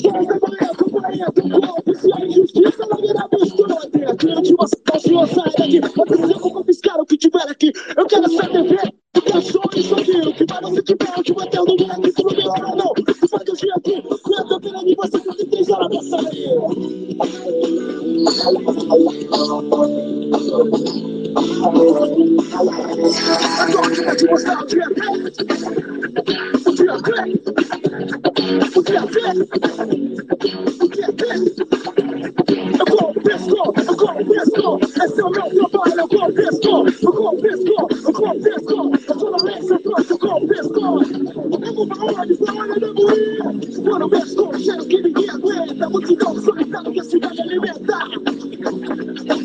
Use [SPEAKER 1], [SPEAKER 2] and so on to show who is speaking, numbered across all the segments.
[SPEAKER 1] da manhã, companhia do golpe, se a injustiça não virar mistura. Tem aqui uma situação, sai daqui. Eu preciso confiscar o que tiver aqui. Eu quero TV, eu só isso aqui. Que o que vai ter o número aqui, tu não me engana, não. Vai que eu aqui, quero de você, tem três horas pra sair. Agora eu vou te mostrar o dia dia O dia O dia Eu é.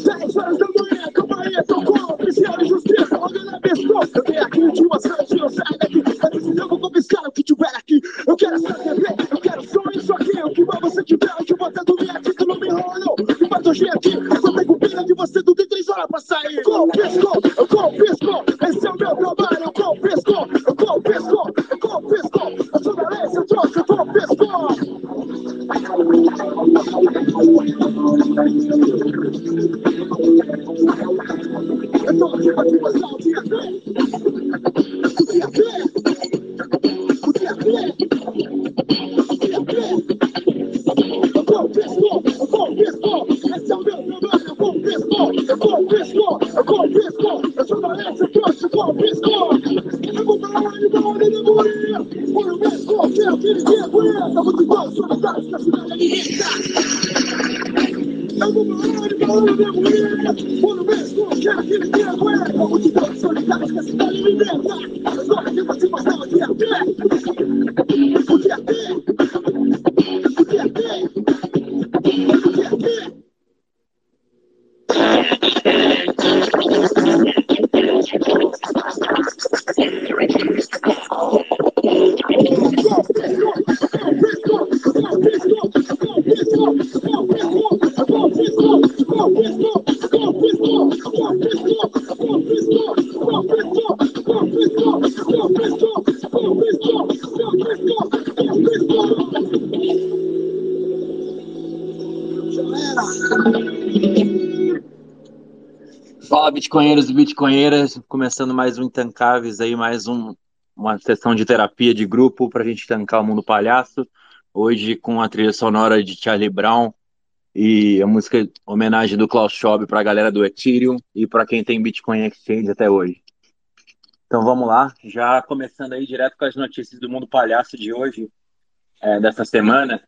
[SPEAKER 1] Dez horas da manhã, aí, tocou, oficial de justiça, ele pescou. Eu tenho aqui de uma sala, tiro, sai daqui. Eu preciso, eu vou confiscar o que tiver aqui. Eu quero essa TV, eu quero só isso aqui. O que mais você tiver, o que você dormir aqui, tu não me enrola, não. E hoje aqui, eu só tenho pena de você, tu tem três horas pra sair. Confisco, eu confisco, esse é o meu trabalho, eu confisco, eu confisco, confisco, a su vez se trozo confisco. Entonces, aquí pues la trabalho, eu confisco. Eu sou da eu trouxe, confisco. Eu vou pra eu vou ir. Por um mês, qualquer que ninguém aguenta. Solitária que a cidade. Eu vou pra pra onde eu devo ir. Por um mês, qualquer que ninguém aguenta. Multidão solitária que a cidade que vou bem. O dia bem. O dia bem.
[SPEAKER 2] Fala, bitcoinheiros e bitcoinheiras, começando mais um Intancáveis aí, mais um, uma sessão de terapia de grupo para a gente tancar o mundo palhaço. Hoje com a trilha sonora de Charlie Brown e a música homenagem do Klaus Schwab para a galera do Ethereum e para quem tem Bitcoin Exchange até hoje. Então vamos lá, já começando aí direto com as notícias do mundo palhaço de hoje, é, dessa semana.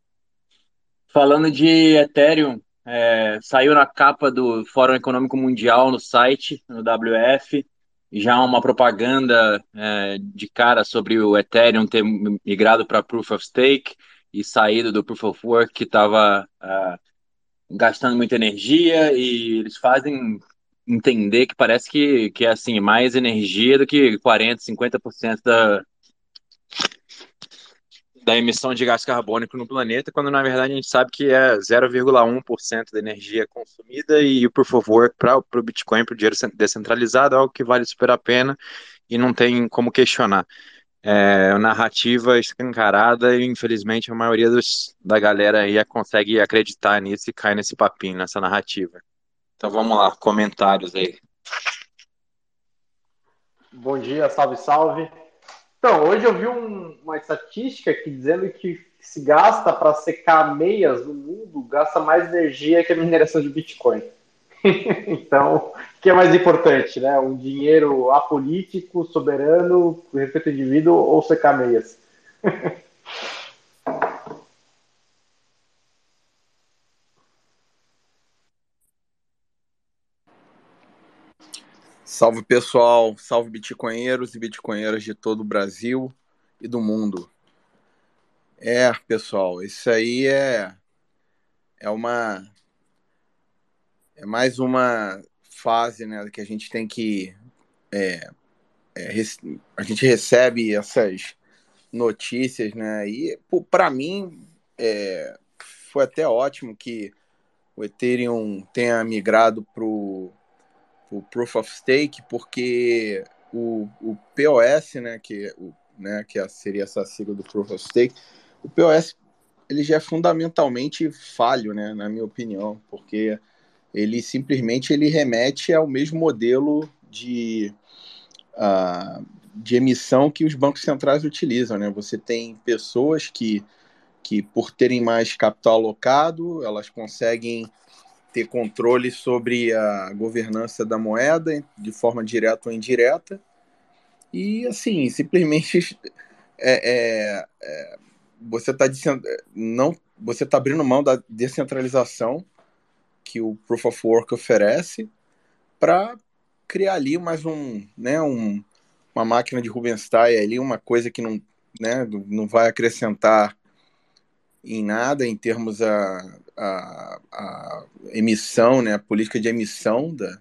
[SPEAKER 2] Falando de Ethereum, é, saiu na capa do Fórum Econômico Mundial no site, no WF, já uma propaganda é, de cara sobre o Ethereum ter migrado para Proof of Stake e saído do Proof of Work, que estava uh, gastando muita energia, e eles fazem entender que parece que, que é assim, mais energia do que 40%, 50% da, da emissão de gás carbônico no planeta, quando na verdade a gente sabe que é 0,1% da energia consumida e, por favor, para o Bitcoin, para o dinheiro descentralizado, é algo que vale super a pena e não tem como questionar. É uma narrativa escancarada e, infelizmente, a maioria dos, da galera aí consegue acreditar nisso e cai nesse papinho, nessa narrativa. Então vamos lá, comentários aí.
[SPEAKER 3] Bom dia, salve, salve. Então, hoje eu vi um, uma estatística aqui dizendo que se gasta para secar meias no mundo, gasta mais energia que a mineração de Bitcoin. então, o que é mais importante, né? Um dinheiro apolítico, soberano, respeito ao indivíduo ou secar meias?
[SPEAKER 4] Salve pessoal, salve bitcoinheiros e bitcoinheiras de todo o Brasil e do mundo. É, pessoal, isso aí é é uma é mais uma fase, né, que a gente tem que é, é, a gente recebe essas notícias, né, e para mim é, foi até ótimo que o Ethereum tenha migrado para o Proof of Stake, porque o, o POS, né, que, o, né, que seria essa sigla do Proof of Stake, o POS ele já é fundamentalmente falho, né, na minha opinião, porque ele simplesmente ele remete ao mesmo modelo de, uh, de emissão que os bancos centrais utilizam. Né? Você tem pessoas que, que, por terem mais capital alocado, elas conseguem ter controle sobre a governança da moeda de forma direta ou indireta. E, assim, simplesmente é, é, é, você está não você está abrindo mão da descentralização que o Proof of Work oferece para criar ali mais um, né, um, uma máquina de Rubenstein ali, uma coisa que não, né, não vai acrescentar em nada em termos a, a, a emissão, né, a política de emissão da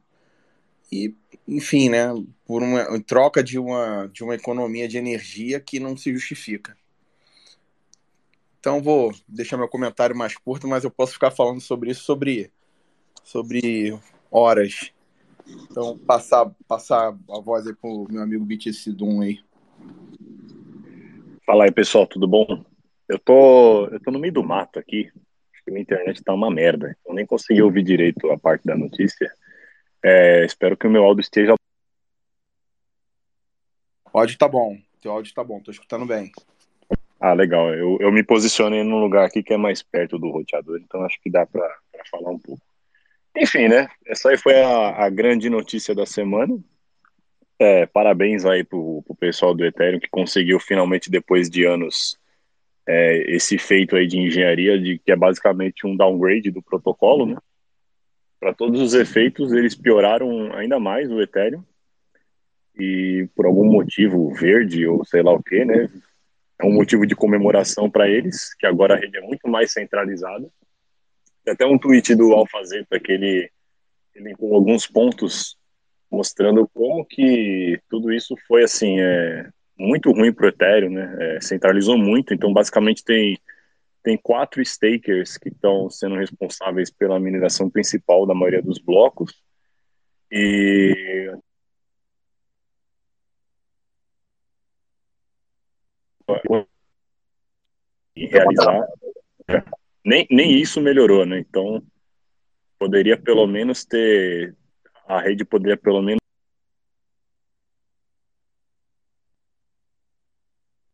[SPEAKER 4] e enfim, né, por uma em troca de uma de uma economia de energia que não se justifica. Então vou deixar meu comentário mais curto, mas eu posso ficar falando sobre isso sobre sobre horas. Então passar passar a voz aí pro meu amigo BTC Doom aí.
[SPEAKER 5] Fala aí, pessoal, tudo bom? Eu tô eu tô no meio do mato aqui. Acho que minha internet tá uma merda. Eu nem consegui ouvir direito a parte da notícia. É, espero que o meu áudio esteja
[SPEAKER 4] o áudio tá bom. Teu áudio tá bom, tô escutando bem.
[SPEAKER 5] Ah, legal. Eu, eu me posicionei num lugar aqui que é mais perto do roteador, então acho que dá para falar um pouco. Enfim, né? Essa aí foi a, a grande notícia da semana. É, parabéns aí pro, pro pessoal do Ethereum que conseguiu finalmente, depois de anos, é, esse feito aí de engenharia, de que é basicamente um downgrade do protocolo, né? Para todos os efeitos, eles pioraram ainda mais o Ethereum. E por algum motivo verde ou sei lá o que, né? é um motivo de comemoração para eles, que agora a rede é muito mais centralizada. Tem até um tweet do Alfazeta que ele, ele com alguns pontos mostrando como que tudo isso foi assim é muito ruim para o Ethereum, né? É, centralizou muito, então basicamente tem tem quatro stakers que estão sendo responsáveis pela mineração principal da maioria dos blocos e e realizar. Nem, nem isso melhorou, né? Então, poderia pelo menos ter. A rede poderia pelo menos.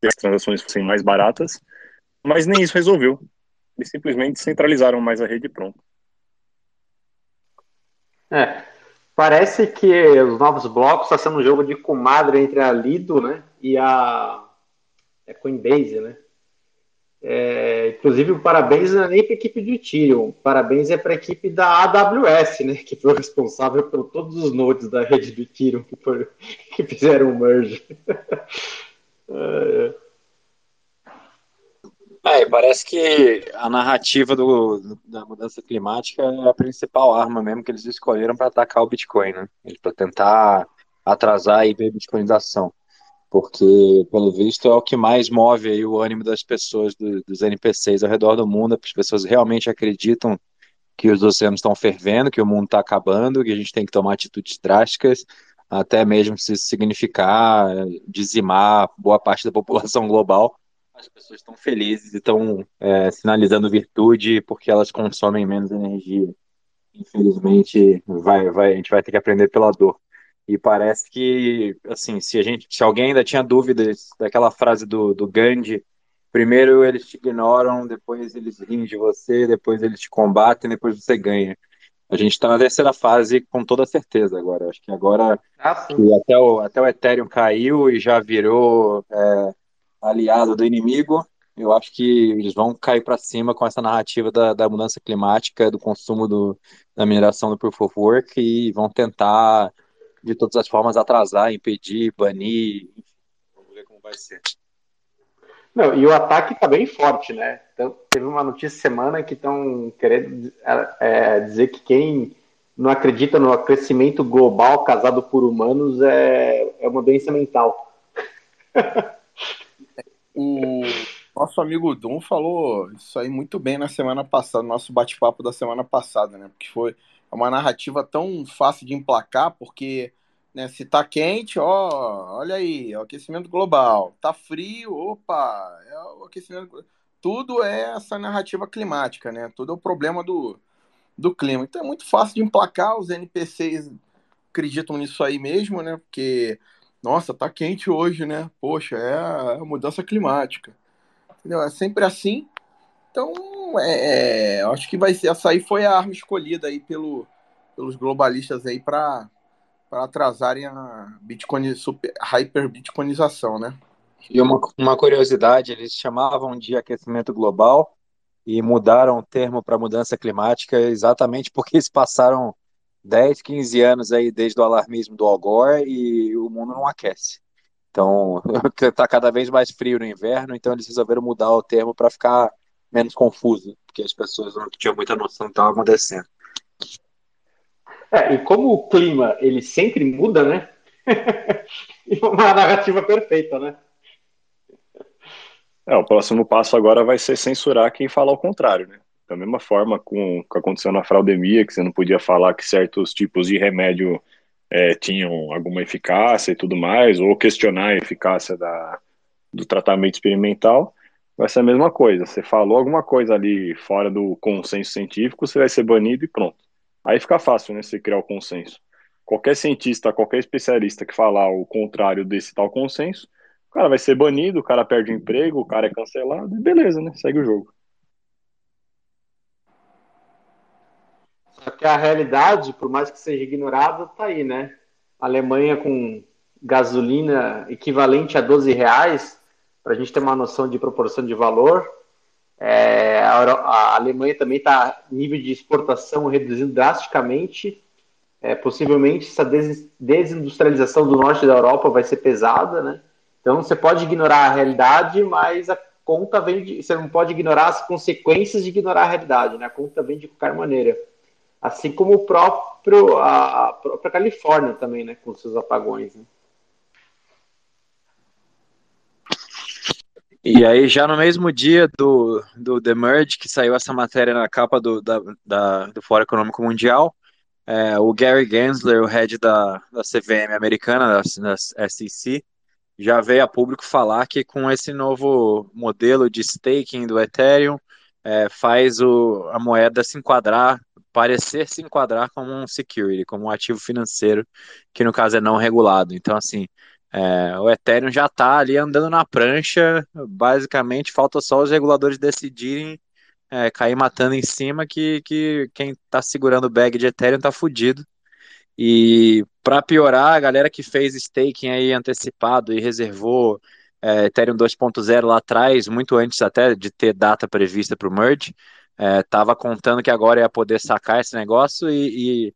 [SPEAKER 5] As transações fossem mais baratas, mas nem isso resolveu. Eles simplesmente centralizaram mais a rede pronto.
[SPEAKER 3] É, parece que os novos blocos está sendo um jogo de comadre entre a Lido né, e a é Coinbase, né? É, inclusive, parabéns não é nem para a equipe do Ethereum, parabéns é para a equipe da AWS, né, que foi responsável por todos os nodes da rede do Ethereum que, foi, que fizeram o merge.
[SPEAKER 2] É, é, parece que a narrativa do, da mudança climática é a principal arma mesmo que eles escolheram para atacar o Bitcoin, né? Para tentar atrasar a bitcoinização porque, pelo visto, é o que mais move aí o ânimo das pessoas, do, dos NPCs ao redor do mundo. As pessoas realmente acreditam que os oceanos estão fervendo, que o mundo está acabando, que a gente tem que tomar atitudes drásticas, até mesmo se significar dizimar boa parte da população global. As pessoas estão felizes e estão é, sinalizando virtude porque elas consomem menos energia. Infelizmente, vai, vai, a gente vai ter que aprender pela dor. E parece que, assim, se a gente, se alguém ainda tinha dúvidas daquela frase do, do Gandhi, primeiro eles te ignoram, depois eles riem de você, depois eles te combatem, depois você ganha. A gente está na terceira fase com toda certeza agora. Acho que agora ah, até, o, até o Ethereum caiu e já virou é, aliado do inimigo, eu acho que eles vão cair para cima com essa narrativa da, da mudança climática, do consumo do, da mineração do Proof of Work e vão tentar de todas as formas atrasar, impedir, banir, enfim, vamos ver como vai ser.
[SPEAKER 3] Não, e o ataque está bem forte, né? Então, teve uma notícia semana que estão querendo é, dizer que quem não acredita no crescimento global causado por humanos é, é uma doença mental.
[SPEAKER 4] o nosso amigo Dum falou isso aí muito bem na semana passada, no nosso bate-papo da semana passada, né? Porque foi uma narrativa tão fácil de emplacar, porque né, se tá quente, ó, olha aí, é o aquecimento global. Tá frio, opa, é o aquecimento tudo é essa narrativa climática, né? Tudo é o problema do, do clima. Então é muito fácil de emplacar, os NPCs acreditam nisso aí mesmo, né? Porque, nossa, tá quente hoje, né? Poxa, é a mudança climática. Entendeu? É sempre assim. Então, é, é, acho que vai ser, essa aí foi a arma escolhida aí pelo, pelos globalistas aí para atrasarem a Bitcoin, super, né?
[SPEAKER 2] E uma, uma curiosidade, eles chamavam de aquecimento global e mudaram o termo para mudança climática exatamente porque eles passaram 10, 15 anos aí desde o alarmismo do Al Gore e o mundo não aquece. Então, está cada vez mais frio no inverno, então eles resolveram mudar o termo para ficar menos confuso, porque as pessoas não tinham muita noção do que estava acontecendo.
[SPEAKER 3] É, e como o clima ele sempre muda, né? uma narrativa perfeita, né?
[SPEAKER 5] É, o próximo passo agora vai ser censurar quem fala o contrário, né? Da mesma forma com o que aconteceu na fraudemia, que você não podia falar que certos tipos de remédio é, tinham alguma eficácia e tudo mais, ou questionar a eficácia da, do tratamento experimental, vai ser a mesma coisa. Você falou alguma coisa ali fora do consenso científico, você vai ser banido e pronto. Aí fica fácil, né, você criar o consenso. Qualquer cientista, qualquer especialista que falar o contrário desse tal consenso, o cara vai ser banido, o cara perde o emprego, o cara é cancelado, e beleza, né? Segue o jogo.
[SPEAKER 3] Só que a realidade, por mais que seja ignorada, tá aí, né? Alemanha com gasolina equivalente a 12 reais, para a gente ter uma noção de proporção de valor. É, a, a, Alemanha também está nível de exportação reduzindo drasticamente. É, possivelmente essa des, desindustrialização do norte da Europa vai ser pesada, né? Então você pode ignorar a realidade, mas a conta vem de. Você não pode ignorar as consequências de ignorar a realidade, né? A conta vem de qualquer maneira. Assim como o próprio, a, a própria Califórnia também, né? Com seus apagões. Né?
[SPEAKER 2] E aí, já no mesmo dia do, do The Merge, que saiu essa matéria na capa do, da, da do Fórum Econômico Mundial, é, o Gary Gensler, o head da, da CVM americana, da, da SEC, já veio a público falar que com esse novo modelo de staking do Ethereum, é, faz o, a moeda se enquadrar, parecer se enquadrar como um security, como um ativo financeiro, que no caso é não regulado. Então, assim, é, o Ethereum já está ali andando na prancha, basicamente falta só os reguladores decidirem é, cair matando em cima que, que quem está segurando o bag de Ethereum está fudido. E para piorar, a galera que fez staking aí antecipado e reservou é, Ethereum 2.0 lá atrás, muito antes até de ter data prevista para o merge, estava é, contando que agora ia poder sacar esse negócio e, e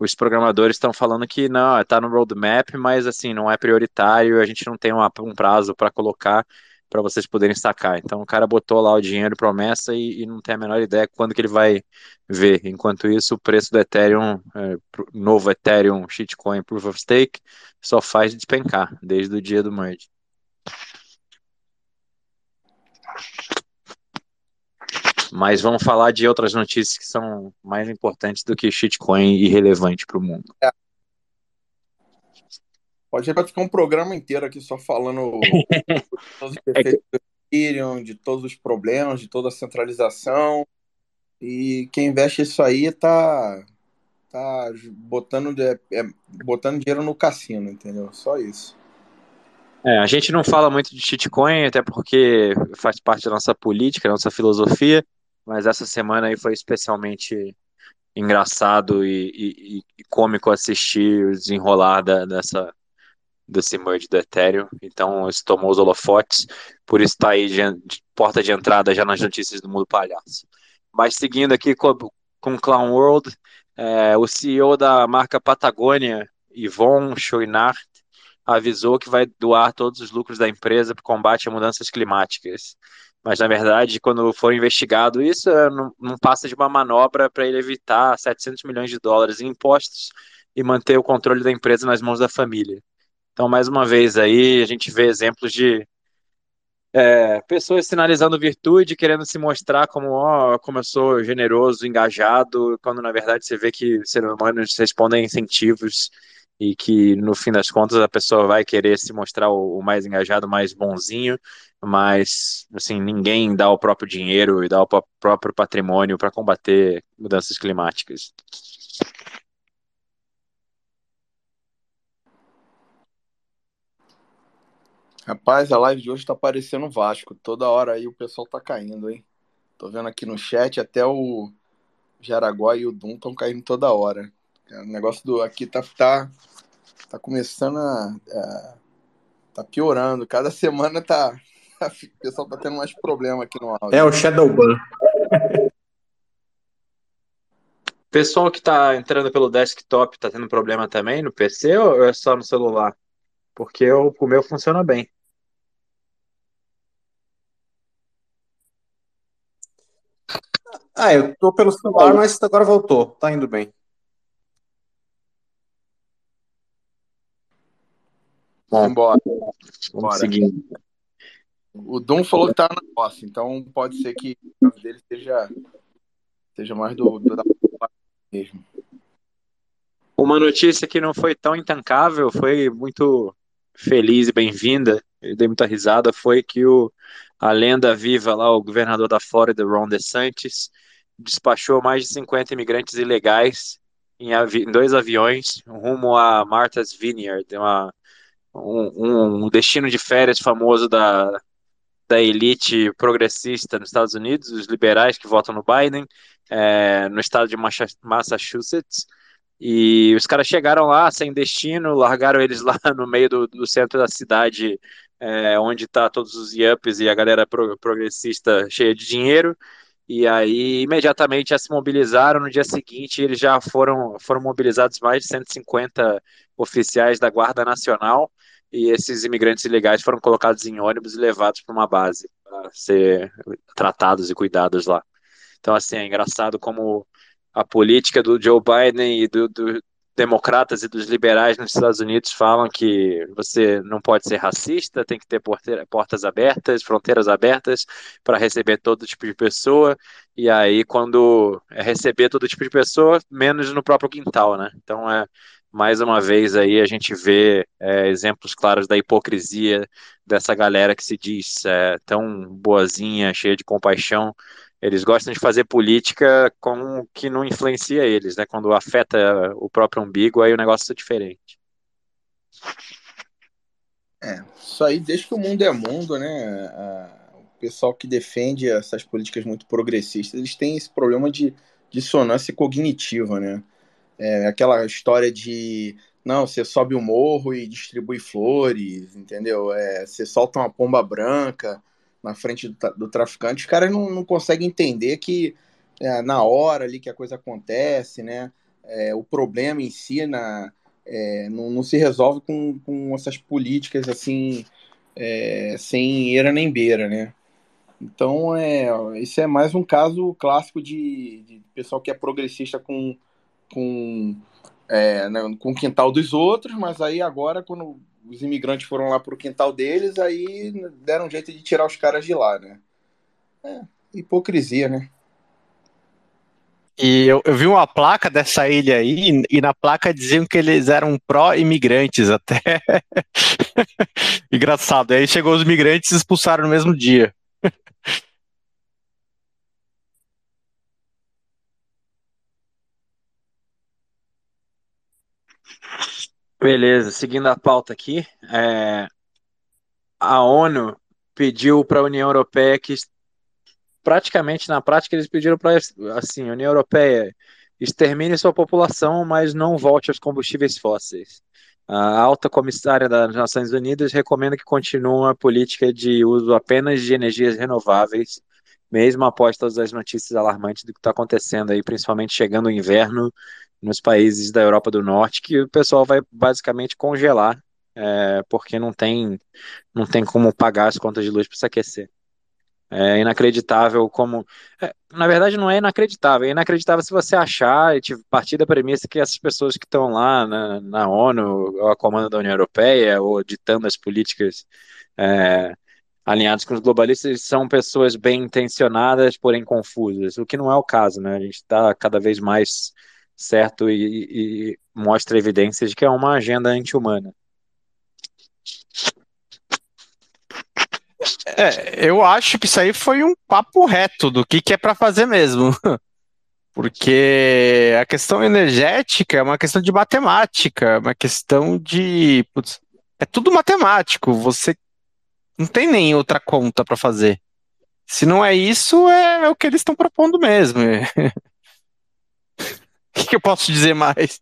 [SPEAKER 2] os programadores estão falando que não, está no roadmap, mas assim, não é prioritário, a gente não tem uma, um prazo para colocar para vocês poderem sacar. Então o cara botou lá o dinheiro promessa e, e, não tem a menor ideia quando que ele vai ver. Enquanto isso, o preço do Ethereum, é, novo Ethereum shitcoin Proof of Stake, só faz despencar desde o dia do merge. Mas vamos falar de outras notícias que são mais importantes do que shitcoin e relevante para o mundo. É.
[SPEAKER 4] Pode ficar um programa inteiro aqui só falando de todos os defeitos do Ethereum, de todos os problemas, de toda a centralização. E quem investe isso aí tá, tá botando, é, é, botando dinheiro no cassino, entendeu? Só isso.
[SPEAKER 2] É, a gente não fala muito de shitcoin, até porque faz parte da nossa política, da nossa filosofia, mas essa semana aí foi especialmente engraçado e, e, e cômico assistir o desenrolar da, dessa, desse merge do Ethereum, então isso tomou os holofotes, por isso está aí de, de, porta de entrada já nas notícias do mundo palhaço. Mas seguindo aqui com, com Clown World, é, o CEO da marca Patagônia, Yvon Chouinard, avisou que vai doar todos os lucros da empresa para o combate a mudanças climáticas. Mas, na verdade, quando for investigado isso, é, não, não passa de uma manobra para ele evitar 700 milhões de dólares em impostos e manter o controle da empresa nas mãos da família. Então, mais uma vez aí, a gente vê exemplos de é, pessoas sinalizando virtude, querendo se mostrar como, ó, como eu sou generoso, engajado, quando na verdade você vê que seres humanos respondem a incentivos e que no fim das contas a pessoa vai querer se mostrar o, o mais engajado, mais bonzinho, mas assim ninguém dá o próprio dinheiro e dá o próprio patrimônio para combater mudanças climáticas.
[SPEAKER 4] Rapaz, a live de hoje tá parecendo Vasco. Toda hora aí o pessoal tá caindo, hein? Tô vendo aqui no chat, até o Jaraguá e o Dum estão caindo toda hora. O negócio do aqui tá, tá, tá começando a, a. tá piorando. Cada semana tá. O pessoal tá tendo mais problema aqui no áudio.
[SPEAKER 1] É o Shadowban.
[SPEAKER 2] Pessoal que tá entrando pelo desktop tá tendo problema também no PC ou é só no celular? Porque o, o meu funciona bem.
[SPEAKER 1] Ah, eu tô pelo celular, mas agora voltou. Tá indo bem.
[SPEAKER 4] Bom, bora.
[SPEAKER 2] Vamos seguir.
[SPEAKER 4] O Dom falou que tá na nossa, então pode ser que o caso dele seja, seja mais do, do da mesmo.
[SPEAKER 2] Uma notícia que não foi tão intancável, foi muito feliz e bem-vinda, eu dei muita risada, foi que o, a lenda viva lá, o governador da Flórida, Ron DeSantis, despachou mais de 50 imigrantes ilegais em, avi em dois aviões rumo a Martha's Vineyard, uma, um, um, destino de férias famoso da, da elite progressista nos Estados Unidos, os liberais que votam no Biden, é, no estado de Massachusetts. E os caras chegaram lá sem destino, largaram eles lá no meio do, do centro da cidade, é, onde está todos os yuppies e a galera pro, progressista cheia de dinheiro. E aí, imediatamente, já se mobilizaram. No dia seguinte, eles já foram, foram mobilizados mais de 150 oficiais da Guarda Nacional. E esses imigrantes ilegais foram colocados em ônibus e levados para uma base para ser tratados e cuidados lá. Então, assim, é engraçado como a política do Joe Biden e do, do, democratas e dos liberais nos Estados Unidos falam que você não pode ser racista, tem que ter portas abertas, fronteiras abertas para receber todo tipo de pessoa, e aí quando é receber todo tipo de pessoa, menos no próprio quintal, né? Então é mais uma vez aí a gente vê é, exemplos claros da hipocrisia dessa galera que se diz é, tão boazinha, cheia de compaixão, eles gostam de fazer política com que não influencia eles, né? Quando afeta o próprio umbigo, aí o negócio é diferente.
[SPEAKER 4] É, isso aí desde que o mundo é mundo, né? o pessoal que defende essas políticas muito progressistas, eles têm esse problema de dissonância cognitiva, né? É, aquela história de não, você sobe o morro e distribui flores, entendeu? É, você solta uma pomba branca na frente do, do traficante, os caras não, não conseguem entender que é, na hora ali que a coisa acontece, né, é, o problema em si na, é, não, não, se resolve com, com essas políticas assim, é, sem eira nem beira, né. Então, é, isso é mais um caso clássico de, de pessoal que é progressista com, com, é, né, com o quintal dos outros, mas aí agora, quando os imigrantes foram lá pro quintal deles, aí deram um jeito de tirar os caras de lá, né? É, hipocrisia, né?
[SPEAKER 1] E eu, eu, vi uma placa dessa ilha aí, e na placa diziam que eles eram pró-imigrantes até. Engraçado. Aí chegou os imigrantes e expulsaram no mesmo dia.
[SPEAKER 2] Beleza, seguindo a pauta aqui, é, a ONU pediu para a União Europeia que, praticamente na prática, eles pediram para assim, a União Europeia extermine sua população, mas não volte aos combustíveis fósseis. A alta comissária das Nações Unidas recomenda que continue a política de uso apenas de energias renováveis, mesmo após todas as notícias alarmantes do que está acontecendo aí, principalmente chegando o inverno nos países da Europa do Norte que o pessoal vai basicamente congelar é, porque não tem não tem como pagar as contas de luz para se aquecer. É inacreditável como. É, na verdade, não é inacreditável. É inacreditável se você achar e tipo, partir da premissa que essas pessoas que estão lá na, na ONU, ou a comando da União Europeia, ou ditando as políticas é, alinhadas com os globalistas, são pessoas bem intencionadas, porém confusas, o que não é o caso, né? A gente está cada vez mais certo? E, e mostra evidências de que é uma agenda anti-humana.
[SPEAKER 6] É, eu acho que isso aí foi um papo reto do que, que é para fazer mesmo. Porque a questão energética é uma questão de matemática, é uma questão de. Putz, é tudo matemático. Você não tem nem outra conta para fazer. Se não é isso, é o que eles estão propondo mesmo. Que, eu posso dizer mais?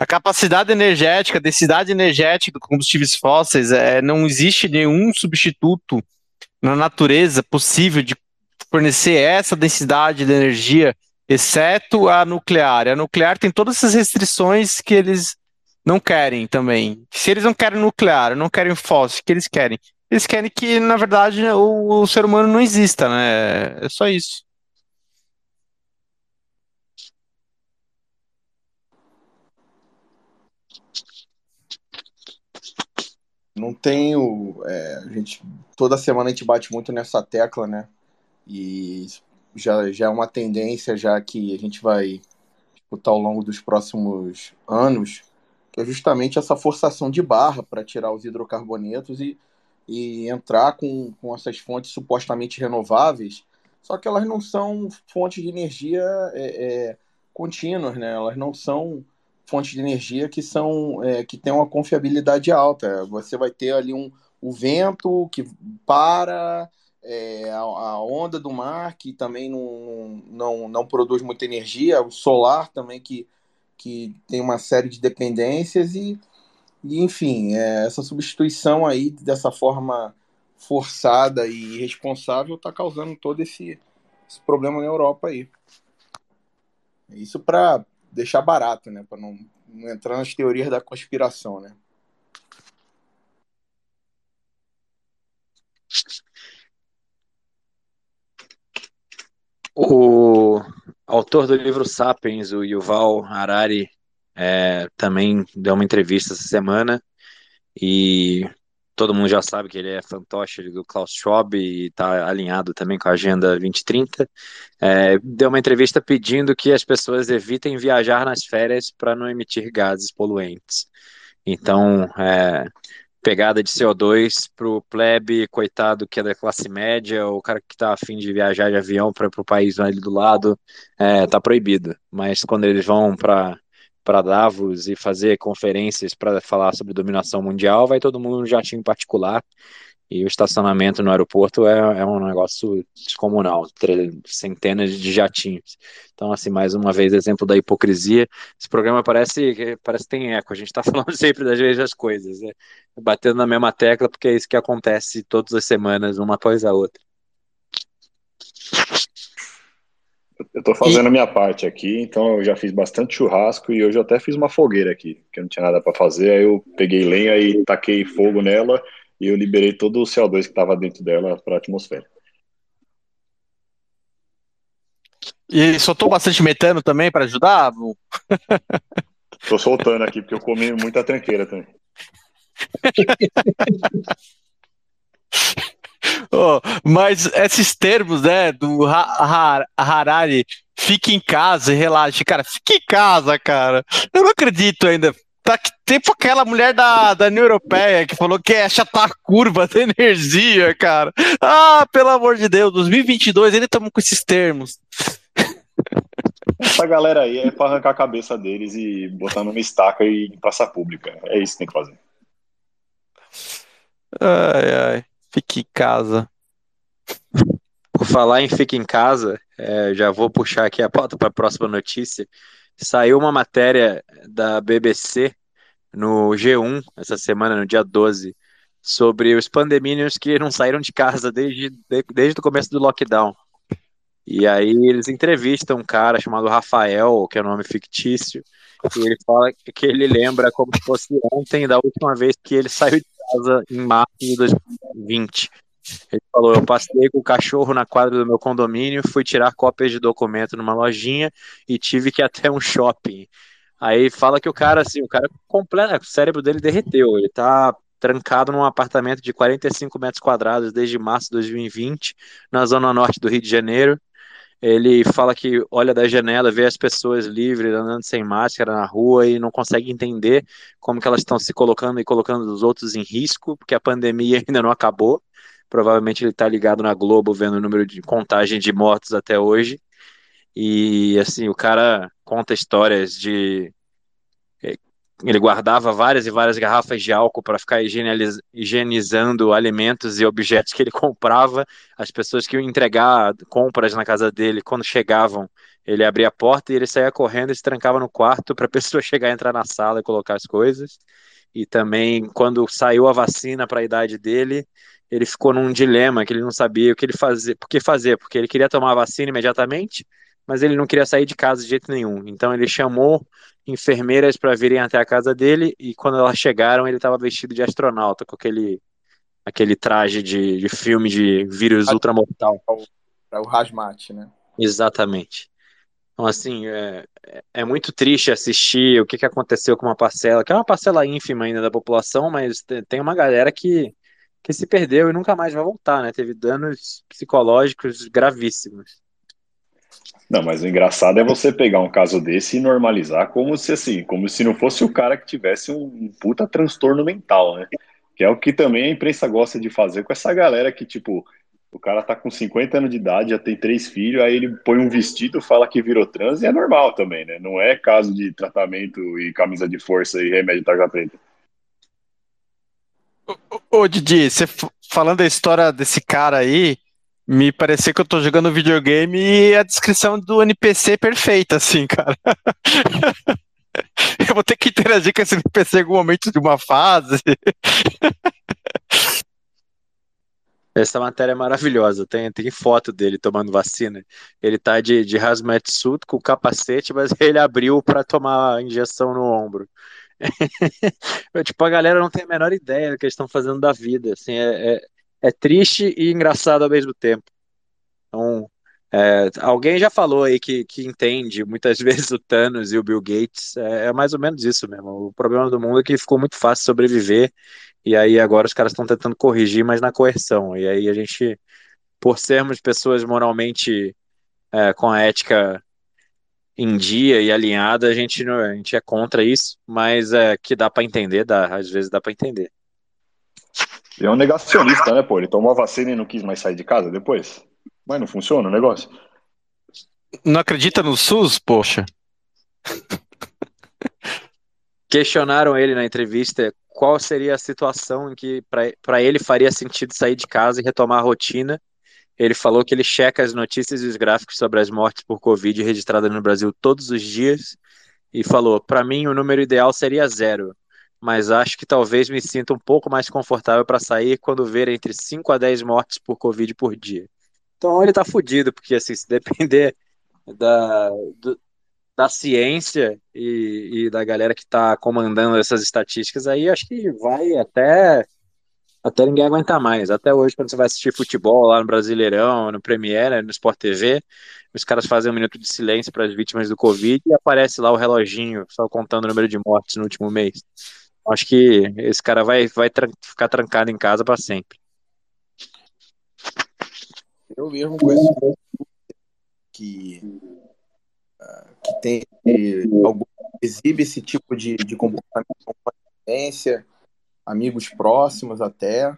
[SPEAKER 6] A capacidade energética, a densidade energética de combustíveis fósseis, é, não existe nenhum substituto na natureza possível de fornecer essa densidade de energia, exceto a nuclear. A nuclear tem todas essas restrições que eles não querem também. Se eles não querem nuclear, não querem fóssil, o que eles querem? Eles querem que, na verdade, o, o ser humano não exista, né? É só isso.
[SPEAKER 4] Não tenho. É, a gente, toda semana a gente bate muito nessa tecla, né? E já, já é uma tendência, já que a gente vai disputar ao longo dos próximos anos, que é justamente essa forçação de barra para tirar os hidrocarbonetos e, e entrar com, com essas fontes supostamente renováveis, só que elas não são fontes de energia é, é, contínuas, né? Elas não são fontes de energia que são é, que têm uma confiabilidade alta. Você vai ter ali um, o vento que para, é, a, a, onda do mar que também não, não, não produz muita energia, o solar também que, que tem uma série de dependências e, e enfim, é, essa substituição aí dessa forma forçada e irresponsável está causando todo esse, esse problema na Europa aí. Isso para deixar barato, né? Para não, não entrar nas teorias da conspiração, né?
[SPEAKER 2] O autor do livro Sapiens, o Yuval Harari, é, também deu uma entrevista essa semana e todo mundo já sabe que ele é fantoche do Klaus Schwab e está alinhado também com a Agenda 2030. É, deu uma entrevista pedindo que as pessoas evitem viajar nas férias para não emitir gases poluentes. Então, é, pegada de CO2 para o plebe, coitado que é da classe média, ou o cara que está afim de viajar de avião para o país ali do lado, é, tá proibido. Mas quando eles vão para para Davos e fazer conferências para falar sobre dominação mundial, vai todo mundo no jatinho particular e o estacionamento no aeroporto é, é um negócio descomunal, centenas de jatinhos. Então, assim, mais uma vez, exemplo da hipocrisia. Esse programa parece, parece que tem eco, a gente está falando sempre das mesmas coisas, né? batendo na mesma tecla, porque é isso que acontece todas as semanas, uma após a outra.
[SPEAKER 5] Eu estou fazendo e... a minha parte aqui, então eu já fiz bastante churrasco e hoje eu até fiz uma fogueira aqui, que eu não tinha nada para fazer. Aí eu peguei lenha e taquei fogo nela e eu liberei todo o CO2 que estava dentro dela para a atmosfera.
[SPEAKER 6] E soltou bastante metano também para ajudar?
[SPEAKER 5] Estou soltando aqui porque eu comi muita tranqueira também.
[SPEAKER 6] Oh, mas esses termos, né, do Harari, fique em casa e relaxe. Cara, fique em casa, cara. Eu não acredito ainda. Tá tipo aquela mulher da, da União Europeia que falou que é achatar a curva da energia, cara. Ah, pelo amor de Deus, 2022 ainda estamos com esses termos.
[SPEAKER 5] Essa galera aí é para arrancar a cabeça deles e botar numa estaca e praça pública. É isso que tem que fazer.
[SPEAKER 6] Ai, ai. Fique em casa.
[SPEAKER 2] Por falar em fique em casa, é, já vou puxar aqui a pauta para a próxima notícia. Saiu uma matéria da BBC no G1 essa semana, no dia 12, sobre os pandemínios que não saíram de casa desde, desde o começo do lockdown. E aí eles entrevistam um cara chamado Rafael, que é um nome fictício, e ele fala que ele lembra como se fosse ontem da última vez que ele saiu de casa em março de 2020. Ele falou: Eu passei com o cachorro na quadra do meu condomínio, fui tirar cópias de documento numa lojinha e tive que ir até um shopping. Aí fala que o cara, assim, o cara completo, o cérebro dele derreteu. Ele tá trancado num apartamento de 45 metros quadrados desde março de 2020, na zona norte do Rio de Janeiro. Ele fala que olha da janela, vê as pessoas livres andando sem máscara na rua e não consegue entender como que elas estão se colocando e colocando os outros em risco, porque a pandemia ainda não acabou. Provavelmente ele está ligado na Globo vendo o número de contagem de mortos até hoje. E assim, o cara conta histórias de ele guardava várias e várias garrafas de álcool para ficar higienizando alimentos e objetos que ele comprava. As pessoas que iam entregar compras na casa dele, quando chegavam, ele abria a porta e ele saía correndo e se trancava no quarto para a pessoa chegar, entrar na sala e colocar as coisas. E também, quando saiu a vacina para a idade dele, ele ficou num dilema que ele não sabia o que ele fazer, por que fazer, porque ele queria tomar a vacina imediatamente, mas ele não queria sair de casa de jeito nenhum. Então ele chamou enfermeiras para virem até a casa dele e quando elas chegaram ele estava vestido de astronauta com aquele aquele traje de, de filme de vírus ultramortal.
[SPEAKER 4] Para o hazmat, né?
[SPEAKER 2] Exatamente. Então, assim, é, é muito triste assistir o que, que aconteceu com uma parcela, que é uma parcela ínfima ainda da população, mas tem uma galera que, que se perdeu e nunca mais vai voltar, né? Teve danos psicológicos gravíssimos.
[SPEAKER 5] Não, mas o engraçado é você pegar um caso desse e normalizar como se assim, como se não fosse o cara que tivesse um puta transtorno mental, né? Que é o que também a imprensa gosta de fazer com essa galera que, tipo, o cara tá com 50 anos de idade, já tem três filhos, aí ele põe um vestido, fala que virou trans e é normal também, né? Não é caso de tratamento e camisa de força e remédio tarja preta.
[SPEAKER 6] Ô, ô Didi, você falando da história desse cara aí, me parecia que eu tô jogando videogame e a descrição do NPC é perfeita, assim, cara. eu vou ter que interagir com esse NPC em algum momento de uma fase.
[SPEAKER 2] Essa matéria é maravilhosa. Tem, tem foto dele tomando vacina. Ele tá de, de hazmat suit com capacete, mas ele abriu para tomar a injeção no ombro. tipo, a galera não tem a menor ideia do que eles estão fazendo da vida. Assim, é, é, é triste e engraçado ao mesmo tempo. Então, é, alguém já falou aí que, que entende muitas vezes o Thanos e o Bill Gates. É, é, mais ou menos isso mesmo. O problema do mundo é que ficou muito fácil sobreviver. E aí agora os caras estão tentando corrigir, mas na coerção. E aí a gente, por sermos pessoas moralmente é, com a ética em dia e alinhada, a gente, a gente é contra isso, mas é que dá para entender, dá, às vezes dá para entender.
[SPEAKER 5] Ele é um negacionista, né, pô? Ele tomou a vacina e não quis mais sair de casa depois. Mas não funciona o negócio.
[SPEAKER 6] Não acredita no SUS, poxa?
[SPEAKER 2] Questionaram ele na entrevista qual seria a situação em que para ele faria sentido sair de casa e retomar a rotina. Ele falou que ele checa as notícias e os gráficos sobre as mortes por Covid registradas no Brasil todos os dias e falou: para mim o número ideal seria zero mas acho que talvez me sinta um pouco mais confortável para sair quando ver entre 5 a 10 mortes por Covid por dia. Então ele tá fudido, porque assim, se depender da, do, da ciência e, e, da galera que tá comandando essas estatísticas aí, acho que vai até até ninguém aguentar mais. Até hoje, quando você vai assistir futebol lá no Brasileirão, no Premiere, no Sport TV, os caras fazem um minuto de silêncio para as vítimas do Covid e aparece lá o reloginho só contando o número de mortes no último mês. Acho que esse cara vai, vai tra ficar trancado em casa para sempre.
[SPEAKER 4] Eu mesmo conheço que, uh, que tem algum, exibe esse tipo de, de comportamento com amigos próximos até.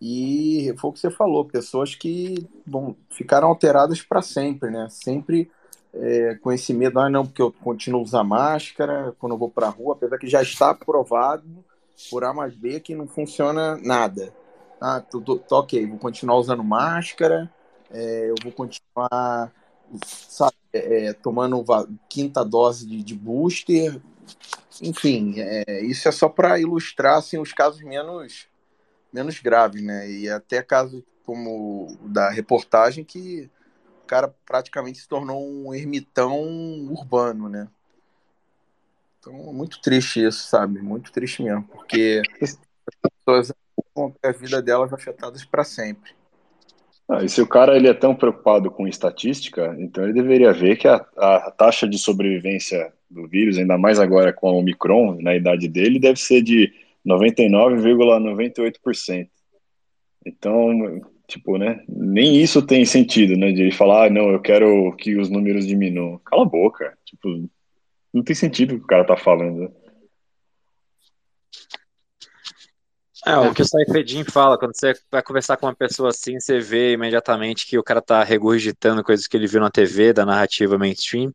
[SPEAKER 4] E foi o que você falou, pessoas que bom, ficaram alteradas para sempre, né? Sempre é, com esse medo, ah, não, porque eu continuo a usar máscara quando eu vou para a rua, apesar que já está provado por A mais B que não funciona nada. Ah, tô, tô, tô ok, vou continuar usando máscara, é, eu vou continuar sabe, é, é tomando quinta dose de, de booster, enfim, é, isso é só para ilustrar assim, os casos menos, menos graves, né? E até casos como o da reportagem que cara praticamente se tornou um ermitão urbano, né? Então, muito triste isso, sabe? Muito triste mesmo, porque as pessoas vão ter a vida delas afetadas para sempre.
[SPEAKER 5] Ah, e se o cara ele é tão preocupado com estatística, então ele deveria ver que a, a taxa de sobrevivência do vírus, ainda mais agora com a Omicron, na idade dele, deve ser de 99,98%. Então, Tipo, né? Nem isso tem sentido, né? De ele falar, ah, não, eu quero que os números diminuam. Cala a boca. Tipo, não tem sentido o que o cara tá falando.
[SPEAKER 2] É, o que o Saifedin fala, quando você vai conversar com uma pessoa assim, você vê imediatamente que o cara tá regurgitando coisas que ele viu na TV, da narrativa mainstream.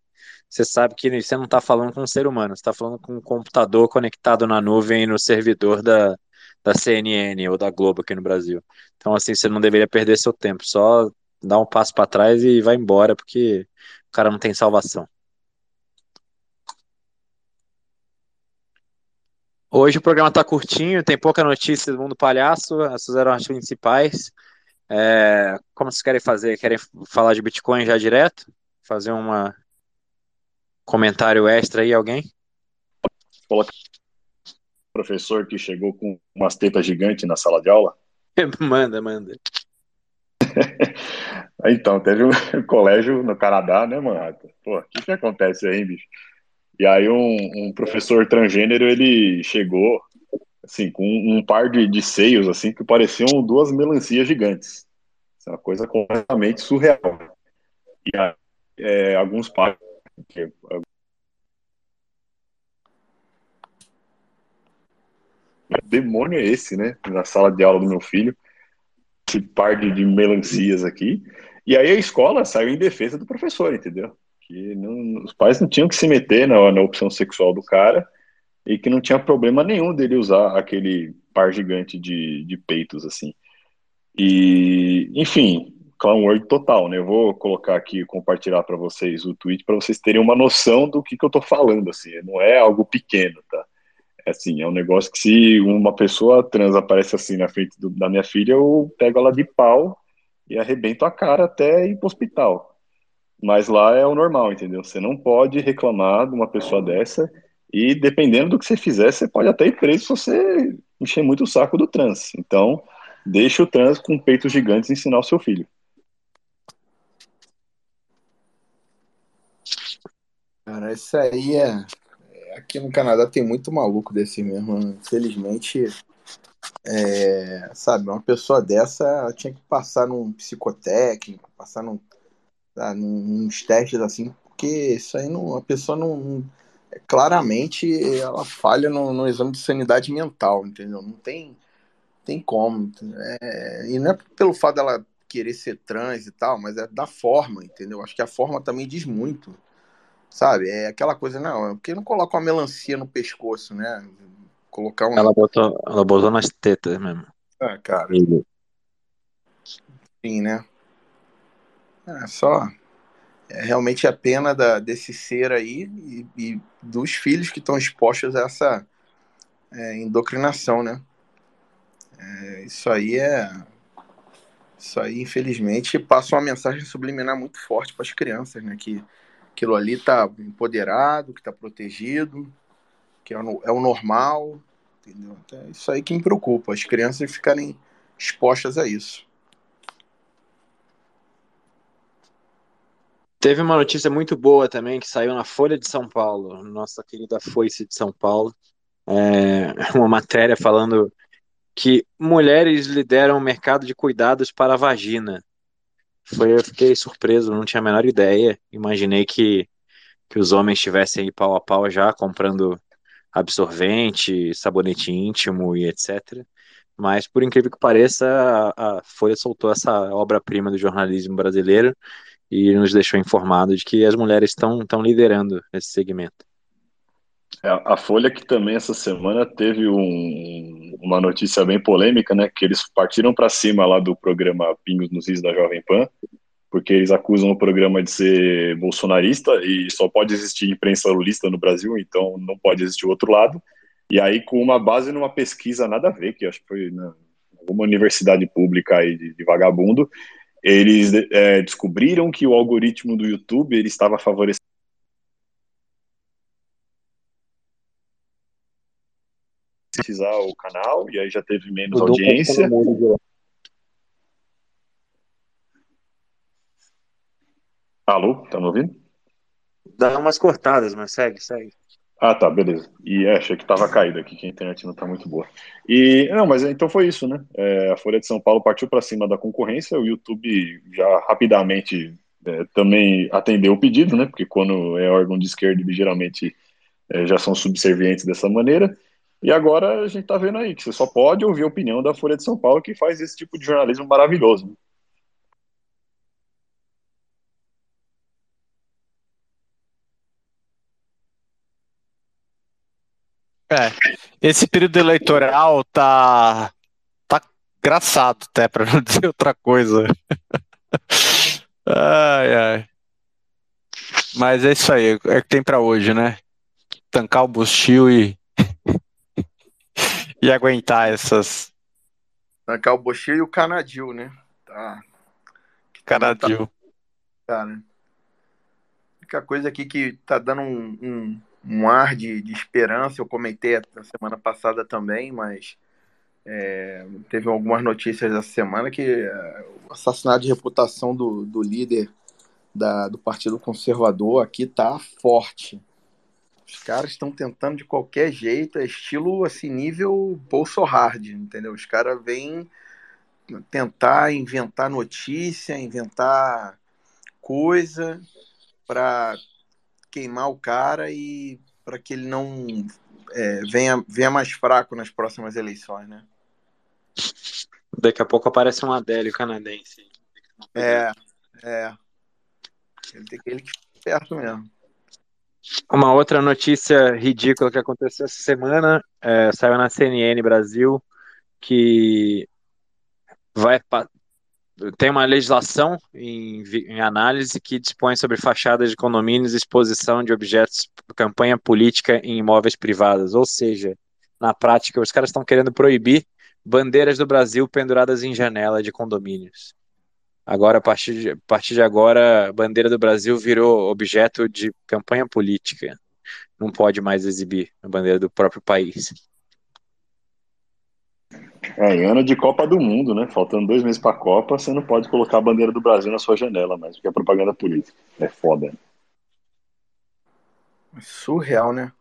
[SPEAKER 2] Você sabe que você não tá falando com um ser humano, você tá falando com um computador conectado na nuvem no servidor da, da CNN ou da Globo aqui no Brasil. Então, assim, você não deveria perder seu tempo, só dá um passo para trás e vai embora, porque o cara não tem salvação. Hoje o programa está curtinho, tem pouca notícia do mundo palhaço, essas eram as principais. É, como vocês querem fazer? Querem falar de Bitcoin já direto? Fazer um comentário extra aí, alguém?
[SPEAKER 5] Professor que chegou com umas tetas gigantes na sala de aula?
[SPEAKER 2] manda, manda.
[SPEAKER 5] então, teve um colégio no Canadá, né, mano? Pô, o que, que acontece aí, bicho? E aí um, um professor transgênero, ele chegou, assim, com um par de, de seios, assim, que pareciam duas melancias gigantes. Isso é uma coisa completamente surreal. E aí, é, alguns pais... demônio é esse, né? Na sala de aula do meu filho. Esse par de, melancias aqui. E aí a escola saiu em defesa do professor, entendeu? que não, os pais não tinham que se meter na, na opção sexual do cara e que não tinha problema nenhum dele usar aquele par gigante de, de peitos, assim. E, enfim, clown word total, né? Eu vou colocar aqui, compartilhar para vocês o tweet para vocês terem uma noção do que, que eu tô falando, assim. Não é algo pequeno, tá? Assim, é um negócio que se uma pessoa trans aparece assim na frente do, da minha filha, eu pego ela de pau e arrebento a cara até ir pro hospital. Mas lá é o normal, entendeu? Você não pode reclamar de uma pessoa dessa e dependendo do que você fizer, você pode até ir preso se você encher muito o saco do trans. Então, deixa o trans com peitos gigantes ensinar o seu filho.
[SPEAKER 4] Cara, isso aí é. Aqui no Canadá tem muito maluco desse mesmo. Infelizmente, é... sabe, uma pessoa dessa tinha que passar num psicotécnico, passar num tá, nos testes assim, porque isso aí não, a pessoa não, não claramente ela falha no, no, exame de sanidade mental, entendeu? Não tem, tem como. É, e não é pelo fato dela querer ser trans e tal, mas é da forma, entendeu? Acho que a forma também diz muito, sabe? É aquela coisa, não, é porque não coloca uma melancia no pescoço, né? Colocar um...
[SPEAKER 2] Ela botou, ela botou nas tetas mesmo.
[SPEAKER 4] Ah, cara. Sim, né? É só. É realmente a pena da, desse ser aí e, e dos filhos que estão expostos a essa é, indocrinação, né? É, isso aí é. Isso aí, infelizmente, passa uma mensagem subliminar muito forte para as crianças, né? Que aquilo ali está empoderado, que está protegido, que é o, é o normal, entendeu? Então, é isso aí que me preocupa, as crianças ficarem expostas a isso.
[SPEAKER 2] Teve uma notícia muito boa também que saiu na Folha de São Paulo, nossa querida Foice de São Paulo. É uma matéria falando que mulheres lideram o mercado de cuidados para a vagina. Foi, eu fiquei surpreso, não tinha a menor ideia. Imaginei que, que os homens estivessem aí pau a pau já comprando absorvente, sabonete íntimo e etc. Mas, por incrível que pareça, a, a Folha soltou essa obra-prima do jornalismo brasileiro e nos deixou informado de que as mulheres estão liderando esse segmento.
[SPEAKER 5] É, a Folha que também essa semana teve um, uma notícia bem polêmica, né? Que eles partiram para cima lá do programa Pingos nos Rios da Jovem Pan, porque eles acusam o programa de ser bolsonarista e só pode existir imprensa lulista no Brasil, então não pode existir o outro lado. E aí com uma base numa pesquisa nada a ver, que acho que foi na alguma universidade pública aí de, de vagabundo, eles é, descobriram que o algoritmo do YouTube ele estava favorecendo o canal e aí já teve menos o audiência. Alô, tá me ouvindo?
[SPEAKER 2] Dá umas cortadas, mas segue, segue.
[SPEAKER 5] Ah, tá, beleza. E é, achei que tava caído aqui, que a internet não tá muito boa. E não, mas então foi isso, né? É, a Folha de São Paulo partiu para cima da concorrência, o YouTube já rapidamente é, também atendeu o pedido, né? Porque quando é órgão de esquerda, geralmente é, já são subservientes dessa maneira. E agora a gente tá vendo aí que você só pode ouvir a opinião da Folha de São Paulo que faz esse tipo de jornalismo maravilhoso. Né?
[SPEAKER 6] É, esse período eleitoral tá tá engraçado até para não dizer outra coisa. Ai, ai. Mas é isso aí, é o que tem para hoje, né? Tancar o bustil e e aguentar essas
[SPEAKER 4] o bustil e o canadil, né? Tá.
[SPEAKER 6] Canadil.
[SPEAKER 4] Cara. A única coisa aqui que tá dando um, um um ar de, de esperança. Eu comentei na semana passada também, mas é, teve algumas notícias essa semana que é, o assassinato de reputação do, do líder da, do Partido Conservador aqui tá forte. Os caras estão tentando de qualquer jeito, é estilo assim, nível Bolsonaro, entendeu? Os caras vêm tentar inventar notícia, inventar coisa para queimar o cara e para que ele não é, venha, venha mais fraco nas próximas eleições, né?
[SPEAKER 2] Daqui a pouco aparece um Adélio canadense.
[SPEAKER 4] É, é. Ele tem que ele que perto mesmo.
[SPEAKER 2] Uma outra notícia ridícula que aconteceu essa semana é, saiu na CNN Brasil que vai tem uma legislação em, em, análise que dispõe sobre fachadas de condomínios e exposição de objetos campanha política em imóveis privados. Ou seja, na prática, os caras estão querendo proibir bandeiras do Brasil penduradas em janela de condomínios. Agora, a partir de, a partir de agora, a bandeira do Brasil virou objeto de campanha política. Não pode mais exibir a bandeira do próprio país.
[SPEAKER 5] É, em ano de Copa do Mundo, né? Faltando dois meses para a Copa, você não pode colocar a bandeira do Brasil na sua janela mais, porque é propaganda política. É foda.
[SPEAKER 4] Surreal, né?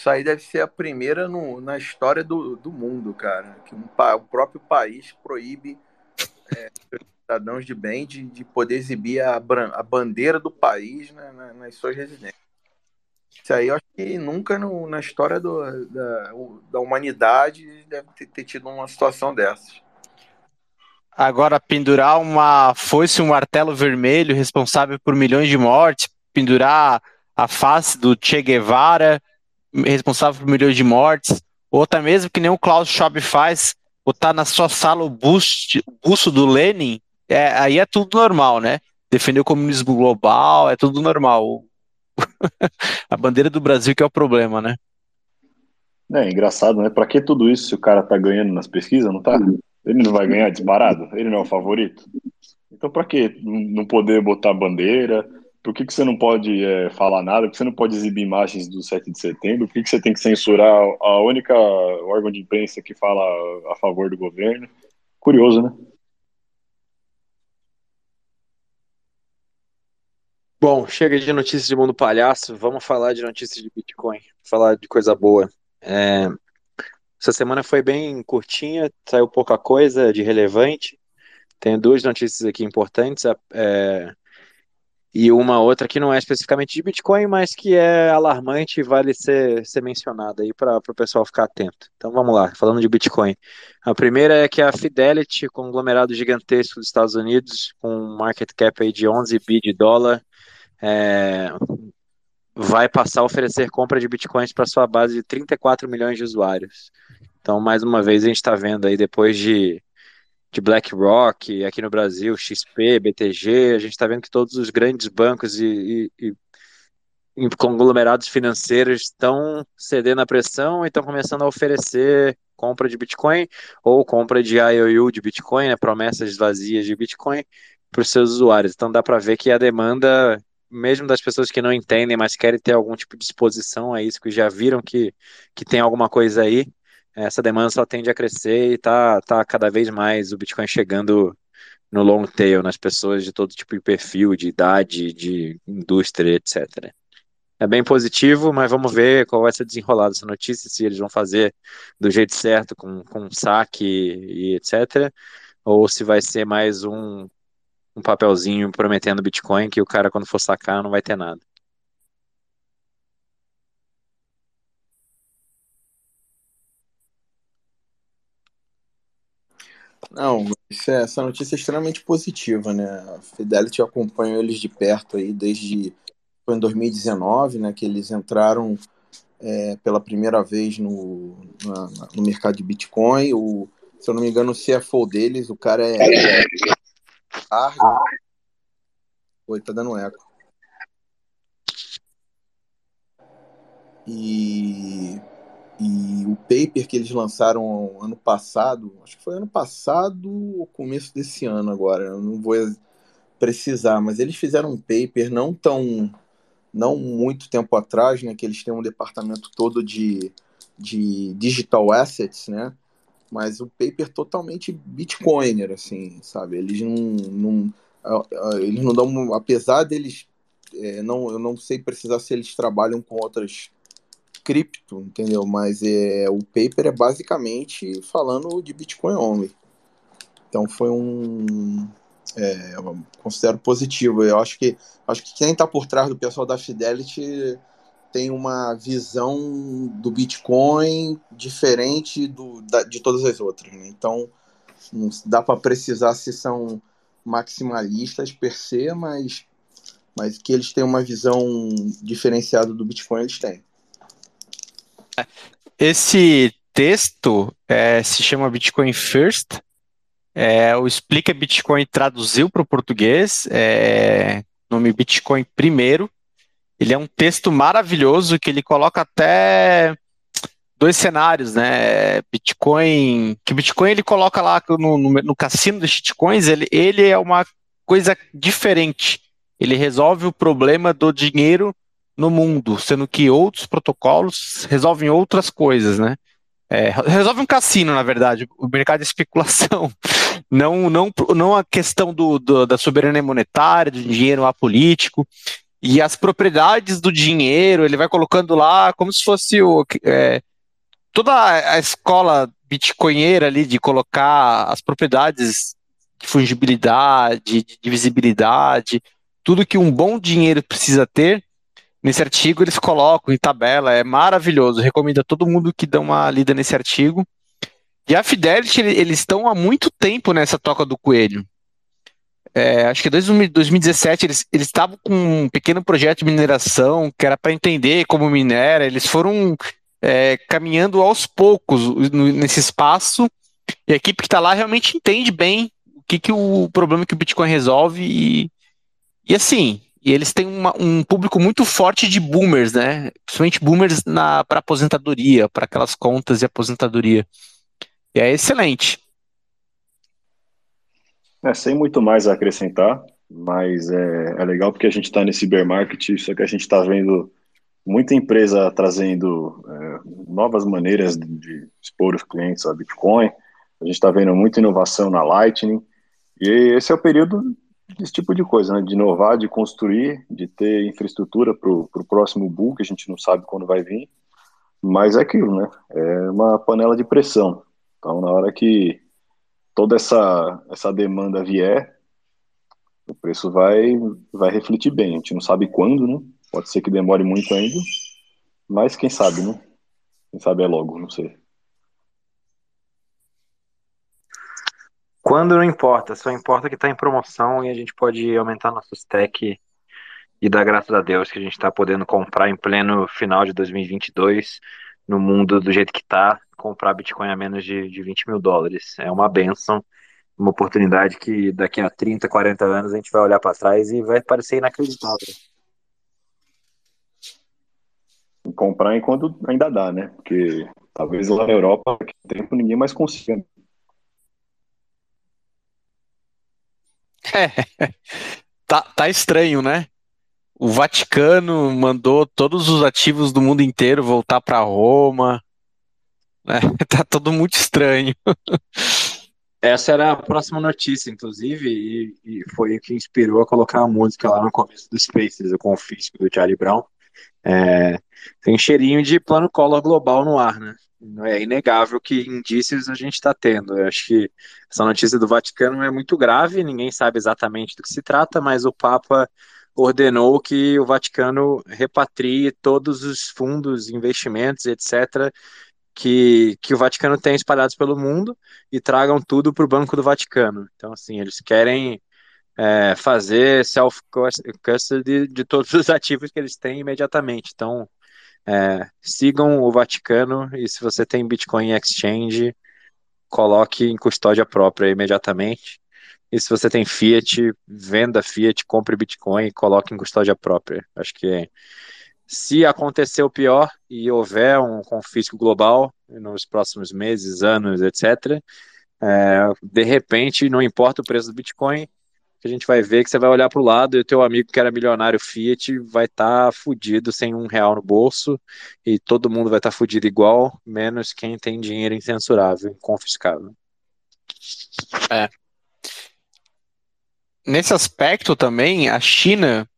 [SPEAKER 4] Isso aí deve ser a primeira no, na história do, do mundo, cara. Que um, o próprio país proíbe é, cidadãos de bem de, de poder exibir a, a bandeira do país né, nas suas residências. Isso aí eu acho que nunca no, na história do, da, da humanidade deve ter, ter, tido uma situação dessas.
[SPEAKER 6] Agora, pendurar uma foice, um martelo vermelho responsável por milhões de mortes, pendurar a face do Che Guevara, responsável por milhões de mortes, ou até mesmo que nem o Klaus Schwab faz, botar na sua sala o busto, busto do Lenin, é, aí é tudo normal, né? Defender o comunismo global, é tudo normal. a bandeira do Brasil que é o problema, né?
[SPEAKER 5] É engraçado, né? Pra que tudo isso se o cara tá ganhando nas pesquisas, não tá? Ele não vai ganhar disparado? Ele não é o favorito? Então pra que não poder botar bandeira? Por que, que você não pode é, falar nada? Por que você não pode exibir imagens do 7 de setembro? Por que, que você tem que censurar a única órgão de imprensa que fala a favor do governo? Curioso, né?
[SPEAKER 2] Bom, chega de notícias de mundo palhaço, vamos falar de notícias de Bitcoin, falar de coisa boa. É, essa semana foi bem curtinha, saiu pouca coisa de relevante. Tenho duas notícias aqui importantes, é, e uma outra que não é especificamente de Bitcoin, mas que é alarmante e vale ser, ser mencionada aí para o pessoal ficar atento. Então vamos lá, falando de Bitcoin. A primeira é que a Fidelity, conglomerado gigantesco dos Estados Unidos, com um market cap aí de 11 bi de dólar, é, vai passar a oferecer compra de bitcoins para sua base de 34 milhões de usuários. Então, mais uma vez, a gente está vendo aí, depois de, de BlackRock, aqui no Brasil, XP, BTG, a gente está vendo que todos os grandes bancos e, e, e conglomerados financeiros estão cedendo a pressão e estão começando a oferecer compra de Bitcoin ou compra de IOU de Bitcoin, né, promessas vazias de Bitcoin para os seus usuários. Então dá para ver que a demanda mesmo das pessoas que não entendem, mas querem ter algum tipo de exposição a isso, que já viram que, que tem alguma coisa aí, essa demanda só tende a crescer e tá, tá cada vez mais o Bitcoin chegando no long tail, nas pessoas de todo tipo de perfil, de idade, de indústria, etc. É bem positivo, mas vamos ver qual vai ser desenrolada essa notícia, se eles vão fazer do jeito certo, com, com saque e etc. Ou se vai ser mais um, um papelzinho prometendo Bitcoin que o cara, quando for sacar, não vai ter nada.
[SPEAKER 4] Não, isso é- essa notícia é extremamente positiva, né? A Fidelity acompanhou eles de perto aí desde foi em 2019, né? Que eles entraram é, pela primeira vez no, na- no mercado de Bitcoin. O, se eu não me engano, o CFO deles, o cara é. Ah, Oi, tá dando eco. E, e o paper que eles lançaram ano passado, acho que foi ano passado ou começo desse ano agora, eu não vou precisar, mas eles fizeram um paper não tão não muito tempo atrás, né, que eles têm um departamento todo de, de digital assets, né? Mas o paper totalmente bitcoiner, assim, sabe? Eles não, não eles não dão, apesar deles, é, não, eu não sei precisar se eles trabalham com outras cripto, entendeu? Mas é, o paper é basicamente falando de Bitcoin only. Então foi um, é, eu considero positivo. Eu acho que acho que quem está por trás do pessoal da Fidelity tem uma visão do Bitcoin diferente do, da, de todas as outras. Né? Então não dá para precisar se são maximalistas per se, mas mas que eles têm uma visão diferenciada do Bitcoin, eles têm.
[SPEAKER 6] Esse texto é, se chama Bitcoin First. É, o Explica Bitcoin traduziu para o português, é, nome Bitcoin Primeiro. Ele é um texto maravilhoso que ele coloca até dois cenários, né? Bitcoin, que Bitcoin ele coloca lá no, no, no cassino de shitcoins, ele, ele é uma coisa diferente. Ele resolve o problema do dinheiro no mundo, sendo que outros protocolos resolvem outras coisas, né? É, resolve um cassino, na verdade, o mercado de especulação, não, não, não a questão do, do, da soberania monetária, do dinheiro apolítico, e as propriedades do dinheiro, ele vai colocando lá como se fosse o, é, toda a escola bitcoinheira ali de colocar as propriedades de fungibilidade, de divisibilidade, tudo que um bom dinheiro precisa ter, nesse artigo eles colocam em tabela, é maravilhoso. Recomendo a todo mundo que dá uma lida nesse artigo. E a Fidelity, eles estão há muito tempo nessa toca do coelho. É, acho que desde 2017 eles estavam com um pequeno projeto de mineração que era para entender como minera. Eles foram é, caminhando aos poucos nesse espaço. E a equipe que está lá realmente entende bem o que, que o problema que o Bitcoin resolve. E, e assim, e eles têm uma, um público muito forte de boomers, né? Principalmente boomers para aposentadoria, para aquelas contas de aposentadoria. E é excelente.
[SPEAKER 5] É, sem muito mais a acrescentar, mas é, é legal porque a gente está nesse bear market, só que a gente está vendo muita empresa trazendo é, novas maneiras de, de expor os clientes a Bitcoin. A gente está vendo muita inovação na Lightning. E esse é o período desse tipo de coisa, né? De inovar, de construir, de ter infraestrutura para o próximo bull, que a gente não sabe quando vai vir. Mas é aquilo, né? É uma panela de pressão. Então, na hora que toda essa, essa demanda vier, o preço vai, vai refletir bem. A gente não sabe quando, né? Pode ser que demore muito ainda, mas quem sabe, né? Quem sabe é logo, não sei.
[SPEAKER 2] Quando não importa, só importa que está em promoção e a gente pode aumentar nosso stack e dar graças a Deus que a gente está podendo comprar em pleno final de 2022, no mundo do jeito que está, comprar Bitcoin a menos de, de 20 mil dólares. É uma benção, uma oportunidade que daqui a 30, 40 anos a gente vai olhar para trás e vai parecer inacreditável.
[SPEAKER 5] Comprar enquanto ainda dá, né? Porque talvez lá na Europa, tempo, ninguém mais consiga.
[SPEAKER 6] É, tá, tá estranho, né? O Vaticano mandou todos os ativos do mundo inteiro voltar para Roma. Né? Tá tudo muito estranho.
[SPEAKER 2] essa era a próxima notícia, inclusive, e, e foi o que inspirou a colocar a música lá no começo do Spaces, o confisco do Charlie Brown. É, tem cheirinho de plano Collor global no ar, né? É inegável que indícios a gente está tendo. Eu acho que essa notícia do Vaticano é muito grave, ninguém sabe exatamente do que se trata, mas o Papa ordenou que o Vaticano repatrie todos os fundos, investimentos, etc., que, que o Vaticano tem espalhados pelo mundo e tragam tudo para o Banco do Vaticano. Então, assim, eles querem é, fazer self-custody de todos os ativos que eles têm imediatamente. Então, é, sigam o Vaticano e se você tem Bitcoin Exchange, coloque em custódia própria imediatamente. E se você tem Fiat, venda Fiat, compre Bitcoin e coloque em custódia própria. Acho que se acontecer o pior e houver um confisco global nos próximos meses, anos, etc., é, de repente, não importa o preço do Bitcoin, que a gente vai ver que você vai olhar para o lado e o teu amigo que era milionário Fiat vai estar tá fudido sem um real no bolso e todo mundo vai estar tá fudido igual, menos quem tem dinheiro incensurável, inconfiscável.
[SPEAKER 6] É. Nesse aspecto também, a China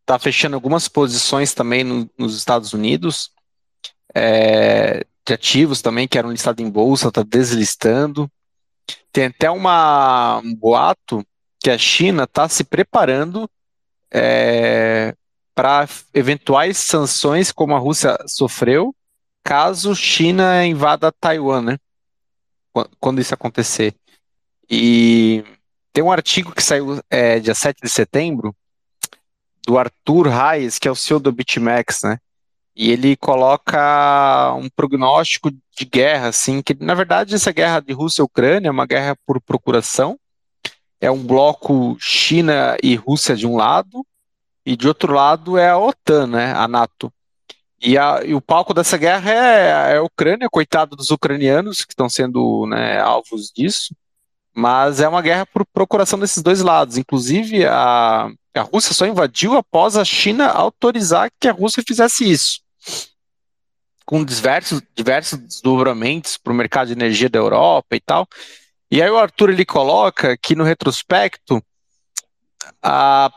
[SPEAKER 6] está fechando algumas posições também no, nos Estados Unidos, é, de ativos também que eram listados em bolsa, está deslistando. Tem até uma, um boato que a China está se preparando é, para eventuais sanções como a Rússia sofreu, caso China invada Taiwan, né? Quando isso acontecer. E tem um artigo que saiu é, dia 7 de setembro, do Arthur Reis, que é o CEO do BitMEX, né? E ele coloca um prognóstico de guerra, assim, que na verdade essa guerra de Rússia e Ucrânia é uma guerra por procuração. É um bloco China e Rússia de um lado, e de outro lado é a OTAN, né? A NATO. E, a, e o palco dessa guerra é, é, a Ucrânia, coitado dos ucranianos que estão sendo né, alvos disso. Mas é uma guerra por procuração desses dois lados. Inclusive, a, a Rússia só invadiu após a China autorizar que a Rússia fizesse isso. Com diversos, diversos desdobramentos para o mercado de energia da Europa e tal. E aí o Arthur ele coloca que no retrospecto, a,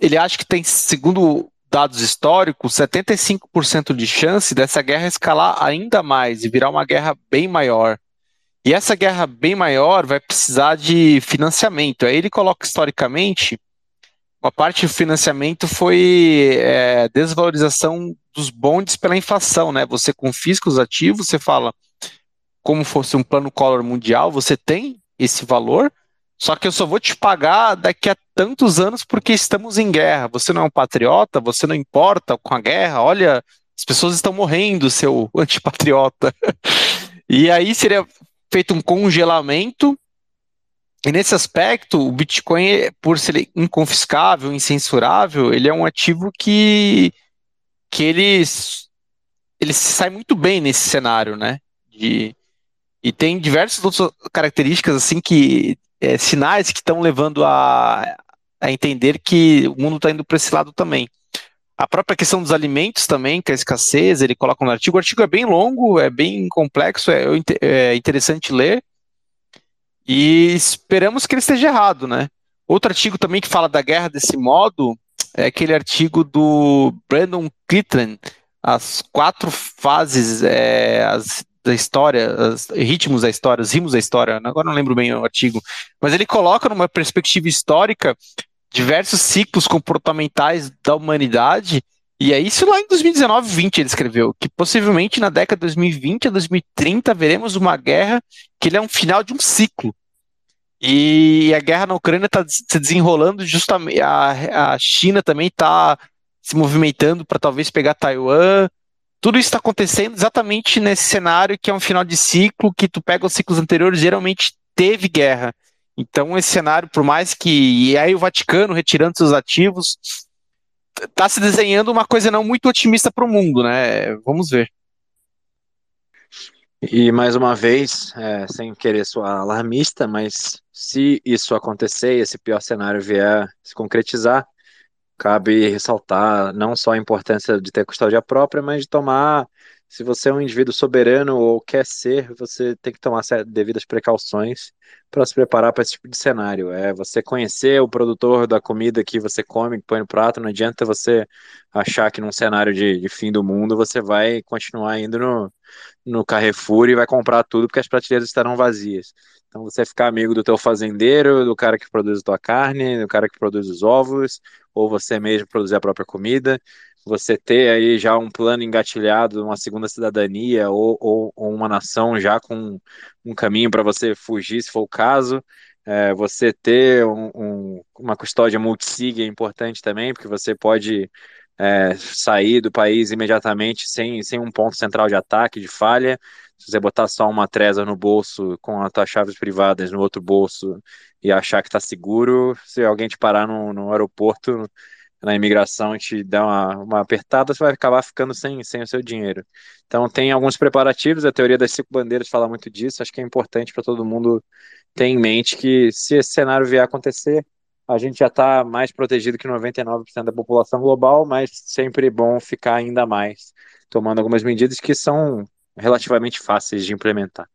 [SPEAKER 6] ele acha que tem, segundo dados históricos, 75% de chance dessa guerra escalar ainda mais e virar uma guerra bem maior. E essa guerra bem maior vai precisar de financiamento. Aí ele coloca historicamente uma parte do financiamento foi é, desvalorização dos bondes pela inflação, né? Você confisca os ativos, você fala como fosse um plano Collor mundial, você tem esse valor, só que eu só vou te pagar daqui a tantos anos porque estamos em guerra. Você não é um patriota, você não importa com a guerra. Olha, as pessoas estão morrendo, seu antipatriota. e aí seria feito um congelamento e nesse aspecto, o Bitcoin, por ser inconfiscável, incensurável, ele é um ativo que, que ele, ele sai muito bem nesse cenário, né? De, e tem diversas outras características, assim, que é, sinais que estão levando a, a entender que o mundo está indo para esse lado também. A própria questão dos alimentos também, que a escassez, ele coloca no artigo. O artigo é bem longo, é bem complexo, é, é interessante ler. E esperamos que ele esteja errado, né? Outro artigo também que fala da guerra desse modo é aquele artigo do Brandon Clitton, as quatro fases é, as, da história, os ritmos da história, os rimos da história, agora não lembro bem o artigo, mas ele coloca numa perspectiva histórica diversos ciclos comportamentais da humanidade, e é isso lá em 2019, 20 ele escreveu, que possivelmente na década de 2020 a 2030 veremos uma guerra que ele é um final de um ciclo. E a guerra na Ucrânia está se desenrolando justamente. A, a China também está se movimentando para talvez pegar Taiwan. Tudo isso está acontecendo exatamente nesse cenário que é um final de ciclo, que tu pega os ciclos anteriores, geralmente teve guerra. Então, esse cenário, por mais que. E aí o Vaticano retirando seus ativos, está se desenhando uma coisa não muito otimista para o mundo, né? Vamos ver.
[SPEAKER 2] E mais uma vez, é, sem querer soar alarmista, mas se isso acontecer esse pior cenário vier se concretizar, cabe ressaltar não só a importância de ter custódia própria, mas de tomar, se você é um indivíduo soberano ou quer ser, você tem que tomar devidas precauções para se preparar para esse tipo de cenário. É você conhecer o produtor da comida que você come, que põe no prato, não adianta você achar que num cenário de, de fim do mundo você vai continuar indo no, no Carrefour e vai comprar tudo porque as prateleiras estarão vazias. Então você ficar amigo do teu fazendeiro, do cara que produz a tua carne, do cara que produz os ovos, ou você mesmo produzir a própria comida, você ter aí já um plano engatilhado, uma segunda cidadania ou, ou, ou uma nação já com um caminho para você fugir, se for o caso. É, você ter um, um, uma custódia multisig é importante também, porque você pode é, sair do país imediatamente sem, sem um ponto central de ataque, de falha. Se você botar só uma treza no bolso com as chaves privadas no outro bolso e achar que está seguro, se alguém te parar no, no aeroporto, na imigração, te der uma, uma apertada, você vai acabar ficando sem, sem o seu dinheiro. Então, tem alguns preparativos, a teoria das cinco bandeiras fala muito disso, acho que é importante para todo mundo ter em mente que se esse cenário vier a acontecer, a gente já está mais protegido que 99% da população global, mas sempre bom ficar ainda mais, tomando algumas medidas que são relativamente fáceis de implementar.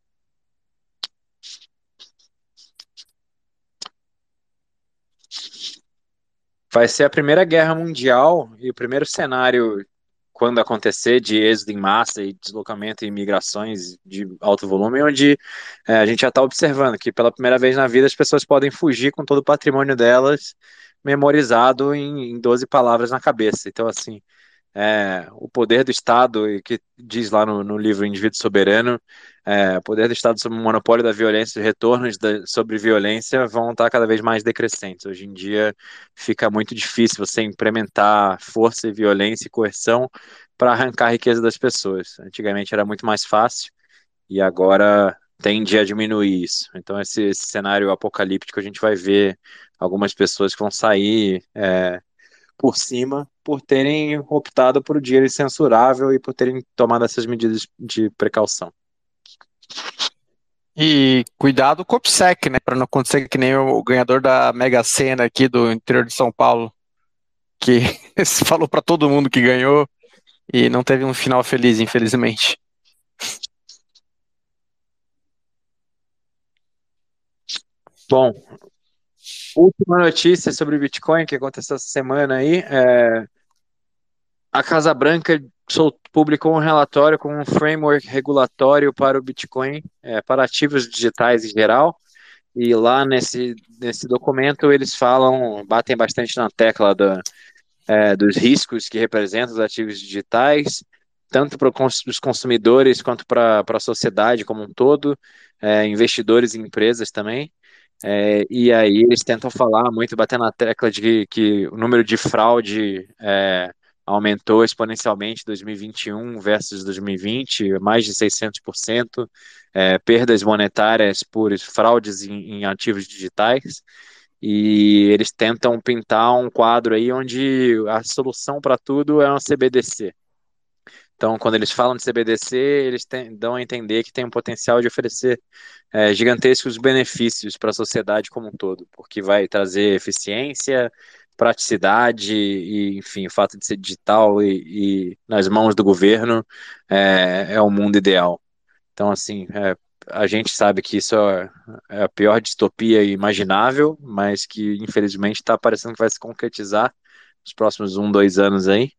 [SPEAKER 2] Vai ser a Primeira Guerra Mundial e o primeiro cenário, quando acontecer, de êxodo em massa e deslocamento e migrações de alto volume, onde é, a gente já está observando que pela primeira vez na vida as pessoas podem fugir com todo o patrimônio delas memorizado em, em 12 palavras na cabeça. Então, assim, é, o poder do Estado, e que diz lá no, no livro Indivíduo Soberano, é, o poder do Estado sobre o monopólio da violência, os retornos da, sobre violência vão estar cada vez mais decrescentes. Hoje em dia fica muito difícil você implementar força e violência e coerção para arrancar a riqueza das pessoas. Antigamente era muito mais fácil e agora tende a diminuir isso. Então esse, esse cenário apocalíptico a gente vai ver algumas pessoas que vão sair é, por cima por terem optado por dinheiro incensurável e por terem tomado essas medidas de precaução.
[SPEAKER 6] E cuidado com o OPSEC, né? Para não acontecer que nem o ganhador da Mega Sena aqui do interior de São Paulo, que falou para todo mundo que ganhou e não teve um final feliz, infelizmente.
[SPEAKER 2] Bom, última notícia sobre Bitcoin que aconteceu essa semana aí. É, a Casa Branca publicou um relatório com um framework regulatório para o Bitcoin, é, para ativos digitais em geral. E lá nesse, nesse documento eles falam, batem bastante na tecla é, dos riscos que representam os ativos digitais, tanto para os consumidores quanto para a sociedade como um todo, é, investidores e empresas também. É, e aí eles tentam falar muito, bater na tecla de que, o número de fraude é, aumentou exponencialmente 2021 versus 2020, mais de 600%, é, perdas monetárias por fraudes em, em, ativos digitais, e eles tentam pintar um quadro aí onde a solução para tudo é uma CBDC. Então, quando eles falam de CBDC, eles tem, dão a entender que tem um potencial de oferecer é, gigantescos benefícios para a sociedade como um todo, porque vai trazer eficiência, praticidade e, enfim, o fato de ser digital e, e nas mãos do governo é, é o mundo ideal. Então, assim, é, a gente sabe que isso é, é a pior distopia imaginável, mas que infelizmente está parecendo que vai se concretizar nos próximos um, dois anos aí.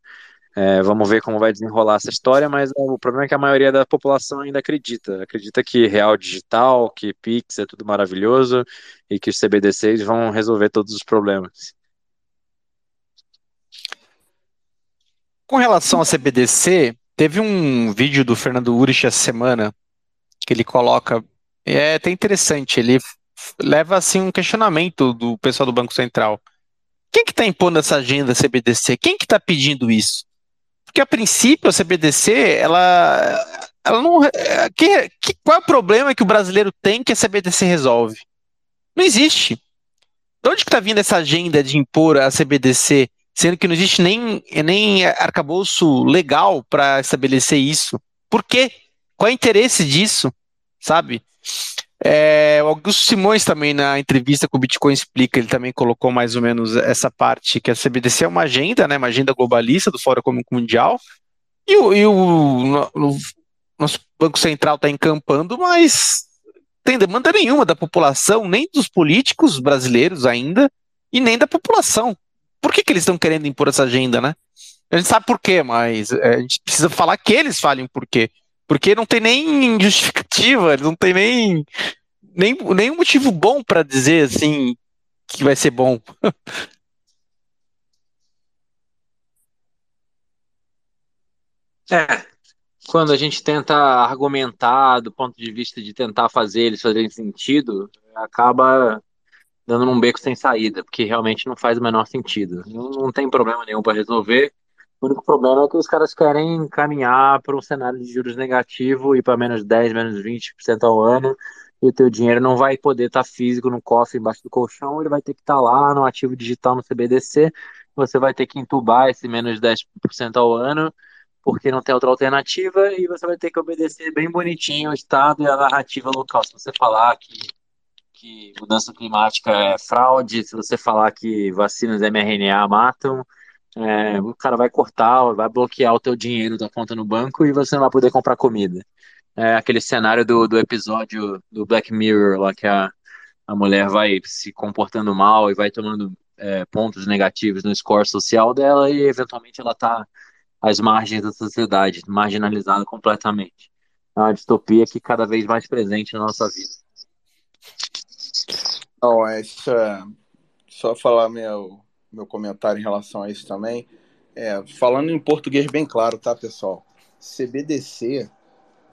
[SPEAKER 2] É, vamos ver como vai desenrolar essa história, mas o problema é que a maioria da população ainda acredita. Acredita que real digital, que Pix é tudo maravilhoso e que os CBDCs vão resolver todos os problemas.
[SPEAKER 6] Com relação a CBDC, teve um vídeo do Fernando Urich essa semana que ele coloca, é até interessante, ele leva assim um questionamento do pessoal do Banco Central. Quem que está impondo essa agenda CBDC? Quem que está pedindo isso? Porque a princípio a CBDC, ela, ela não, que, que, qual é o problema que o brasileiro tem que a CBDC resolve? Não existe. De onde que está vindo essa agenda de impor a CBDC sendo que não existe nem, nem arcabouço legal para estabelecer isso. Por quê? Qual é o interesse disso? Sabe? É, o Augusto Simões também, na entrevista com o Bitcoin Explica, ele também colocou mais ou menos essa parte, que a CBDC é uma agenda, né, uma agenda globalista do Fórum Econômico Mundial, e o, e o no, nosso Banco Central está encampando, mas tem demanda nenhuma da população, nem dos políticos brasileiros ainda, e nem da população. Por que, que eles estão querendo impor essa agenda, né? A gente sabe por quê, mas é, a gente precisa falar que eles falem por quê. Porque não tem nem justificativa, não tem nem, nem nenhum motivo bom para dizer assim que vai ser bom.
[SPEAKER 2] É, quando a gente tenta argumentar do ponto de vista de tentar fazer eles fazerem sentido, acaba dando num beco sem saída, porque realmente não faz o menor sentido. Não, não tem problema nenhum para resolver. O único problema é que os caras querem caminhar para um cenário de juros negativo e para menos 10, menos 20% ao ano, e o teu dinheiro não vai poder estar tá físico no cofre embaixo do colchão, ele vai ter que estar tá lá no ativo digital no CBDC, você vai ter que entubar esse menos 10% ao ano, porque não tem outra alternativa, e você vai ter que obedecer bem bonitinho o Estado e a narrativa local. Se você falar que, que mudança climática é fraude, se você falar que vacinas mRNA matam, é, o cara vai cortar, vai bloquear o teu dinheiro da conta no banco e você não vai poder comprar comida. É aquele cenário do, do episódio do Black Mirror, lá que a, a mulher vai se comportando mal e vai tomando é, pontos negativos no score social dela e eventualmente ela está às margens da sociedade, marginalizada completamente. É uma distopia que cada vez mais presente na nossa vida.
[SPEAKER 4] É isso é... Só falar meu, meu comentário em relação a isso também. É, falando em português bem claro, tá, pessoal? CBDC,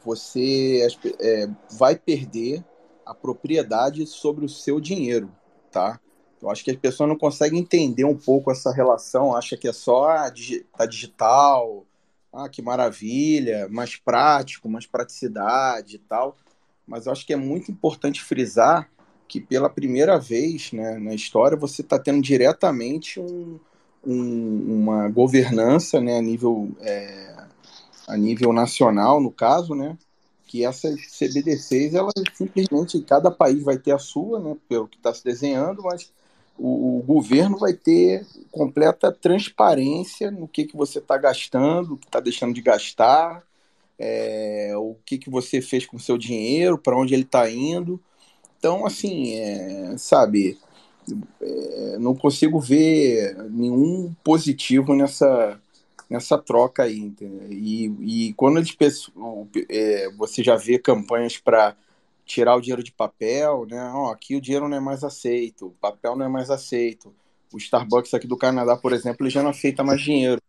[SPEAKER 4] você é, vai perder a propriedade sobre o seu dinheiro, tá? Eu acho que as pessoas não conseguem entender um pouco essa relação, acha que é só ah, tá digital, ah, que maravilha, mais prático, mais praticidade e tal. Mas eu acho que é muito importante frisar que pela primeira vez né, na história você está tendo diretamente um, um, uma governança né, a, nível, é, a nível nacional, no caso, né, que essas CBDCs, elas simplesmente, cada país vai ter a sua, né, pelo que está se desenhando, mas o, o, governo vai ter completa transparência no que, que você está gastando, o que está deixando de gastar, é, o que, que você fez com o seu dinheiro, para onde ele está indo. Então, assim, é, sabe, é, não consigo ver nenhum positivo nessa, nessa troca aí? E, e quando eles é, você já vê campanhas para tirar o dinheiro de papel, né? Oh, aqui o dinheiro não é mais aceito, o papel não é mais aceito. O Starbucks aqui do Canadá, por exemplo, ele já não aceita mais dinheiro,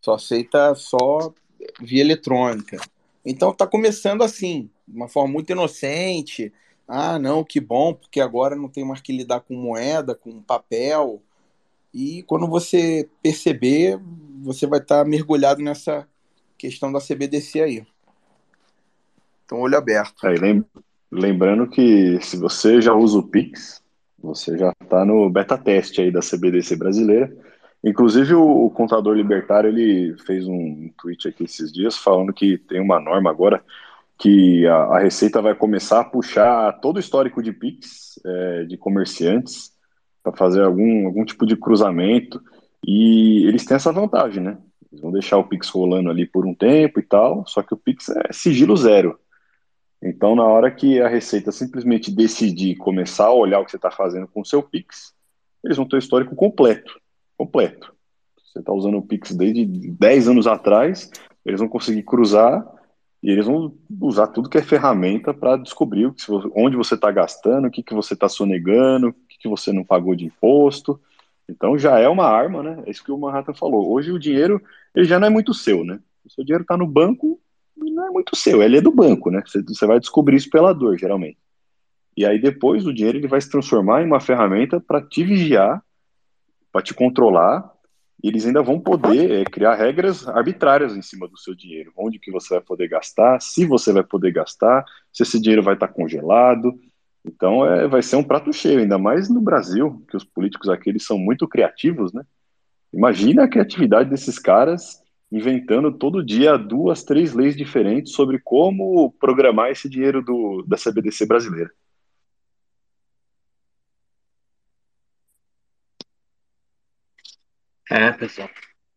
[SPEAKER 4] só aceita só via eletrônica. Então está começando assim, de uma forma muito inocente, ah, não, que bom, porque agora não tem mais que lidar com moeda, com papel. E quando você perceber, você vai estar mergulhado nessa questão da CBDC aí. Então, olho aberto.
[SPEAKER 5] Aí, lembrando que se você já usa o Pix, você já está no beta teste aí da CBDC brasileira. Inclusive, o, o contador libertário ele fez um tweet aqui esses dias falando que tem uma norma agora que a, a, Receita vai começar a puxar todo o histórico de PIX é, de comerciantes para fazer algum, algum tipo de cruzamento e eles têm essa vantagem, né? Eles vão deixar o Pix rolando ali por um tempo e tal, só que o Pix é sigilo zero. Então, na hora que a Receita simplesmente decidir começar a olhar o que você está fazendo com o seu Pix, eles vão ter o histórico completo. Completo. Você está usando o Pix desde 10 anos atrás, eles vão conseguir cruzar e eles vão usar tudo que é ferramenta para descobrir onde você está gastando, o que, que você está sonegando, o que, que você não pagou de imposto. Então já é uma arma, né? É isso que o Manhattan falou. Hoje o dinheiro ele já não é muito seu, né? O seu dinheiro está no banco não é muito seu, ele é do banco, né? Você, você vai descobrir isso pela dor, geralmente. E aí depois o dinheiro ele vai se transformar em uma ferramenta para te vigiar, para te controlar eles ainda vão poder é, criar regras arbitrárias em cima do seu dinheiro. Onde que você vai poder gastar, se você vai poder gastar, se esse dinheiro vai estar congelado. Então é, vai ser um prato cheio, ainda mais no Brasil, que os políticos aqui eles são muito criativos, né? Imagina a criatividade desses caras inventando todo dia duas, três leis diferentes sobre como programar esse dinheiro do, da CBDC brasileira.
[SPEAKER 2] É, pessoal.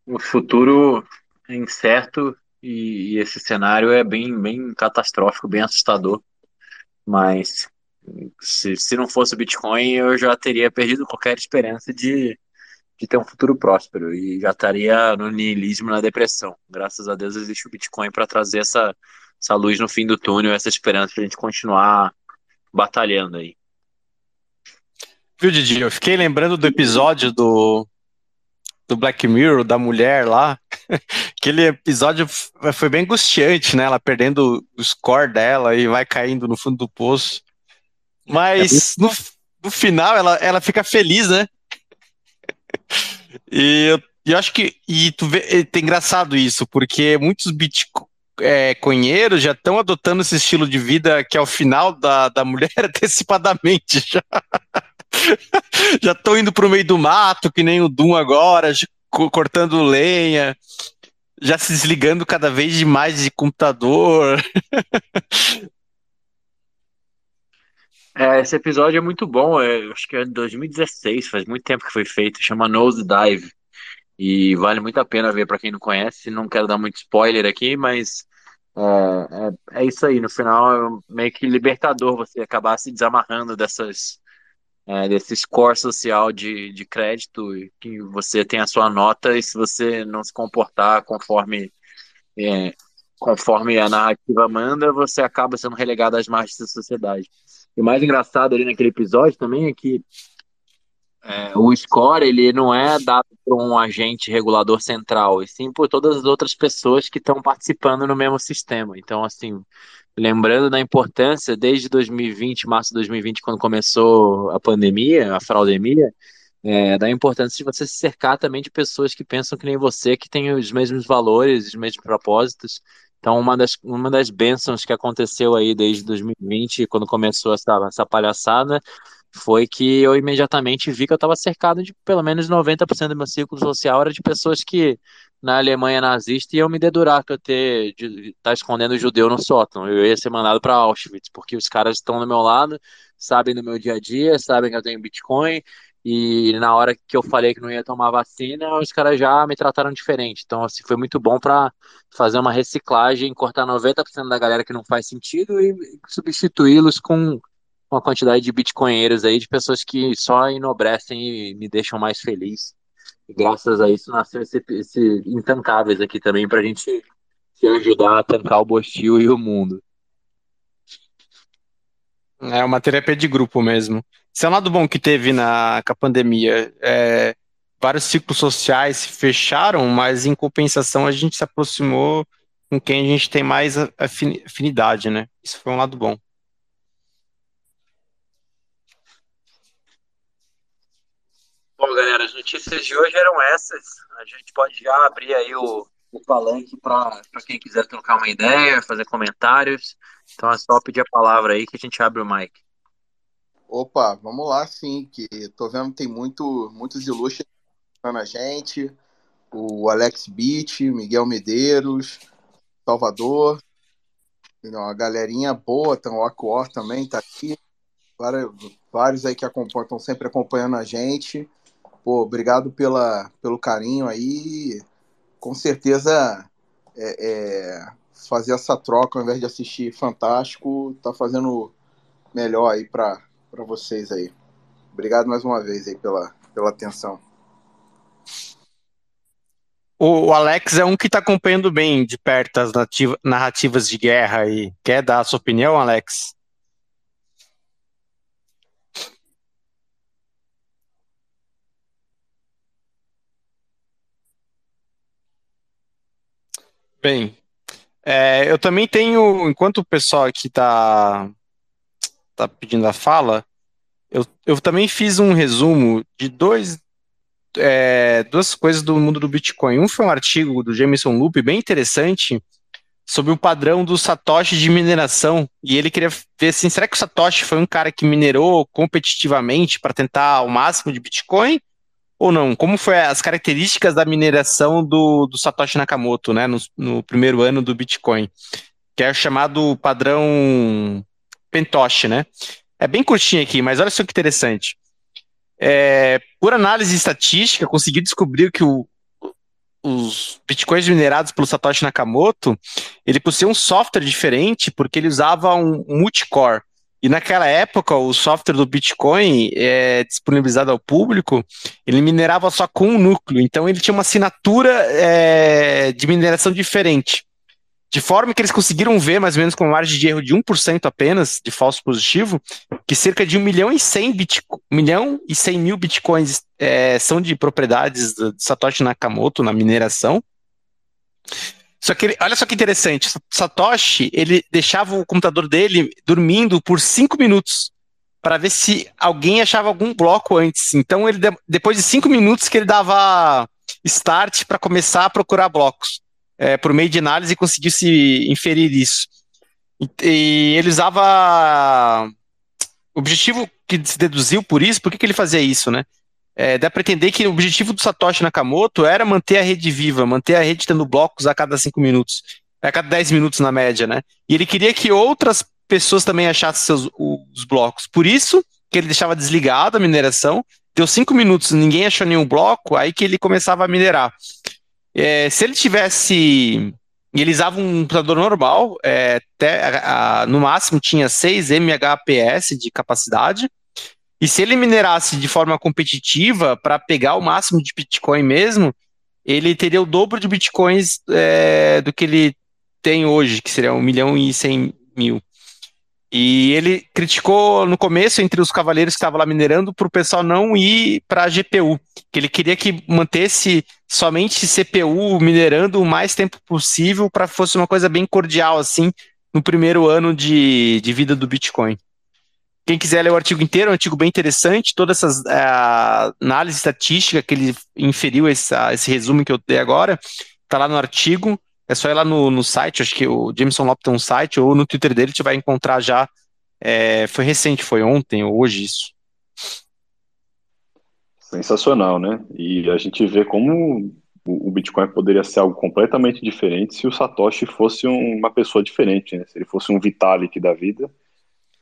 [SPEAKER 2] O futuro é incerto e, e esse cenário é bem, bem catastrófico, bem assustador. Mas se, se não fosse o Bitcoin, eu já teria perdido qualquer esperança de, de ter um futuro próspero e já estaria no niilismo, na depressão. Graças a Deus existe o Bitcoin para trazer essa, essa luz no fim do túnel, essa esperança para a gente continuar batalhando aí.
[SPEAKER 6] Viu, Didi? Eu fiquei lembrando do episódio do, do Black Mirror, da mulher lá. Aquele episódio foi bem angustiante, né? Ela perdendo o score dela e vai caindo no fundo do poço. Mas no, no final ela, ela fica feliz, né? E eu, eu acho que. E tu vê, tem engraçado isso, porque muitos bitcoinheiros é, já estão adotando esse estilo de vida que é o final da, da mulher antecipadamente já. já estão indo para o meio do mato, que nem o Doom agora, cortando lenha, já se desligando cada vez mais de computador.
[SPEAKER 2] É, esse episódio é muito bom, é, acho que é de 2016, faz muito tempo que foi feito, chama Nose Dive. E vale muito a pena ver para quem não conhece. Não quero dar muito spoiler aqui, mas é, é, é, isso aí. No final, é meio que libertador você acabar se desamarrando dessas, é, desse score social de, de crédito, que você tem a sua nota e se você não se comportar conforme, é, conforme a narrativa manda, você acaba sendo relegado às margens da sociedade. E o mais engraçado ali naquele episódio também é que é, o score ele não é dado por um agente regulador central, e sim por todas as outras pessoas que estão participando no mesmo sistema. Então, assim, lembrando da importância, desde 2020, março de 2020, quando começou a pandemia, a fraudemia, é, da importância de você se cercar também de pessoas que pensam que nem você, que têm os mesmos valores, os mesmos propósitos. Então, uma das, uma das bênçãos que aconteceu aí desde 2020, quando começou essa, essa palhaçada, foi que eu imediatamente vi que eu estava cercado de pelo menos 90% do meu círculo social era de pessoas que na Alemanha nazista iam me dedurar que eu ter de, tá escondendo judeu no sótão. Eu ia ser mandado para Auschwitz, porque os caras estão do meu lado, sabem do meu dia a dia, sabem que eu tenho Bitcoin, e na hora que eu falei que não ia tomar vacina, os caras já me trataram diferente. Então, assim, foi muito bom para fazer uma reciclagem, cortar 90% da galera que não faz sentido e substituí-los com uma quantidade de bitcoinheiros aí, de pessoas que só enobrecem e me deixam mais feliz. E graças a isso nasceu esse, esse Intancáveis aqui também, para a gente se ajudar a tancar o Bostil e o mundo.
[SPEAKER 6] É uma terapia de grupo mesmo. Isso é um lado bom que teve na com a pandemia. É, vários ciclos sociais se fecharam, mas em compensação a gente se aproximou com quem a gente tem mais afinidade, né? Isso foi um lado bom.
[SPEAKER 2] Bom, galera, as notícias de hoje eram essas. A gente pode já abrir aí o, o palanque para quem quiser trocar uma ideia, fazer comentários. Então é só pedir a palavra aí que a gente abre o mic.
[SPEAKER 4] Opa, vamos lá sim, que tô vendo tem muito, muitos ilustres na gente. O Alex Beach, Miguel Medeiros, Salvador. A galerinha boa, então, o Aquor também tá aqui. Vários, vários aí que acompanham, estão sempre acompanhando a gente. Pô, obrigado pela, pelo carinho aí. Com certeza é, é, fazer essa troca ao invés de assistir Fantástico tá fazendo melhor aí para vocês aí. Obrigado mais uma vez aí pela, pela atenção.
[SPEAKER 6] O Alex é um que está acompanhando bem de perto as narrativas de guerra aí. Quer dar a sua opinião, Alex? Bem, é, eu também tenho, enquanto o pessoal aqui está tá pedindo a fala, eu, eu também fiz um resumo de dois, é, duas coisas do mundo do Bitcoin. Um foi um artigo do Jameson Loop bem interessante sobre o padrão do Satoshi de mineração. E ele queria ver assim, será que o Satoshi foi um cara que minerou competitivamente para tentar o máximo de Bitcoin? Ou não? Como foi as características da mineração do, do Satoshi Nakamoto, né, no, no primeiro ano do Bitcoin, que é o chamado padrão Pentoshi, né? É bem curtinho aqui, mas olha só que interessante. é, por análise estatística, conseguiu descobrir que o, os bitcoins minerados pelo Satoshi Nakamoto, ele possuía um software diferente porque ele usava um multicore. E naquela época, o software do Bitcoin é, disponibilizado ao público, ele minerava só com um núcleo. Então ele tinha uma assinatura é, de mineração diferente. De forma que eles conseguiram ver, mais ou menos com uma margem de erro de 1% apenas, de falso positivo, que cerca de 1 milhão e 100, bitco 1 milhão e 100 mil bitcoins é, são de propriedades do Satoshi Nakamoto na mineração. Só que, ele, olha só que interessante, Satoshi, ele deixava o computador dele dormindo por 5 minutos para ver se alguém achava algum bloco antes. Então, ele depois de 5 minutos que ele dava start para começar a procurar blocos é, por meio de análise, conseguiu se inferir isso. E, e ele usava. O objetivo que se deduziu por isso, por que, que ele fazia isso, né? É, dá para entender que o objetivo do Satoshi Nakamoto era manter a rede viva, manter a rede tendo blocos a cada 5 minutos, a cada 10 minutos na média, né? E ele queria que outras pessoas também achassem seus, os blocos. Por isso que ele deixava desligado a mineração, deu 5 minutos, ninguém achou nenhum bloco, aí que ele começava a minerar. É, se ele tivesse. Ele usava um computador normal, é, até, a, a, no máximo tinha 6 MHps de capacidade. E se ele minerasse de forma competitiva para pegar o máximo de Bitcoin mesmo, ele teria o dobro de Bitcoins é, do que ele tem hoje, que seria 1 milhão e 100 mil. E ele criticou no começo, entre os cavaleiros que estavam lá minerando, para o pessoal não ir para a GPU, que ele queria que mantesse somente CPU minerando o mais tempo possível para fosse uma coisa bem cordial, assim, no primeiro ano de, de vida do Bitcoin. Quem quiser ler o artigo inteiro, é um artigo bem interessante, toda essa uh, análise estatística que ele inferiu, essa, esse resumo que eu dei agora, está lá no artigo. É só ir lá no, no site, acho que o Jameson Lopes tem um site, ou no Twitter dele, você vai encontrar já. É, foi recente, foi ontem ou hoje isso.
[SPEAKER 5] Sensacional, né? E a gente vê como o Bitcoin poderia ser algo completamente diferente se o Satoshi fosse uma pessoa diferente, né? Se ele fosse um Vitalik da vida,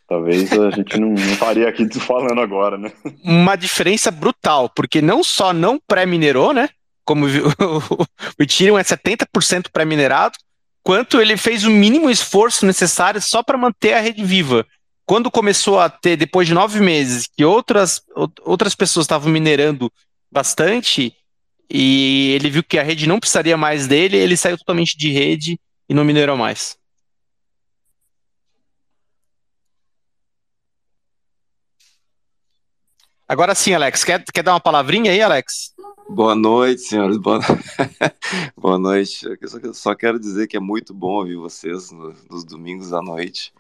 [SPEAKER 5] talvez a gente não, estaria aqui falando agora, né?
[SPEAKER 6] Uma diferença brutal, porque não só não pré-minerou, né? como o Ethereum é 70% pré-minerado, quanto ele fez o mínimo esforço necessário só para manter a rede viva. Quando começou a ter, depois de nove meses, que outras, outras pessoas estavam minerando bastante, e ele viu que a rede não precisaria mais dele, ele saiu totalmente de rede e não minerou mais. Agora sim, Alex, quer, quer dar uma palavrinha aí, Alex?
[SPEAKER 7] Boa noite, senhores. Boa, Boa noite. Eu só, quero dizer que é muito bom ouvir vocês no, nos domingos à noite.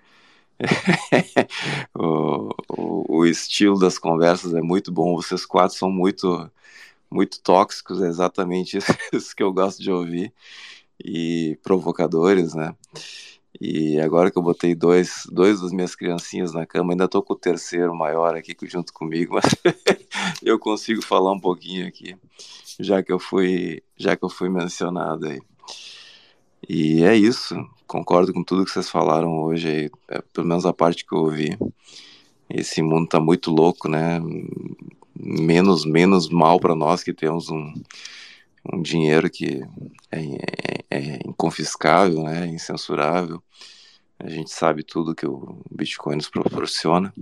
[SPEAKER 7] o, o, o, estilo das conversas é muito bom. Vocês quatro são muito, muito tóxicos, é exatamente isso que eu gosto de ouvir. E provocadores, né? E agora que eu botei dois, dois das minhas criancinhas na cama, ainda tô com o terceiro maior aqui junto comigo, mas eu consigo falar um pouquinho aqui, já que eu fui, já que eu fui mencionado aí. E é isso, concordo com tudo que vocês falaram hoje aí, é, pelo menos a parte que eu ouvi. Esse mundo tá muito louco, né? Menos menos mal para nós que temos um um dinheiro que é, é, é inconfiscável, né, incensurável. A gente sabe tudo que o Bitcoin nos proporciona,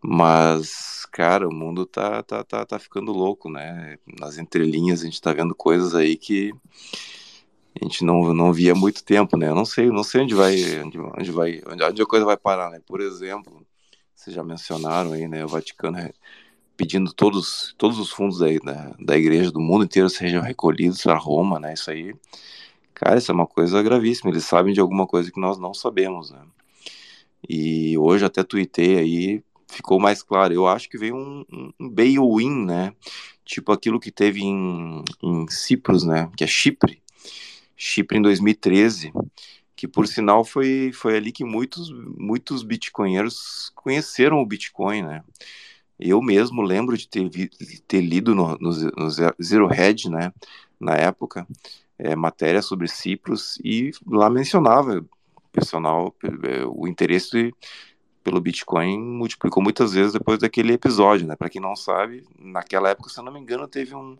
[SPEAKER 7] mas, cara, o mundo tá, tá, tá, tá ficando louco, né? Nas entrelinhas a gente tá vendo coisas aí que a gente não, não via há muito tempo, né? Eu não sei, não sei onde vai, onde, onde vai, onde, a coisa vai parar, né? Por exemplo, vocês já mencionaram aí, né? O Vaticano pedindo todos, todos os fundos da, da, da igreja do mundo inteiro sejam recolhidos para Roma, né? Isso aí, cara, isso é uma coisa gravíssima. Eles sabem de alguma coisa que nós não sabemos, né? E hoje até tuitei aí, ficou mais claro. Eu acho que veio um, um bail-in, né? Tipo aquilo que teve em, em Cipros, né? Que é Chipre. Chipre em 2013 que por sinal foi, foi ali que muitos, muitos bitcoinheiros conheceram o Bitcoin, né? Eu mesmo lembro de ter, vi, ter lido no, no, no, Zero Head, né, na época, é, matéria sobre Cipros e lá mencionava personal é, o interesse pelo Bitcoin multiplicou muitas vezes depois daquele episódio, né? Para quem não sabe, naquela época, se eu não me engano, teve um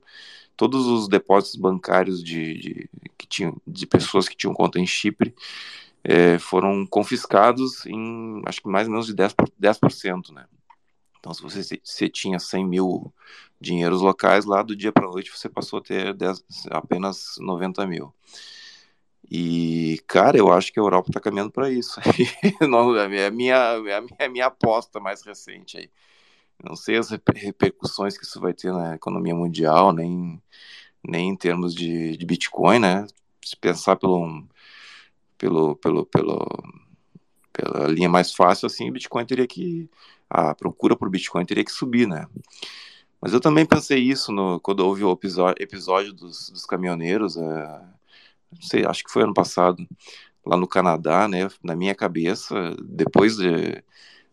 [SPEAKER 7] todos os depósitos bancários de, de que tinham de pessoas que tinham conta em Chipre é, foram confiscados em acho que mais ou menos de 10%, 10% né? Então, se você, tinha 100 mil dinheiros locais, lá do dia para a noite você passou a ter 10, apenas 90 mil. E, cara, eu acho que a Europa está caminhando para isso. é, minha, é, minha, é a minha aposta mais recente aí. Não sei as repercussões que isso vai ter na economia mundial, nem, nem em termos de, de Bitcoin, né? Se pensar pelo, pelo, pelo, pelo, pela linha mais fácil, assim, Bitcoin teria que. A procura por Bitcoin teria que subir, né? Mas eu também pensei isso no, quando houve o episódio, dos, dos caminhoneiros. É, não sei, acho que foi ano passado, lá no Canadá, né? Na minha cabeça, depois de,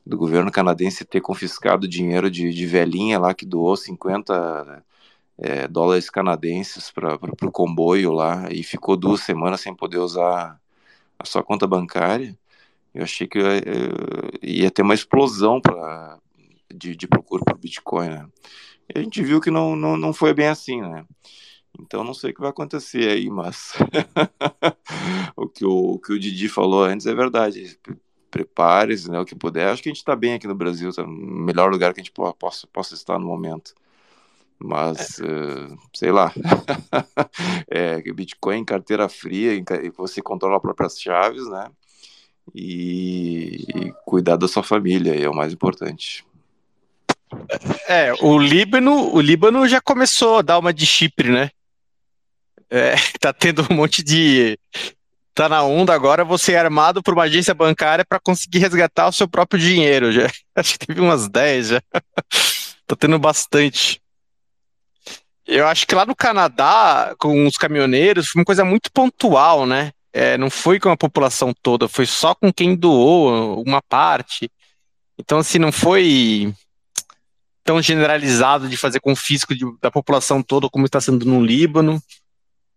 [SPEAKER 7] do governo canadense ter confiscado dinheiro de, de velhinha lá que doou 50 é, dólares canadenses para o comboio lá e ficou duas semanas sem poder usar a sua conta bancária, eu achei que ia, ia ter uma explosão pra, de, de procura por Bitcoin, né? E a gente viu que não, não, não foi bem assim, né? Então não sei o que vai acontecer aí, mas o, que o, o que o Didi falou antes é verdade. Prepare-se, né, o que puder. Acho que a gente está bem aqui no Brasil, tá no melhor lugar que a gente possa, possa estar no momento. Mas, é. uh, sei lá, é, Bitcoin, carteira fria, você controla as próprias chaves, né? E, e cuidar da sua família é o mais importante.
[SPEAKER 6] É, o Líbano, o Líbano já começou a dar uma de Chipre, né? É, tá tendo um monte de. Tá na onda agora você é armado por uma agência bancária para conseguir resgatar o seu próprio dinheiro. Já. Acho que teve umas 10 já. tá tendo bastante. Eu acho que lá no Canadá, com os caminhoneiros, foi uma coisa muito pontual, né? É, não foi com a população toda, foi só com quem doou uma parte. Então, assim, não foi tão generalizado de fazer confisco de, da população toda como está sendo no Líbano,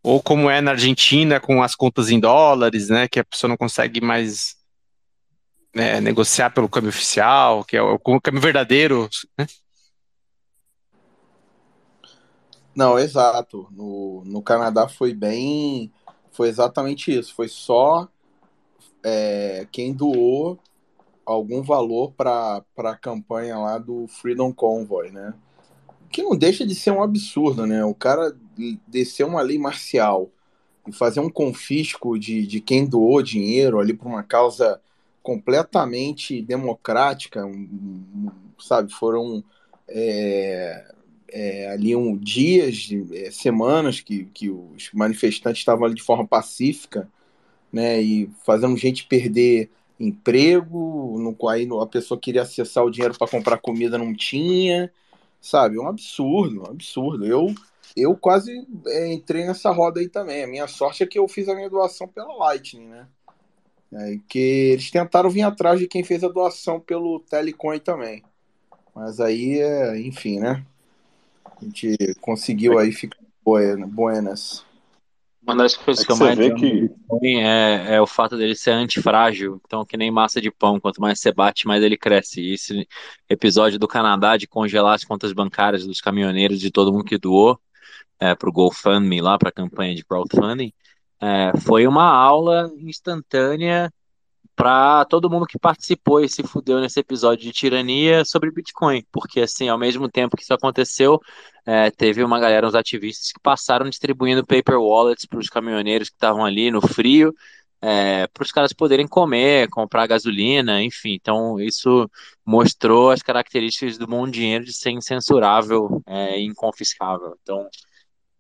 [SPEAKER 6] ou como é na Argentina com as contas em dólares, né, que a pessoa não consegue mais né, negociar pelo câmbio oficial, que é o, o câmbio verdadeiro, né?
[SPEAKER 4] Não, exato. No, no Canadá foi bem. Foi exatamente isso. Foi só é, quem doou algum valor para a campanha lá do Freedom Convoy, né? Que não deixa de ser um absurdo, né? O cara descer uma lei marcial e fazer um confisco de, de quem doou dinheiro ali para uma causa completamente democrática, sabe? Foram é, é, ali um dias, é, semanas que, que os manifestantes estavam ali de forma pacífica, né? E fazendo gente perder emprego, no qual a pessoa queria acessar o dinheiro para comprar comida, não tinha, sabe? Um absurdo, um absurdo. Eu, eu quase é, entrei nessa roda aí também. A minha sorte é que eu fiz a minha doação pela Lightning, né? É, que eles tentaram vir atrás de quem fez a doação pelo Telecoin também. Mas aí, é, enfim, né? A gente conseguiu aí ficar buenas.
[SPEAKER 2] Uma das coisas é que, que, eu mais que... É, é, o fato dele ser antifrágil. Então, que nem massa de pão, quanto mais você bate, mais ele cresce. E esse episódio do Canadá de congelar as contas bancárias dos caminhoneiros de todo mundo que doou é, para o GoFundMe lá, para a campanha de crowdfunding, é, foi uma aula instantânea para todo mundo que participou e se fudeu nesse episódio de tirania sobre Bitcoin, porque assim, ao mesmo tempo que isso aconteceu, é, teve uma galera, uns ativistas que passaram distribuindo paper wallets para os caminhoneiros que estavam ali no frio, é, para os caras poderem comer, comprar gasolina, enfim. Então isso mostrou as características do bom dinheiro de ser incensurável é, e inconfiscável. Então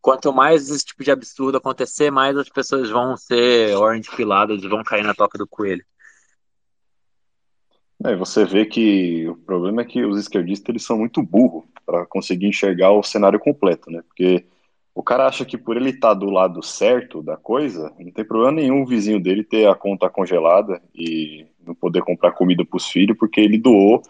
[SPEAKER 2] quanto mais esse tipo de absurdo acontecer, mais as pessoas vão ser orange piladas vão cair na toca do coelho.
[SPEAKER 5] É, você vê que o problema é que os esquerdistas eles são muito burros para conseguir enxergar o cenário completo, né? Porque o cara acha que por ele estar tá do lado certo da coisa, não tem problema nenhum o vizinho dele ter a conta congelada e não poder comprar comida para os filhos porque ele doou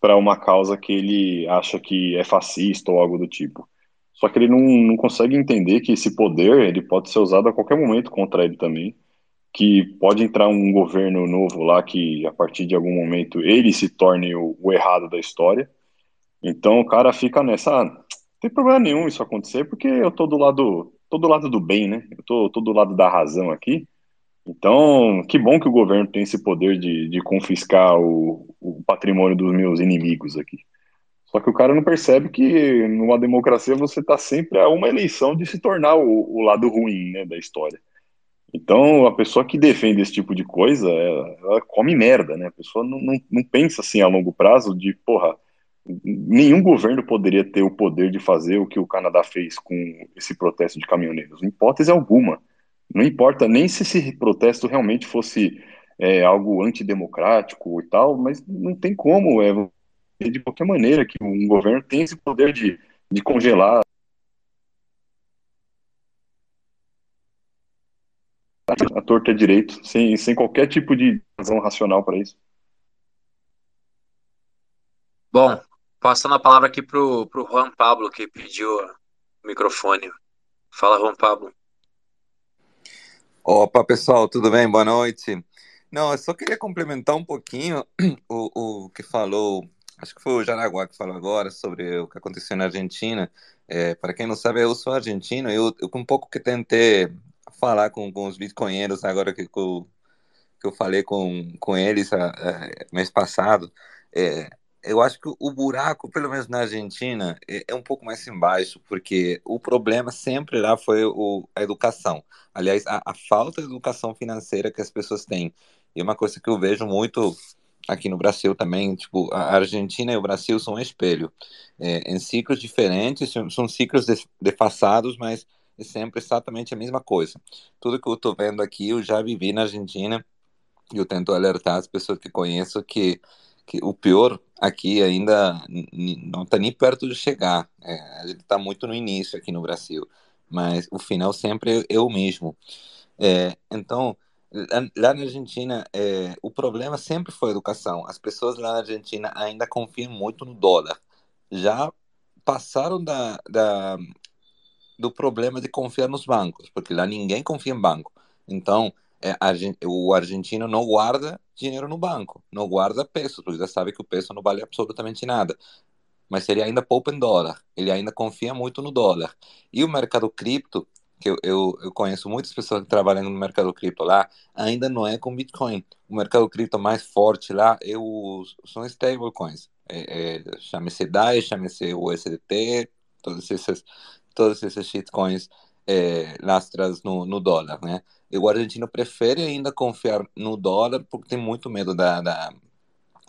[SPEAKER 5] para uma causa que ele acha que é fascista ou algo do tipo. Só que ele não, não consegue entender que esse poder ele pode ser usado a qualquer momento contra ele também que pode entrar um governo novo lá que a partir de algum momento ele se torne o, o errado da história. Então o cara fica nessa, ah, não tem problema nenhum isso acontecer porque eu tô do lado, tô do lado do bem, né? Eu tô, tô do lado da razão aqui. Então, que bom que o governo tem esse poder de, de confiscar o, o patrimônio dos meus inimigos aqui. Só que o cara não percebe que numa democracia você está sempre a uma eleição de se tornar o, o, lado ruim né, da história. Então, a pessoa que defende esse tipo de coisa, ela, ela come merda, né? A pessoa não, não, não, pensa assim a longo prazo de, porra, nenhum governo poderia ter o poder de fazer o que o Canadá fez com esse protesto de caminhoneiros, em hipótese alguma. Não importa nem se esse protesto realmente fosse é, algo antidemocrático e tal, mas não tem como, é, de qualquer maneira, que um governo tem esse poder de, de congelar a torta direito, sem, sem qualquer tipo de razão racional para isso.
[SPEAKER 2] Bom, passando a palavra aqui pro, pro Juan Pablo, que pediu o microfone. Fala, Juan Pablo.
[SPEAKER 8] Opa, pessoal, tudo bem? Boa noite. Não, eu só queria complementar um pouquinho o, o que falou, acho que foi o Jaraguá que falou agora sobre o que aconteceu na Argentina. É, para quem não sabe, eu sou argentino, eu, eu um pouco que tentei falar com, com os bitcoinheiros agora que, que, eu, que eu falei com, com eles a, a, mês passado. É, eu acho que o buraco, pelo menos na Argentina, é, é, um pouco mais embaixo, porque o problema sempre lá foi o, a educação. Aliás, a, a, falta de educação financeira que as pessoas têm. E é uma coisa que eu vejo muito aqui no Brasil também, tipo, a Argentina e o Brasil são um espelho. É, em ciclos diferentes, são, são ciclos defasados, mas é sempre exatamente a mesma coisa. Tudo que eu estou vendo aqui, eu já vivi na Argentina, e eu tento alertar as pessoas que conheço que que o pior aqui ainda não está nem perto de chegar. É, a gente está muito no início aqui no Brasil, mas o final sempre é o mesmo. É, então, lá na Argentina, é, o problema sempre foi a educação. As pessoas lá na Argentina ainda confiam muito no dólar. Já passaram da, da, do problema de confiar nos bancos, porque lá ninguém confia em banco. Então, é, o argentino não guarda dinheiro no banco, não guarda peso, porque já sabe que o peso não vale absolutamente nada. Mas ele ainda poupa em dólar, ele ainda confia muito no dólar. E o mercado cripto, que eu, eu, eu conheço muitas pessoas que trabalham no mercado cripto lá, ainda não é com Bitcoin. O mercado cripto mais forte lá é o, são stablecoins. É, é, chame-se DAI, chame-se USDT, todos esses, todos esses shitcoins é, lastras no, no dólar, né? E o argentino prefere ainda confiar no dólar porque tem muito medo da, da,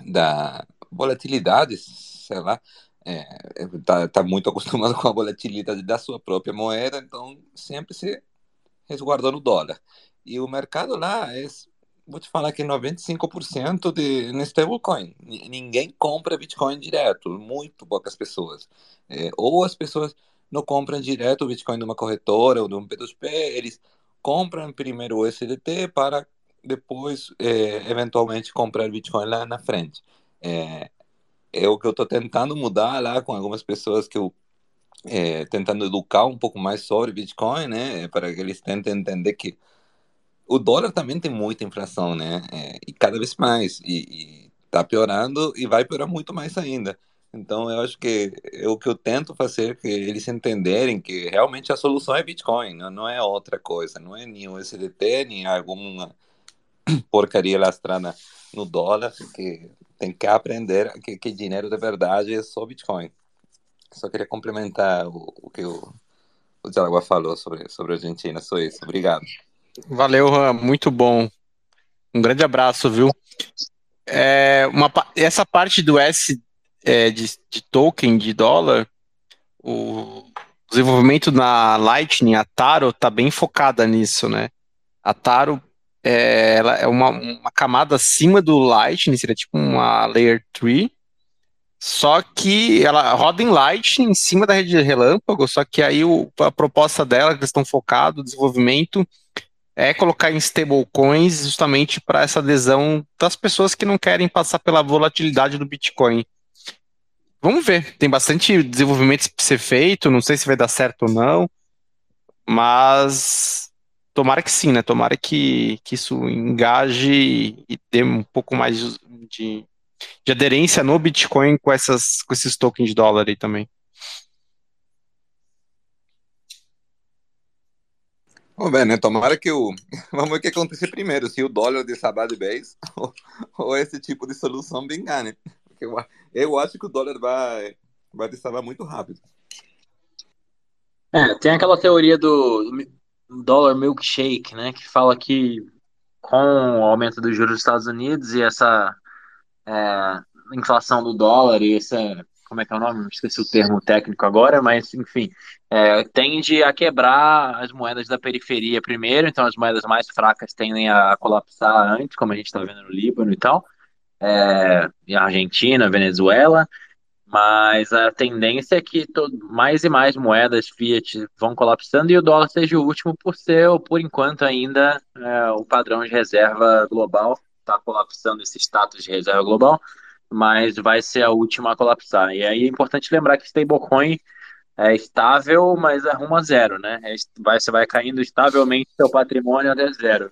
[SPEAKER 8] da volatilidade, sei lá. É, tá, tá muito acostumado com a volatilidade da sua própria moeda, então sempre se resguardou no dólar. E o mercado lá é, vou te falar que 95% de no stablecoin. Ninguém compra Bitcoin direto, muito poucas pessoas. É, ou as pessoas não compram direto o Bitcoin de uma corretora ou de um P2P, eles compram primeiro o USDT para depois, é, eventualmente, comprar Bitcoin lá na frente. É, é o que eu estou tentando mudar lá com algumas pessoas que eu é, tentando educar um pouco mais sobre Bitcoin, né, para que eles tentem entender que o dólar também tem muita inflação, né, é, e cada vez mais, e está piorando e vai piorar muito mais ainda. Então, eu acho que é o que eu tento fazer é que eles entenderem que realmente a solução é Bitcoin, não, não é outra coisa, não é nem o SDT, nem alguma porcaria lastrada no dólar, que tem que aprender que, que dinheiro de verdade é só Bitcoin. Só queria complementar o, o que o, o Diálogo falou sobre, sobre a Argentina, só isso. Obrigado.
[SPEAKER 6] Valeu, Ram, muito bom. Um grande abraço, viu? É, uma, essa parte do S é, de, de, token de dólar, o desenvolvimento na Lightning, a Taro, está bem focada nisso, né? A Taro é, ela é uma, uma camada acima do Lightning, seria tipo uma Layer 3, só que ela roda em Lightning em cima da rede de relâmpago, só que aí o, a proposta dela, que eles estão focados, o desenvolvimento, é colocar em stablecoins justamente para essa adesão das pessoas que não querem passar pela volatilidade do Bitcoin. Vamos ver. Tem bastante desenvolvimento para ser feito. Não sei se vai dar certo ou não. Mas tomara que sim, né? Tomara que, que isso engaje e dê um pouco mais de, de aderência no Bitcoin com, essas, com esses tokens de dólar aí também.
[SPEAKER 8] Vamos ver, né? Tomara que o. Vamos ver o que acontecer primeiro, se o dólar de de base ou, ou esse tipo de solução vingar, né? Eu, eu acho que o dólar vai, vai desabar muito rápido.
[SPEAKER 2] É, tem aquela teoria do dólar milkshake, né? Que fala que com o aumento dos juros dos Estados Unidos e essa é, inflação do dólar e essa como é que é o nome? Esqueci o termo técnico agora, mas enfim, é, tende a quebrar as moedas da periferia primeiro, então as moedas mais fracas tendem a colapsar antes, como a gente está vendo no Líbano e tal, é, Argentina, Venezuela, mas a tendência é que todo, mais e mais moedas fiat vão colapsando e o dólar seja o último por ser, por enquanto ainda, é, o padrão de reserva global está colapsando esse status de reserva global mas vai ser a última a colapsar. E aí é importante lembrar que stablecoin é estável, mas arruma zero, né? É, vai, você vai caindo estavelmente seu patrimônio até zero.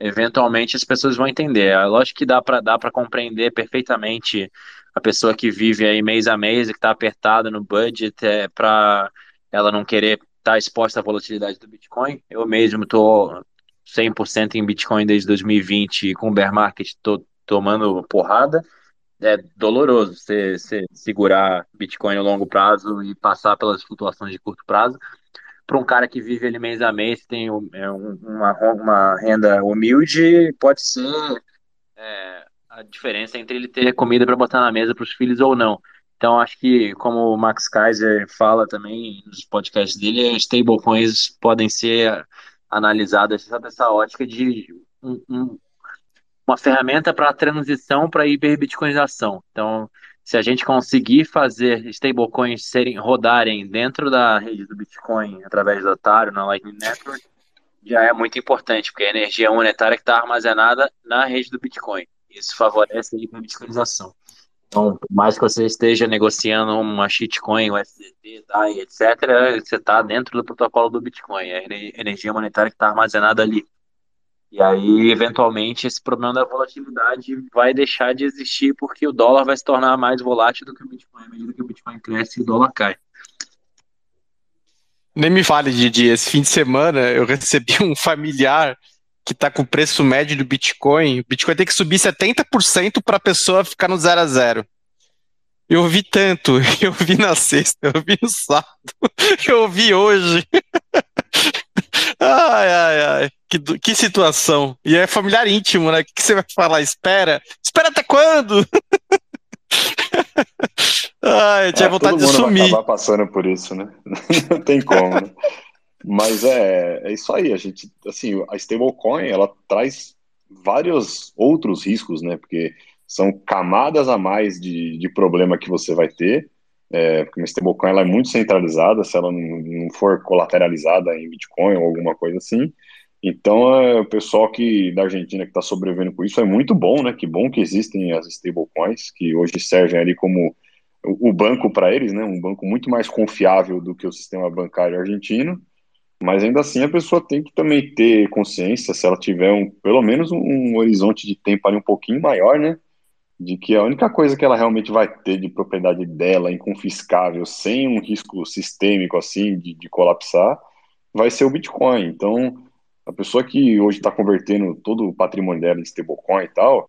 [SPEAKER 2] Eventualmente as pessoas vão entender. É lógico que dá para dá para compreender perfeitamente a pessoa que vive aí mês a mês e que está apertada no budget é, para ela não querer estar tá exposta à volatilidade do Bitcoin. Eu mesmo estou 100% em Bitcoin desde 2020 com o bear market tô tomando porrada é doloroso você segurar Bitcoin no longo prazo e passar pelas flutuações de curto prazo. Para um cara que vive ali mês a mês, tem é, uma, uma renda humilde, pode ser é, a diferença entre ele ter comida para botar na mesa para os filhos ou não. Então, acho que, como o Max Kaiser fala também nos podcasts dele, stablecoins podem ser analisadas dessa ótica de um, um, uma ferramenta para a transição para a hiperbitcoinização. Então, se a gente conseguir fazer stablecoins serem rodarem dentro da rede do Bitcoin através do Otário, na Lightning Network, já é muito importante, porque é a energia monetária que está armazenada na rede do Bitcoin. Isso favorece a hiperbitcoinização. Então, por mais que você esteja negociando uma shitcoin, USDT, DAI, etc., você está dentro do protocolo do Bitcoin, é a energia monetária que está armazenada ali. E aí, eventualmente, esse problema da volatilidade vai deixar de existir porque o dólar vai se tornar mais volátil do que o Bitcoin. À medida que o Bitcoin cresce, o dólar cai.
[SPEAKER 6] Nem me fale, Didi. Esse fim de semana eu recebi um familiar que está com o preço médio do Bitcoin. O Bitcoin tem que subir 70% para a pessoa ficar no zero a zero. Eu vi tanto, eu vi na sexta, eu vi no sábado, eu vi hoje. Ai, ai, ai. Que, que situação. E é familiar íntimo, né? O que, que você vai falar? Espera. Espera até quando? ai, eu tinha é, vontade de sumir. Vai
[SPEAKER 5] acabar passando por isso, né? Não tem como, né? Mas é, é isso aí. A gente, assim, a stablecoin, ela traz vários outros riscos, né? Porque são camadas a mais de, de problema que você vai ter é, porque uma stablecoin ela é muito centralizada, se ela não, não, for colateralizada em Bitcoin ou alguma coisa assim. Então, é, o pessoal que da Argentina que está sobrevivendo com isso é muito bom, né? Que bom que existem as stablecoins, que hoje servem ali como o, o banco para eles, né? Um banco muito mais confiável do que o sistema bancário argentino. Mas ainda assim a pessoa tem que também ter consciência, se ela tiver um, pelo menos um, um horizonte de tempo ali um pouquinho maior, né? De que a única coisa que ela realmente vai ter de propriedade dela, inconfiscável, sem um risco sistêmico assim de, de colapsar, vai ser o Bitcoin. Então, a pessoa que hoje está convertendo todo o patrimônio dela em stablecoin e tal,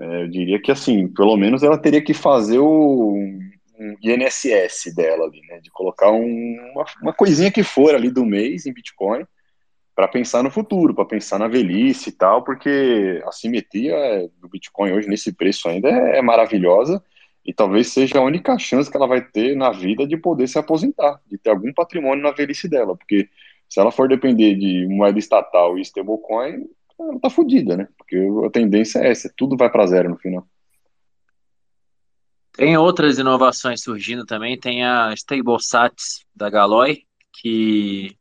[SPEAKER 5] é, eu diria que assim, pelo menos ela teria que fazer o um INSS dela ali, né? De colocar um, uma, uma coisinha que for ali do mês em Bitcoin para pensar no futuro, para pensar na velhice e tal, porque a simetria do Bitcoin hoje nesse preço ainda é, é maravilhosa e talvez seja a única chance que ela vai ter na vida de poder se aposentar, de ter algum patrimônio na velhice dela, porque se ela for depender de moeda estatal e stablecoin, ela tá fodida, né? Porque a tendência é essa, tudo vai para zero no final.
[SPEAKER 2] Tem outras inovações surgindo também, tem a StableSats da Galoy, que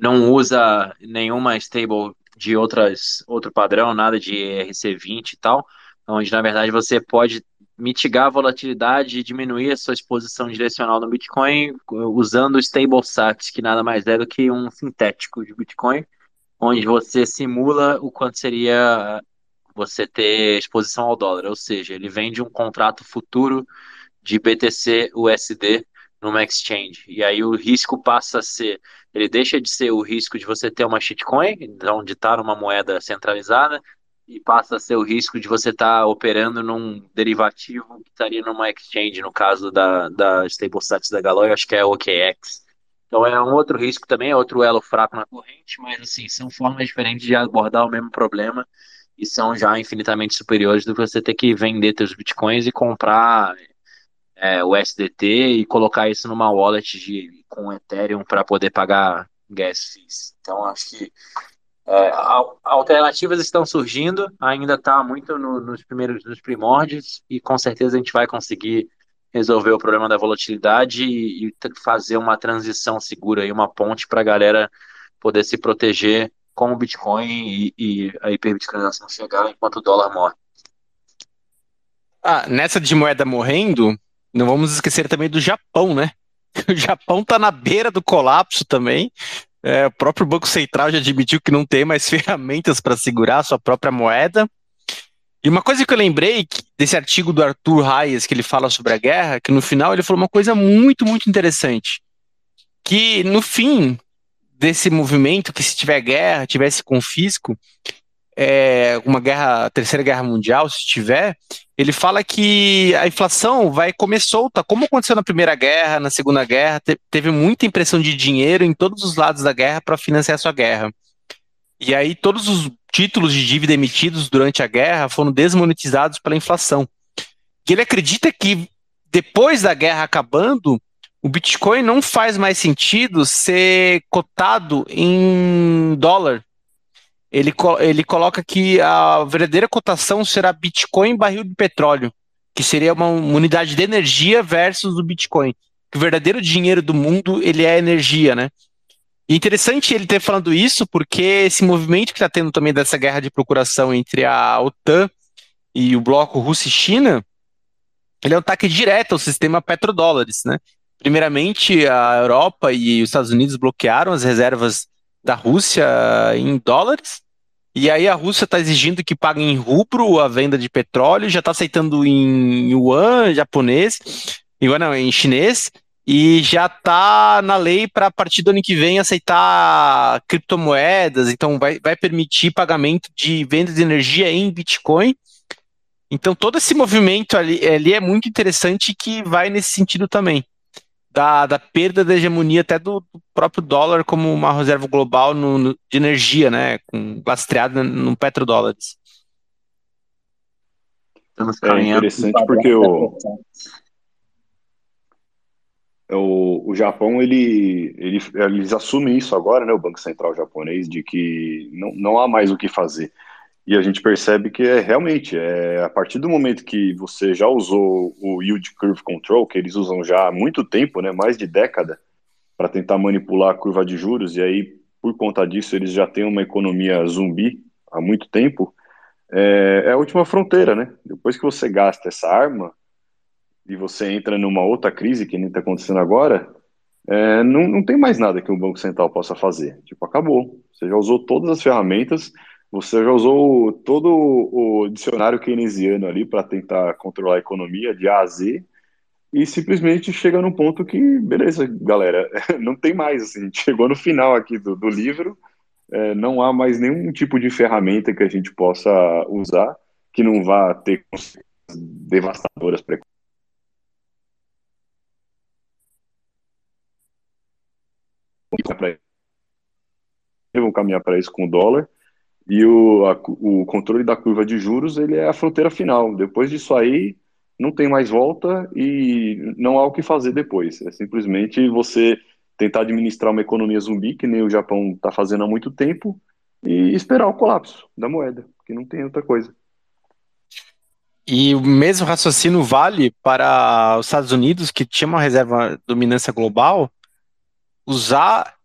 [SPEAKER 2] não usa nenhuma stable de outras, outro padrão, nada de ERC20 e tal, onde na verdade você pode mitigar a volatilidade e diminuir a sua exposição direcional no Bitcoin usando o stable sats, que nada mais é do que um sintético de Bitcoin, onde você simula o quanto seria você ter exposição ao dólar, ou seja, ele vende um contrato futuro de BTC USD numa exchange. E aí o risco passa a ser, ele deixa de ser o risco de você ter uma shitcoin, então de estar numa moeda centralizada, e passa a ser o risco de você estar operando num derivativo que estaria numa exchange, no caso da, da StableSats da Galoy, acho que é OKX. Então é um outro risco também, é outro elo fraco na corrente, mas assim, são formas diferentes de abordar o mesmo problema e são já infinitamente superiores do que você ter que vender seus bitcoins e comprar é, o SDT e colocar isso numa wallet de, com Ethereum para poder pagar gas fees. Então acho que é, alternativas estão surgindo, ainda está muito no, nos primeiros nos primórdios e com certeza a gente vai conseguir resolver o problema da volatilidade e, e fazer uma transição segura e uma ponte para a galera poder se proteger com o Bitcoin e, e a hiperbitcoinização chegar enquanto o dólar morre.
[SPEAKER 6] Ah, nessa de moeda morrendo, não vamos esquecer também do Japão, né? O Japão está na beira do colapso também. É, o próprio Banco Central já admitiu que não tem mais ferramentas para segurar a sua própria moeda. E uma coisa que eu lembrei desse artigo do Arthur Hayes, que ele fala sobre a guerra, que no final ele falou uma coisa muito, muito interessante. Que no fim desse movimento, que se tiver guerra, tivesse confisco, é, uma guerra, terceira guerra mundial, se tiver, ele fala que a inflação vai comer solta, como aconteceu na Primeira Guerra, na Segunda Guerra, te, teve muita impressão de dinheiro em todos os lados da guerra para financiar a sua guerra. E aí todos os títulos de dívida emitidos durante a guerra foram desmonetizados pela inflação. E ele acredita que depois da guerra acabando, o Bitcoin não faz mais sentido ser cotado em dólar, ele, ele coloca que a verdadeira cotação será Bitcoin barril de petróleo, que seria uma, uma unidade de energia versus o Bitcoin. Que o verdadeiro dinheiro do mundo ele é energia, né? E interessante ele ter falando isso, porque esse movimento que está tendo também dessa guerra de procuração entre a OTAN e o bloco Rússia e China, ele é um ataque direto ao sistema petrodólares, né? Primeiramente, a Europa e os Estados Unidos bloquearam as reservas da Rússia em dólares. E aí a Rússia está exigindo que paguem em rubro a venda de petróleo, já está aceitando em yuan japonês, yuan não, em chinês, e já está na lei para a partir do ano que vem aceitar criptomoedas, então vai, vai permitir pagamento de venda de energia em Bitcoin. Então todo esse movimento ali, ali é muito interessante que vai nesse sentido também da, da perda da hegemonia até do, do próprio dólar como uma reserva global no, no, de energia, né, com, lastreada no petrodólares.
[SPEAKER 5] É interessante porque o, é o, o Japão, ele, ele, eles assumem isso agora, né, o Banco Central japonês, de que não, não há mais o que fazer. E a gente percebe que é realmente, é, a partir do momento que você já usou o Yield Curve Control, que eles usam já há muito tempo, né, mais de década, para tentar manipular a curva de juros, e aí, por conta disso, eles já têm uma economia zumbi há muito tempo, é, é a última fronteira, né? Depois que você gasta essa arma e você entra numa outra crise que nem está acontecendo agora, é, não, não tem mais nada que o Banco Central possa fazer. Tipo, acabou. Você já usou todas as ferramentas, você já usou todo o dicionário keynesiano ali para tentar controlar a economia de A a Z e simplesmente chega num ponto que, beleza, galera, não tem mais, assim, chegou no final aqui do, do livro, é, não há mais nenhum tipo de ferramenta que a gente possa usar que não vá ter consequências devastadoras para caminhar para isso com o dólar e o, a, o controle da curva de juros ele é a fronteira final. Depois disso aí, não tem mais volta e não há o que fazer depois. É simplesmente você tentar administrar uma economia zumbi, que nem o Japão está fazendo há muito tempo, e esperar o colapso da moeda, que não tem outra coisa.
[SPEAKER 6] E o mesmo raciocínio vale para os Estados Unidos, que tinha uma reserva dominância global, usar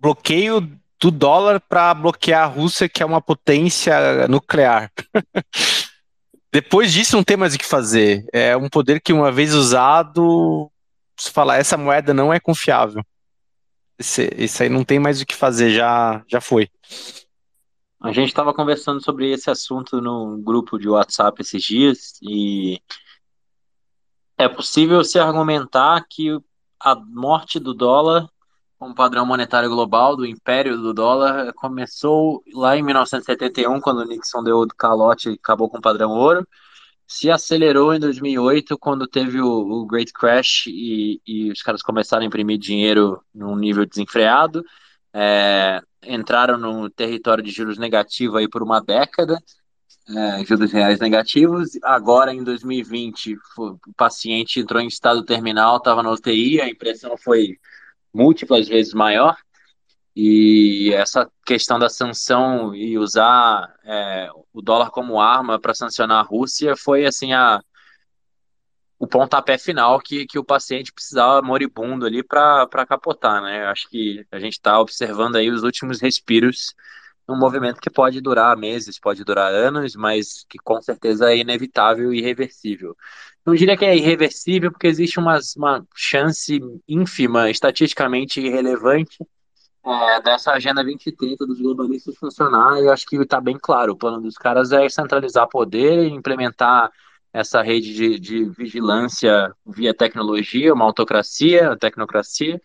[SPEAKER 6] bloqueio do dólar para bloquear a Rússia, que é uma potência nuclear. Depois disso, não tem mais o que fazer. É um poder que, uma vez usado, se falar essa moeda não é confiável. isso aí não tem mais o que fazer, já, já foi.
[SPEAKER 2] A gente estava conversando sobre esse assunto no grupo de WhatsApp esses dias e é possível se argumentar que a morte do dólar como padrão monetário global, do império do dólar, começou lá em 1971, quando Nixon deu o calote e acabou com o padrão ouro, se acelerou em 2008, quando teve o, o Great Crash e, e, os caras começaram a imprimir dinheiro num nível desenfreado, é, entraram no território de juros negativos aí por uma década, é, juros reais negativos. Agora, em 2020, o paciente entrou em estado terminal, estava na UTI, a impressão foi múltiplas vezes maior. E essa questão da sanção e usar é, o dólar como arma para sancionar a Rússia foi assim a o pontapé final que, que o paciente precisava moribundo ali para capotar, né? Acho que a gente está observando aí os últimos respiros um movimento que pode durar meses, pode durar anos, mas que com certeza é inevitável e irreversível. Não diria que é irreversível, porque existe uma, chance ínfima, estatisticamente irrelevante, é, dessa Agenda 2030 dos globalistas funcionar, e eu acho que está bem claro. O plano dos caras é centralizar poder e implementar essa rede de, de vigilância via tecnologia, uma autocracia, tecnocracia,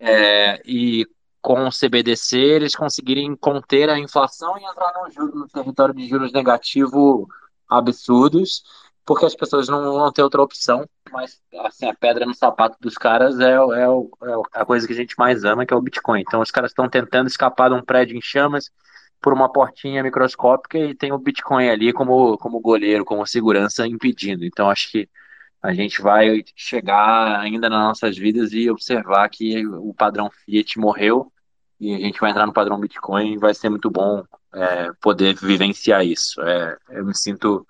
[SPEAKER 2] é, e com o CBDC eles conseguirem conter a inflação e entrar no, no território de juros negativo absurdos, porque as pessoas não vão ter outra opção. Mas assim, a pedra no sapato dos caras é, é, é a coisa que a gente mais ama, que é o Bitcoin. Então os caras estão tentando escapar de um prédio em chamas por uma portinha microscópica e tem o Bitcoin ali como, como goleiro, como segurança impedindo. Então acho que a gente vai chegar ainda nas nossas vidas e observar que o padrão Fiat morreu e a gente vai entrar no padrão Bitcoin e vai ser muito bom é, poder vivenciar isso. É, eu me sinto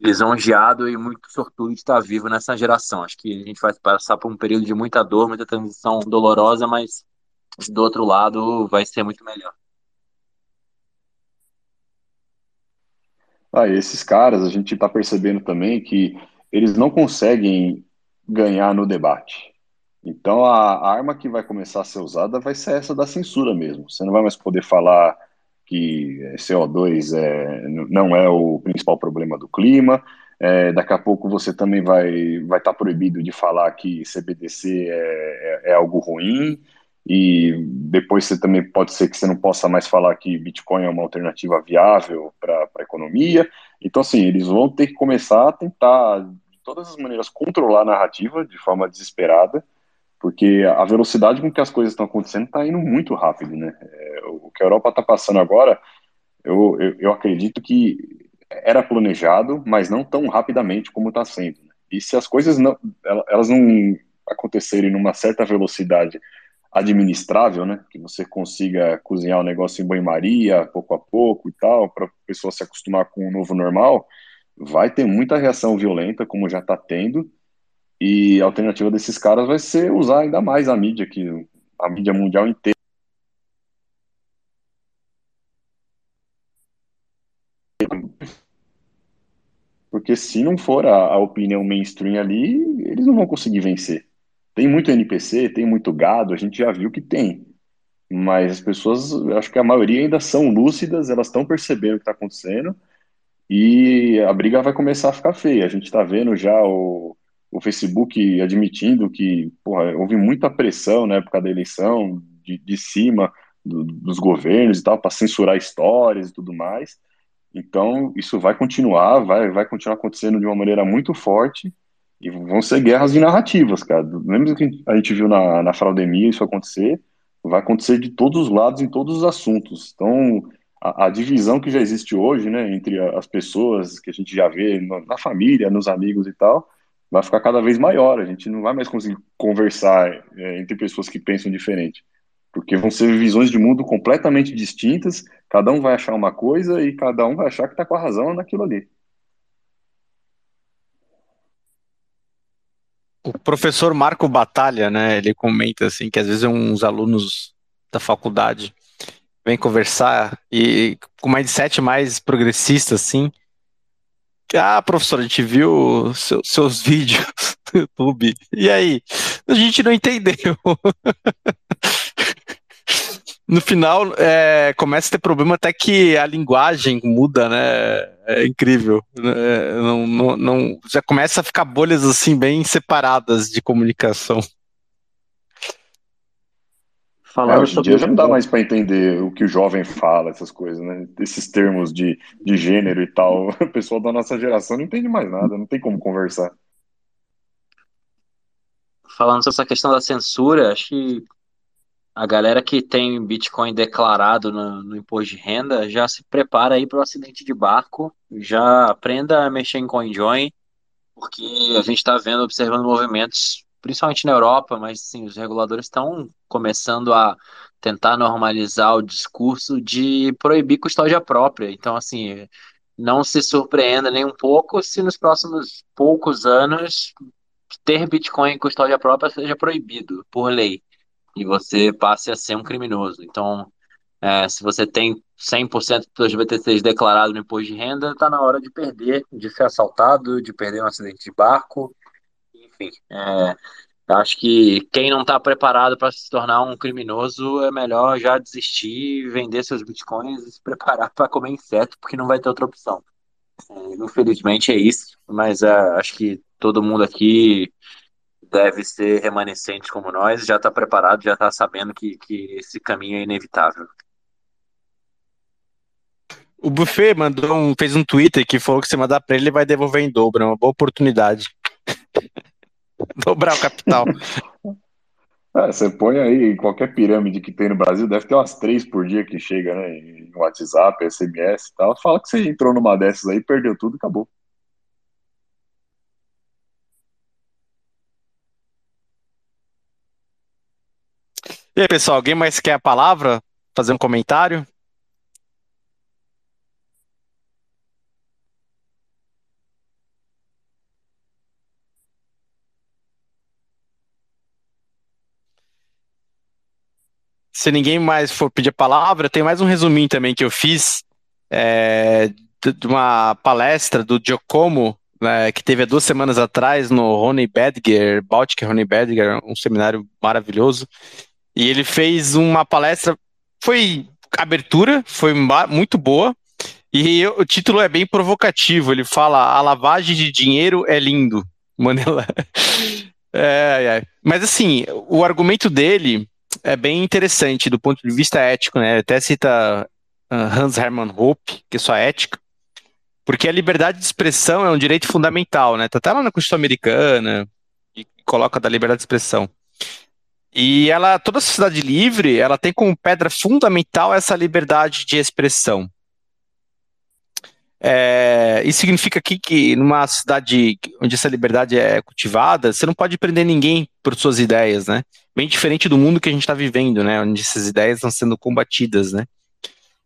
[SPEAKER 2] lisonjeado e muito sortudo de estar vivo nessa geração. Acho que a gente vai passar por um período de muita dor, muita transição dolorosa, mas do outro lado vai ser muito melhor.
[SPEAKER 5] Ah, esses caras, a gente está percebendo também que eles não conseguem ganhar no debate. Então a, arma que vai começar a ser usada vai ser essa da censura mesmo. Você não vai mais poder falar que CO2 é, não é o principal problema do clima. É, daqui a pouco você também vai vai estar tá proibido de falar que CBDC é, é, é, algo ruim. E depois você também pode ser que você não possa mais falar que Bitcoin é uma alternativa viável para a economia. Então, assim, eles vão ter que começar a tentar, de todas as maneiras, controlar a narrativa de forma desesperada porque a velocidade com que as coisas estão acontecendo está indo muito rápido, né? É, o que a Europa está passando agora, eu, eu, eu, acredito que era planejado, mas não tão rapidamente como está sendo. Né? E se as coisas não, elas não acontecerem numa certa velocidade administrável, né? Que você consiga cozinhar o negócio em banho-maria, pouco a pouco e tal, para a pessoa se acostumar com o novo normal, vai ter muita reação violenta, como já está tendo, e a alternativa desses caras vai ser usar ainda mais a mídia, que a mídia mundial inteira. Porque se não for a, a opinião mainstream ali, eles não vão conseguir vencer. Tem muito NPC, tem muito gado, a gente já viu que tem. Mas as pessoas, acho que a maioria ainda são lúcidas, elas estão percebendo o que está acontecendo e a briga vai começar a ficar feia. A gente está vendo já o, o Facebook admitindo que porra, houve muita pressão na época da eleição, de, de cima do, dos governos e tal, para censurar histórias e tudo mais. Então, isso vai continuar, vai, vai continuar acontecendo de uma maneira muito forte e vão ser guerras de narrativas, cara. Lembra que a gente viu na, na fraudemia isso acontecer? Vai acontecer de todos os lados, em todos os assuntos. Então, a, a divisão que já existe hoje, né, entre as pessoas que a gente já vê na família, nos amigos e tal, vai ficar cada vez maior. A gente não vai mais conseguir conversar é, entre pessoas que pensam diferente, porque vão ser visões de mundo completamente distintas. Cada um vai achar uma coisa e cada um vai achar que está com a razão naquilo ali.
[SPEAKER 6] O professor Marco Batalha, né? Ele comenta assim que às vezes uns alunos da faculdade vêm conversar e com mindset mais progressista, assim, ah, professor, a gente viu seu, seus vídeos no YouTube. E aí? A gente não entendeu. no final é, começa a ter problema até que a linguagem muda, né? É incrível. É, não, não, não, já começa a ficar bolhas assim bem separadas de comunicação.
[SPEAKER 5] Falando é, hoje em dia já não dá mais para entender o que o jovem fala, essas coisas, né? Esses termos de, de gênero e tal. O pessoal da nossa geração não entende mais nada, não tem como conversar.
[SPEAKER 2] Falando sobre essa questão da censura, acho que a galera que tem Bitcoin declarado no, no imposto de renda já se prepara aí para o acidente de barco, já aprenda a mexer em CoinJoin, porque a gente está vendo, observando movimentos principalmente na Europa, mas sim, os reguladores estão começando a tentar normalizar o discurso de proibir custódia própria. Então, assim, não se surpreenda nem um pouco se nos próximos poucos anos ter Bitcoin em custódia própria seja proibido por lei e você passe a ser um criminoso. Então, é, se você tem 100% dos BTCs declarado no imposto de renda, está na hora de perder, de ser assaltado, de perder um acidente de barco, enfim, é, acho que quem não está preparado para se tornar um criminoso é melhor já desistir, vender seus bitcoins e se preparar para comer inseto, porque não vai ter outra opção. É, infelizmente é isso, mas é, acho que todo mundo aqui deve ser remanescente como nós, já está preparado, já está sabendo que, que esse caminho é inevitável.
[SPEAKER 6] O Buffet mandou um, fez um Twitter que falou que se mandar para ele, ele vai devolver em dobro. É uma boa oportunidade. Dobrar o capital.
[SPEAKER 5] É, você põe aí qualquer pirâmide que tem no Brasil, deve ter umas três por dia que chega, né? Em WhatsApp, SMS e tal. Fala que você entrou numa dessas aí, perdeu tudo e acabou.
[SPEAKER 6] E aí, pessoal, alguém mais quer a palavra? Fazer um comentário? Se ninguém mais for pedir a palavra, tem mais um resuminho também que eu fiz é, de uma palestra do Giacomo, né, que teve há duas semanas atrás no Rony Badger, Baltic Rony Badger, um seminário maravilhoso. E ele fez uma palestra, foi abertura, foi muito boa. E o título é bem provocativo. Ele fala: A lavagem de dinheiro é lindo. Manela. É, é. Mas assim, o argumento dele é bem interessante do ponto de vista ético, né? Até cita uh, Hans Hermann Hoppe, que é sua ética, porque a liberdade de expressão é um direito fundamental, né? Tá até lá na Constituição Americana e coloca da liberdade de expressão. E ela, toda sociedade livre, ela tem como pedra fundamental essa liberdade de expressão. É, isso significa aqui que numa cidade onde essa liberdade é cultivada, você não pode prender ninguém por suas ideias, né? Bem diferente do mundo que a gente está vivendo, né? Onde essas ideias estão sendo combatidas, né?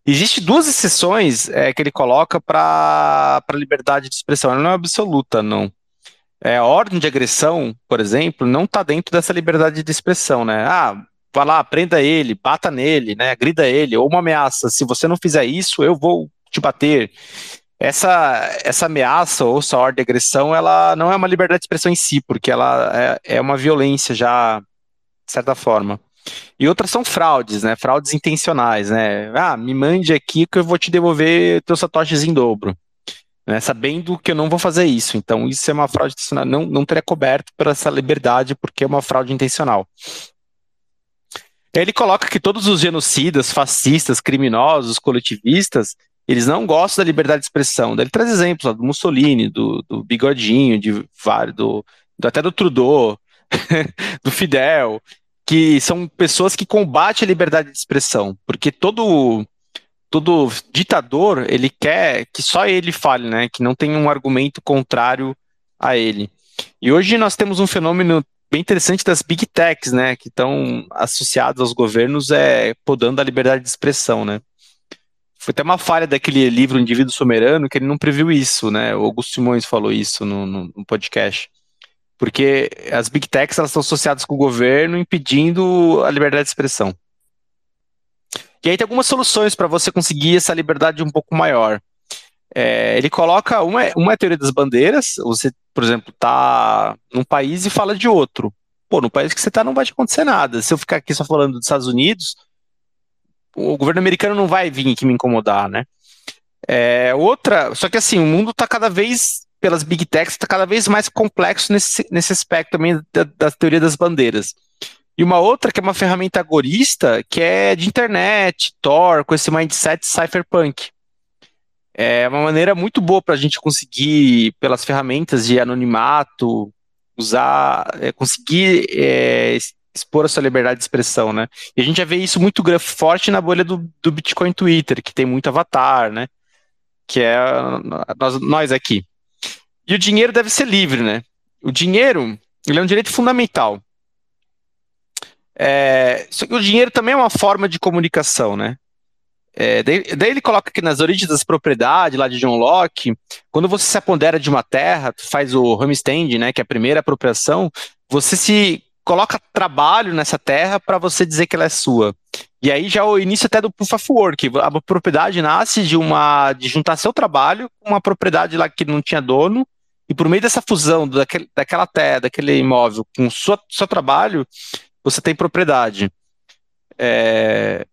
[SPEAKER 6] Existem duas exceções é, que ele coloca para a liberdade de expressão. Ela não é absoluta, não. É, a ordem de agressão, por exemplo, não está dentro dessa liberdade de expressão, né? Ah, vá lá, prenda ele, bata nele, né? Agrida ele, ou uma ameaça. Se você não fizer isso, eu vou te bater essa, essa ameaça ou essa ordem de agressão, ela não é uma liberdade de expressão em si, porque ela é, é uma violência já, de certa forma. E outras são fraudes, né? Fraudes intencionais, né? Ah, me mande aqui que eu vou te devolver teus satoshis em dobro. Né? Sabendo que eu não vou fazer isso. Então, isso é uma fraude intencional. Não, não teria coberto por essa liberdade, porque é uma fraude intencional. Ele coloca que todos os genocidas, fascistas, criminosos, coletivistas, eles não gostam da liberdade de expressão. Ele traz exemplos ó, do Mussolini, do, do Bigodinho, de vários, do, do, até do Trudeau, do Fidel, que são pessoas que combatem a liberdade de expressão, porque todo todo ditador ele quer que só ele fale, né? Que não tem um argumento contrário a ele. E hoje nós temos um fenômeno bem interessante das big techs, né? Que estão associados aos governos é podando a liberdade de expressão, né? Foi até uma falha daquele livro Indivíduo Somerano que ele não previu isso, né? O Augusto Simões falou isso no, no, no podcast. Porque as big techs elas estão associadas com o governo, impedindo a liberdade de expressão. E aí tem algumas soluções para você conseguir essa liberdade um pouco maior. É, ele coloca uma, uma é a teoria das bandeiras. Você, por exemplo, tá num país e fala de outro. Pô, no país que você tá não vai te acontecer nada. Se eu ficar aqui só falando dos Estados Unidos, o governo americano não vai vir aqui me incomodar, né? É, outra, só que assim, o mundo está cada vez, pelas big techs, está cada vez mais complexo nesse, nesse aspecto também da, da teoria das bandeiras. E uma outra que é uma ferramenta agorista, que é de internet, Tor, com esse mindset cypherpunk. É uma maneira muito boa para a gente conseguir, pelas ferramentas de anonimato, usar, é, conseguir é, expor a sua liberdade de expressão, né? E a gente já vê isso muito forte na bolha do, do Bitcoin Twitter, que tem muito avatar, né? Que é nós, nós aqui. E o dinheiro deve ser livre, né? O dinheiro, ele é um direito fundamental. É, só que o dinheiro também é uma forma de comunicação, né? É, daí, daí, ele coloca aqui nas origens das propriedades, lá de John Locke, quando você se apodera de uma terra, faz o homestead, né, que é a primeira apropriação, você se coloca trabalho nessa terra para você dizer que ela é sua. E aí já é o início até do proof of work. A propriedade nasce de uma de juntar seu trabalho com uma propriedade lá que não tinha dono, e por meio dessa fusão daquele, daquela terra, daquele imóvel com o seu, trabalho, você tem propriedade. É...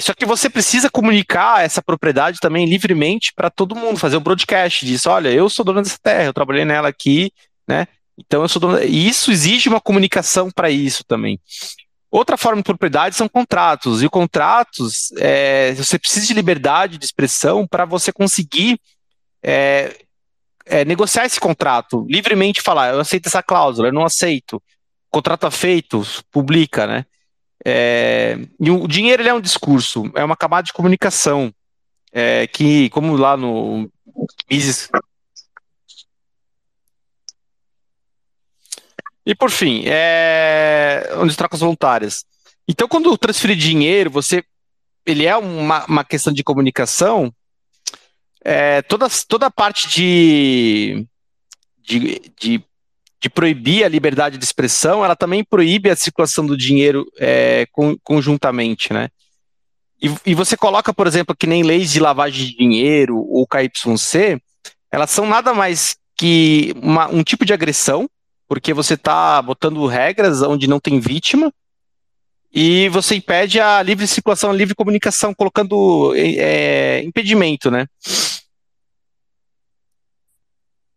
[SPEAKER 6] Só que você precisa comunicar essa propriedade também livremente para todo mundo, fazer um broadcast disso. Olha, eu sou dono dessa terra, eu trabalhei nela aqui, né? Então eu sou dono. Isso exige uma comunicação para isso também. Outra forma de propriedade são contratos. E contratos, é, você precisa de liberdade de expressão para você conseguir é, é, negociar esse contrato, livremente falar, eu aceito essa cláusula, eu não aceito. Contrato é feito, publica, né? É, e o dinheiro é um discurso, é uma camada de comunicação é, que, como lá no Mises. E por fim, é, onde trocas voluntárias. Então, quando transferir dinheiro, você, ele é uma, uma questão de comunicação. É, toda, toda a parte de, de, de de proibir a liberdade de expressão, ela também proíbe a circulação do dinheiro é, conjuntamente, né? E, e, você coloca, por exemplo, que nem leis de lavagem de dinheiro ou KYC, elas são nada mais que uma, um tipo de agressão, porque você está botando regras onde não tem vítima, e você impede a livre circulação, a livre comunicação, colocando é, impedimento, né?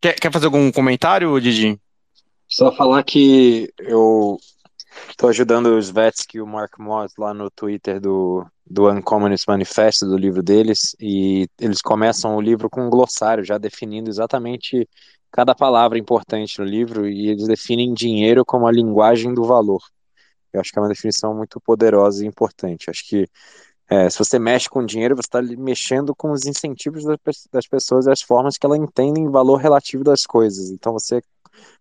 [SPEAKER 6] Quer, quer fazer algum comentário, Didi?
[SPEAKER 2] Só falar que eu estou ajudando os Vetsky e o Mark Moss lá no Twitter do, do Uncommunist Manifesto, do livro deles, e eles começam o livro com um glossário, já definindo exatamente cada palavra importante no livro, e eles definem dinheiro como a linguagem do valor. Eu acho que é uma definição muito poderosa e importante. Acho que é, se você mexe com dinheiro, você está mexendo com os incentivos das pessoas e as formas que elas entendem o valor relativo das coisas. Então você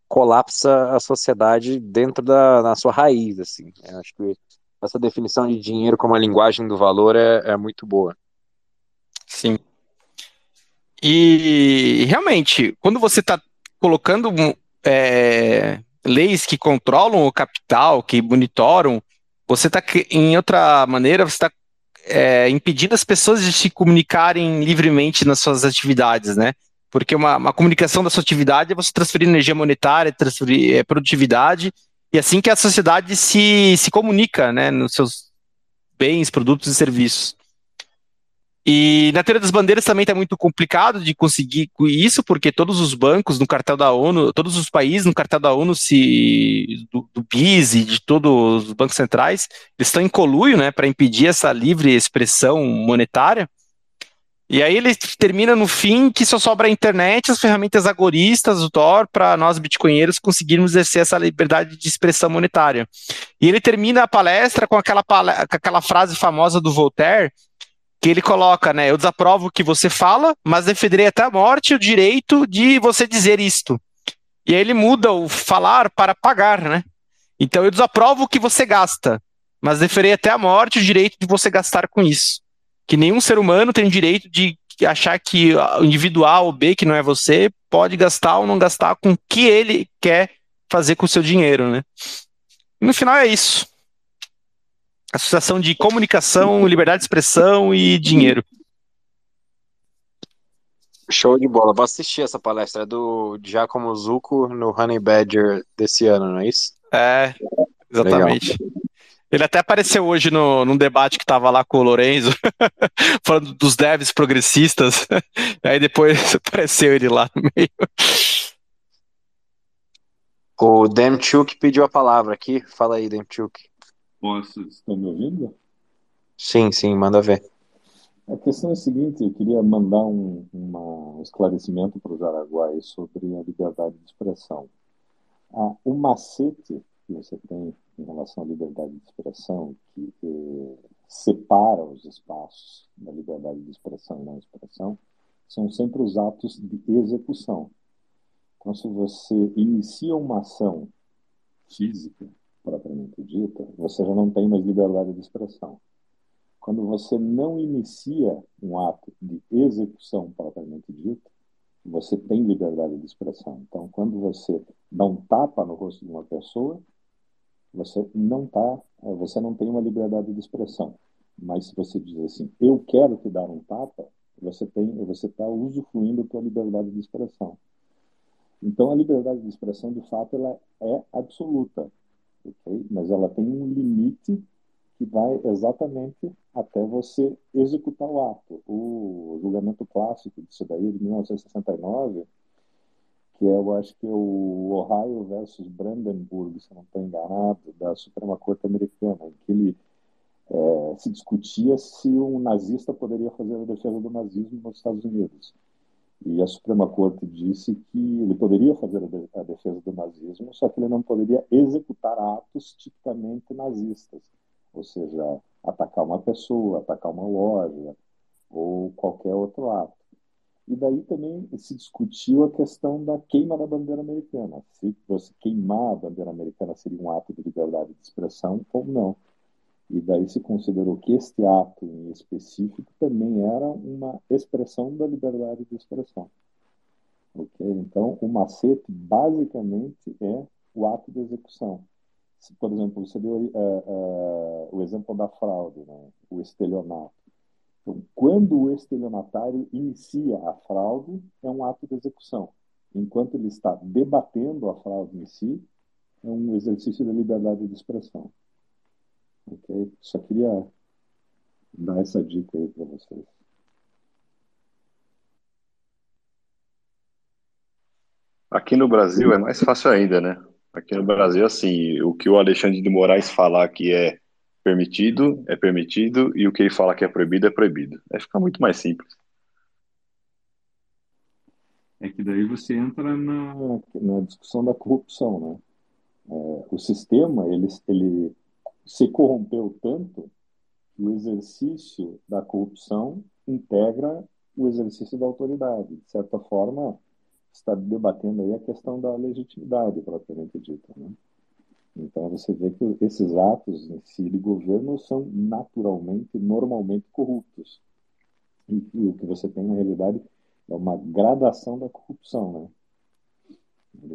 [SPEAKER 2] colapsa a sociedade dentro da na sua raiz, assim. Eu acho que essa definição de dinheiro como a linguagem do valor é, é muito boa.
[SPEAKER 6] Sim. E realmente, quando você está colocando é, leis que controlam o capital, que monitoram, você está, em outra maneira, você está é, impedindo as pessoas de se comunicarem livremente nas suas atividades, né? Porque uma, uma comunicação da sua atividade é você transferir energia monetária, transferir é, produtividade, e assim que a sociedade se, se comunica né, nos seus bens, produtos e serviços. E na teoria das bandeiras também está muito complicado de conseguir isso, porque todos os bancos no cartel da ONU, todos os países no cartel da ONU, se, do, do BIS e de todos os bancos centrais, eles estão em coluio né, para impedir essa livre expressão monetária. E aí ele termina no fim que só sobra a internet, as ferramentas agoristas, o Tor, para nós bitcoinheiros conseguirmos exercer essa liberdade de expressão monetária. E ele termina a palestra com aquela, com aquela frase famosa do Voltaire, que ele coloca, né? Eu desaprovo o que você fala, mas defenderei até a morte o direito de você dizer isto. E aí ele muda o falar para pagar, né? Então eu desaprovo o que você gasta, mas defenderei até a morte o direito de você gastar com isso que nenhum ser humano tem o direito de achar que o indivíduo A ou B, que não é você, pode gastar ou não gastar com o que ele quer fazer com o seu dinheiro, né? no final é isso. Associação de comunicação, liberdade de expressão e dinheiro.
[SPEAKER 2] Show de bola. Vou assistir essa palestra do Giacomo Zucco no Honey Badger desse ano, não é isso?
[SPEAKER 6] É, exatamente. Legal. Ele até apareceu hoje no, num debate que tava lá com o Lorenzo, falando dos devs progressistas. Aí depois apareceu ele lá no meio.
[SPEAKER 2] O Demchuk pediu a palavra aqui. Fala aí, Demchuk.
[SPEAKER 9] Posso, estão me ouvindo?
[SPEAKER 2] Sim, sim, manda ver.
[SPEAKER 9] A questão é a seguinte, eu queria mandar um, uma, um esclarecimento para o Jaraguá sobre a liberdade de expressão. Ah, o macete que você tem em relação à liberdade de expressão, que eh, separa os espaços da liberdade de expressão e não expressão, são sempre os atos de execução. Então, se você inicia uma ação física, propriamente dita, você já não tem mais liberdade de expressão. Quando você não inicia um ato de execução propriamente dita, você tem liberdade de expressão. Então, quando você dá um tapa no rosto de uma pessoa, você não tá, você não tem uma liberdade de expressão. Mas se você diz assim, eu quero te dar um tapa, você tem, você está usufruindo da tua liberdade de expressão. Então, a liberdade de expressão, de fato, ela é absoluta, okay? mas ela tem um limite que vai exatamente até você executar o ato. O julgamento clássico disso daí, de 1969, que é, eu acho que é o Ohio versus Brandenburg, se não estou enganado, da Suprema Corte Americana, em que ele é, se discutia se um nazista poderia fazer a defesa do nazismo nos Estados Unidos. E a Suprema Corte disse que ele poderia fazer a defesa do nazismo, só que ele não poderia executar atos tipicamente nazistas, ou seja, atacar uma pessoa, atacar uma loja ou qualquer outro ato. E daí também se discutiu a questão da queima da bandeira americana. Se você queimar a bandeira americana seria um ato de liberdade de expressão ou não. E daí se considerou que este ato em específico também era uma expressão da liberdade de expressão. Ok? Então, o macete basicamente é o ato de execução. Se, por exemplo, você deu uh, uh, o exemplo da fraude, né? o estelionato. Então, quando o estelionatário inicia a fraude, é um ato de execução. Enquanto ele está debatendo a fraude em si, é um exercício da liberdade de expressão. Ok? Só queria dar essa dica aí para vocês.
[SPEAKER 5] Aqui no Brasil é mais fácil ainda, né? Aqui no Brasil, assim, o que o Alexandre de Moraes falar que é permitido, é permitido, e o que ele fala que é proibido, é proibido. Aí fica muito mais simples.
[SPEAKER 9] É que daí você entra na, na discussão da corrupção, né? É, o sistema, ele, ele se corrompeu tanto que o exercício da corrupção integra o exercício da autoridade. De certa forma, está debatendo aí a questão da legitimidade propriamente dita. Né? Então você vê que esses atos em si de governo são naturalmente, normalmente corruptos. E, e o que você tem na realidade é uma gradação da corrupção, né?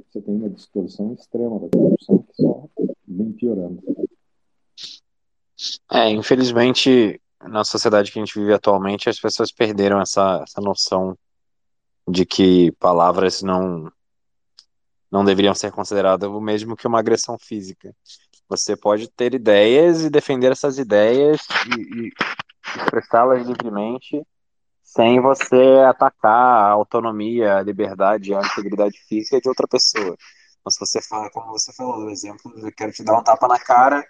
[SPEAKER 9] Você tem uma distorção extrema da corrupção que só vem piorando.
[SPEAKER 2] É, infelizmente, na sociedade que a gente vive atualmente, as pessoas perderam essa, essa noção de que palavras não não deveriam ser consideradas o mesmo que uma agressão física. Você pode ter ideias e defender essas ideias e, e expressá-las livremente sem você atacar a autonomia, a liberdade, a integridade física de outra pessoa. Então, se você fala, como você falou, o exemplo, eu quero te dar um tapa na cara,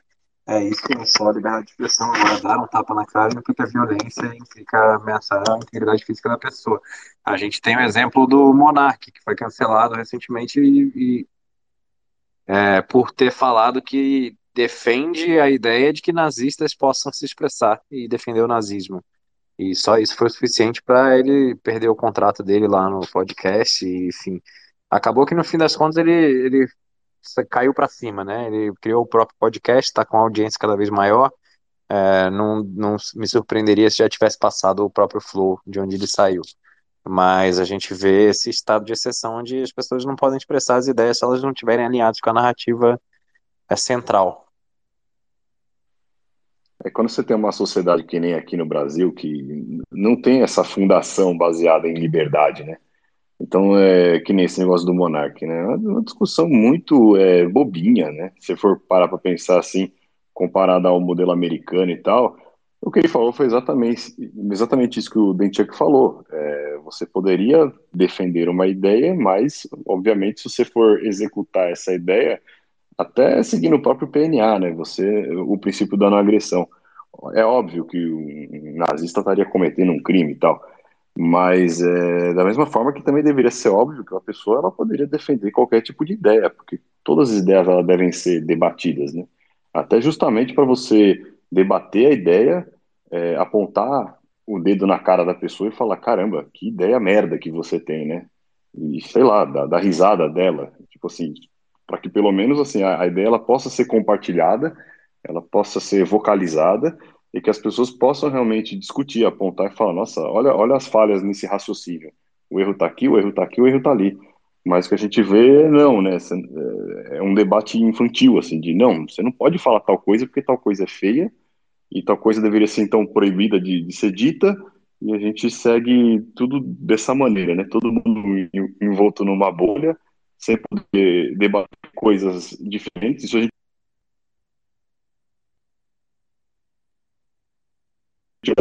[SPEAKER 2] é isso não é só liberdade de expressão. Agora, dar um tapa na cara implica violência, implica ameaçar a integridade física da pessoa. A gente tem o exemplo do Monark, que foi cancelado recentemente e, e é, por ter falado que defende a ideia de que nazistas possam se expressar e defender o nazismo. E só isso foi suficiente para ele perder o contrato dele lá no podcast, e, enfim. Acabou que no fim das contas ele, ele caiu para cima, né? Ele criou o próprio podcast, está com audiência cada vez maior. É, não, não me surpreenderia se já tivesse passado o próprio Flow de onde ele saiu. Mas a gente vê esse estado de exceção onde as pessoas não podem expressar as ideias se elas não estiverem alinhadas com a narrativa é, central.
[SPEAKER 5] É quando você tem uma sociedade que nem aqui no Brasil, que não tem essa fundação baseada em liberdade, né? Então, é que nem esse negócio do monarca, né? É uma discussão muito é, bobinha, né? Se for parar para pensar assim, comparada ao modelo americano e tal, o que ele falou foi exatamente, exatamente isso que o Denchuk falou. É, você poderia defender uma ideia, mas, obviamente, se você for executar essa ideia, até seguindo o próprio PNA, né? Você, o princípio da não agressão. É óbvio que o nazista estaria cometendo um crime e tal, mas é, da mesma forma que também deveria ser óbvio que uma pessoa ela poderia defender qualquer tipo de ideia, porque todas as ideias ela devem ser debatidas, né? Até justamente para você debater a ideia, é, apontar o dedo na cara da pessoa e falar, caramba, que ideia merda que você tem, né? E sei lá, dar, risada dela, tipo assim, para que pelo menos assim a, a, ideia ela possa ser compartilhada, ela possa ser vocalizada e que as pessoas possam realmente discutir, apontar e falar, nossa, olha, olha as falhas nesse raciocínio. O erro está aqui, o erro está aqui, o erro está ali. Mas o que a gente vê, não, né? É, é um debate infantil, assim, de não, você não pode falar tal coisa porque tal coisa é feia e tal coisa deveria ser então proibida de, de ser dita e a gente segue tudo dessa maneira, né? Todo mundo envolto numa bolha, sem poder debater coisas diferentes. Isso a gente de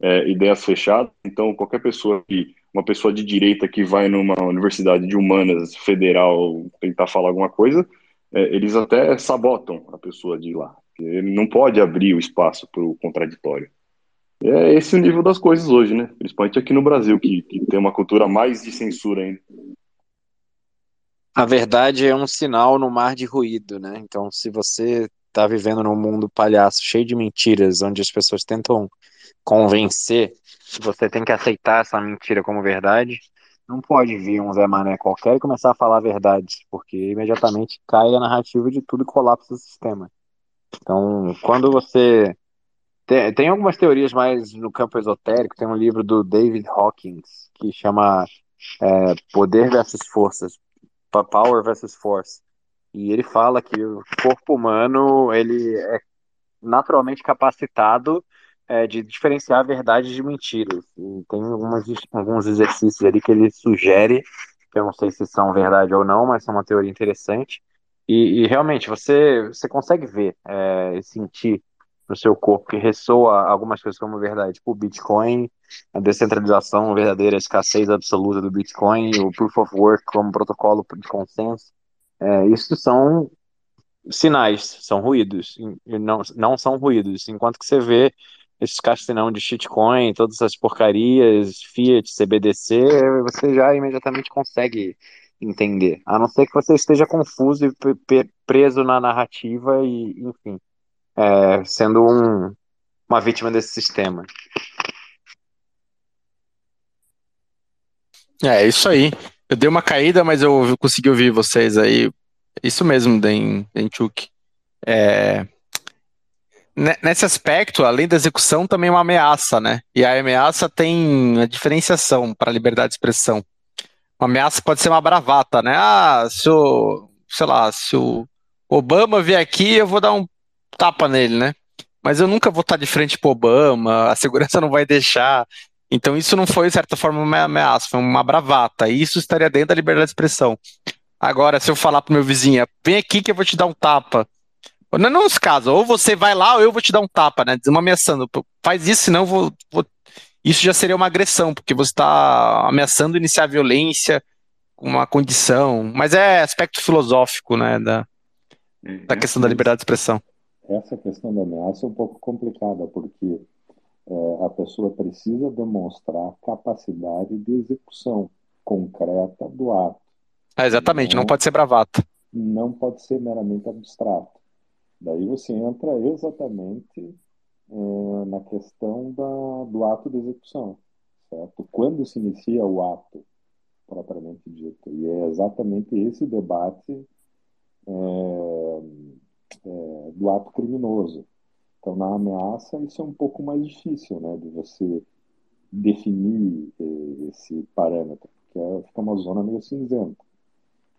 [SPEAKER 5] é, ideias fechadas. Então, qualquer pessoa que uma pessoa de direita que vai numa universidade de humanas federal tentar falar alguma coisa, é, eles até sabotam a pessoa de ir lá. Ele não pode abrir o espaço para o contraditório. É esse o nível das coisas hoje, né? Principalmente aqui no Brasil, que, que tem uma cultura mais de censura ainda.
[SPEAKER 2] A verdade é um sinal no mar de ruído, né? Então, se você está vivendo num mundo palhaço, cheio de mentiras, onde as pessoas tentam convencer você tem que aceitar essa mentira como verdade. Não pode vir um Zé Mané qualquer e começar a falar verdades, porque imediatamente cai a narrativa de tudo e colapsa o sistema. Então, quando você. Tem, tem algumas teorias mais no campo esotérico, tem um livro do David Hawkins que chama é, Poder versus Forças, Power versus Force. E ele fala que o corpo humano ele é naturalmente capacitado é, de diferenciar verdades de mentiras. E tem algumas, alguns exercícios ali que ele sugere, que eu não sei se são verdade ou não, mas são uma teoria interessante. E, e realmente, você, você consegue ver é, e sentir no seu corpo que ressoa algumas coisas como verdade, tipo o Bitcoin, a descentralização verdadeira, a escassez absoluta do Bitcoin, o Proof of Work como protocolo de consenso. É, isso são sinais, são ruídos, não, não são ruídos. Enquanto que você vê esses castinão de shitcoin, todas essas porcarias, Fiat, CBDC, você já imediatamente consegue entender. A não ser que você esteja confuso e preso na narrativa e, enfim, é, sendo um, uma vítima desse sistema.
[SPEAKER 6] É, isso aí. Eu dei uma caída, mas eu consegui ouvir vocês aí. Isso mesmo, Den, Denchuk. É, nesse aspecto, além da execução, também é uma ameaça, né? E a ameaça tem a diferenciação para a liberdade de expressão. Uma ameaça pode ser uma bravata, né? Ah, se o, sei lá, se o Obama vier aqui, eu vou dar um tapa nele, né? Mas eu nunca vou estar de frente pro Obama, a segurança não vai deixar. Então isso não foi, de certa forma, uma ameaça, foi uma bravata. E isso estaria dentro da liberdade de expressão. Agora, se eu falar pro meu vizinho, vem aqui que eu vou te dar um tapa, não, não nos casos, ou você vai lá ou eu vou te dar um tapa, né? Uma ameaçando. Faz isso, senão eu vou, vou... Isso já seria uma agressão, porque você está ameaçando iniciar violência com uma condição. Mas é aspecto filosófico, né? Da, da uhum. questão da liberdade de expressão.
[SPEAKER 9] Essa questão da ameaça é um pouco complicada, porque é, a pessoa precisa demonstrar capacidade de execução concreta do ato.
[SPEAKER 6] É, exatamente, não, não pode ser bravata.
[SPEAKER 9] Não pode ser meramente abstrato. Daí você entra exatamente é, na questão da, do ato de execução, certo? Quando se inicia o ato propriamente dito. E é exatamente esse debate é, é, do ato criminoso. Então, na ameaça, isso é um pouco mais difícil, né, de você definir é, esse parâmetro, porque fica uma zona meio cinzenta.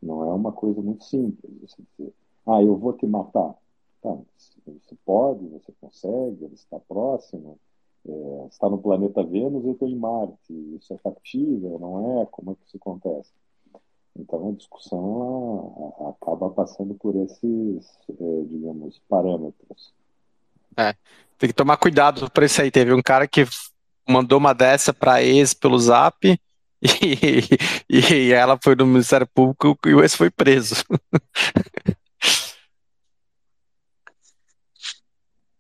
[SPEAKER 9] Não é uma coisa muito simples. Você dizer, ah, eu vou te matar. Tá, você pode, você consegue, ele está próximo, é, está no planeta Vênus e estou em Marte. Isso é factível, não é? Como é que isso acontece? Então, discussão ela acaba passando por esses, é, digamos, parâmetros.
[SPEAKER 6] É, tem que tomar cuidado por isso aí. Teve um cara que mandou uma dessa para ex pelo Zap e, e ela foi no Ministério Público e o ex foi preso.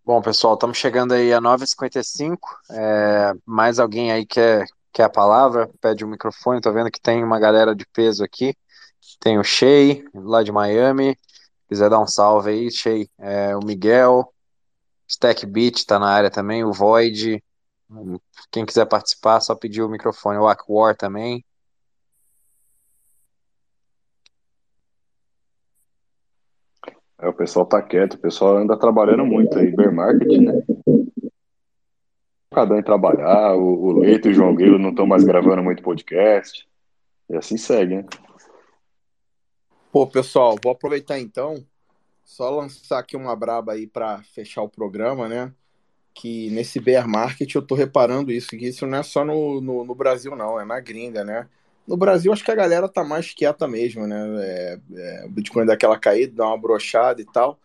[SPEAKER 2] Bom, pessoal, estamos chegando aí a 9h55. É, mais alguém aí quer, quer a palavra? Pede o microfone. Tô vendo que tem uma galera de peso aqui. Tem o Shea, lá de Miami. Quiser dar um salve aí, Shea. É, o Miguel. Stack Beat tá na área também. O Void. Quem quiser participar, só pedir o microfone. O Aquar também.
[SPEAKER 5] É, o pessoal tá quieto, o pessoal anda trabalhando muito aí, bear market, né? Cada um trabalhar, o, o Leito e o João Guilherme não estão mais gravando muito podcast. E assim segue, né?
[SPEAKER 4] Pô, pessoal, vou aproveitar então, só lançar aqui uma braba aí para fechar o programa, né? Que nesse bear market eu tô reparando isso, que isso não é só no, no, no Brasil, não, é na gringa, né? No Brasil, acho que a galera tá mais quieta mesmo, né? É, é, o Bitcoin dá aquela caída, dá uma brochada e tal.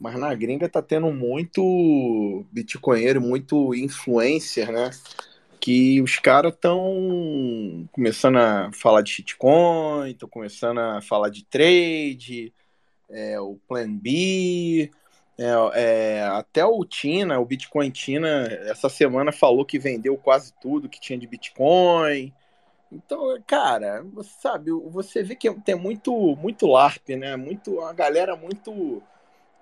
[SPEAKER 4] Mas na gringa tá tendo muito bitcoinheiro, muito influencer, né? Que os caras estão começando a falar de shitcoin, estão começando a falar de trade, é, o Plan B, é, é, até o Tina, o Bitcoin Tina, essa semana falou que vendeu quase tudo que tinha de Bitcoin. Então, cara, você sabe, você vê que tem muito, muito LARP, né? Muito, uma galera muito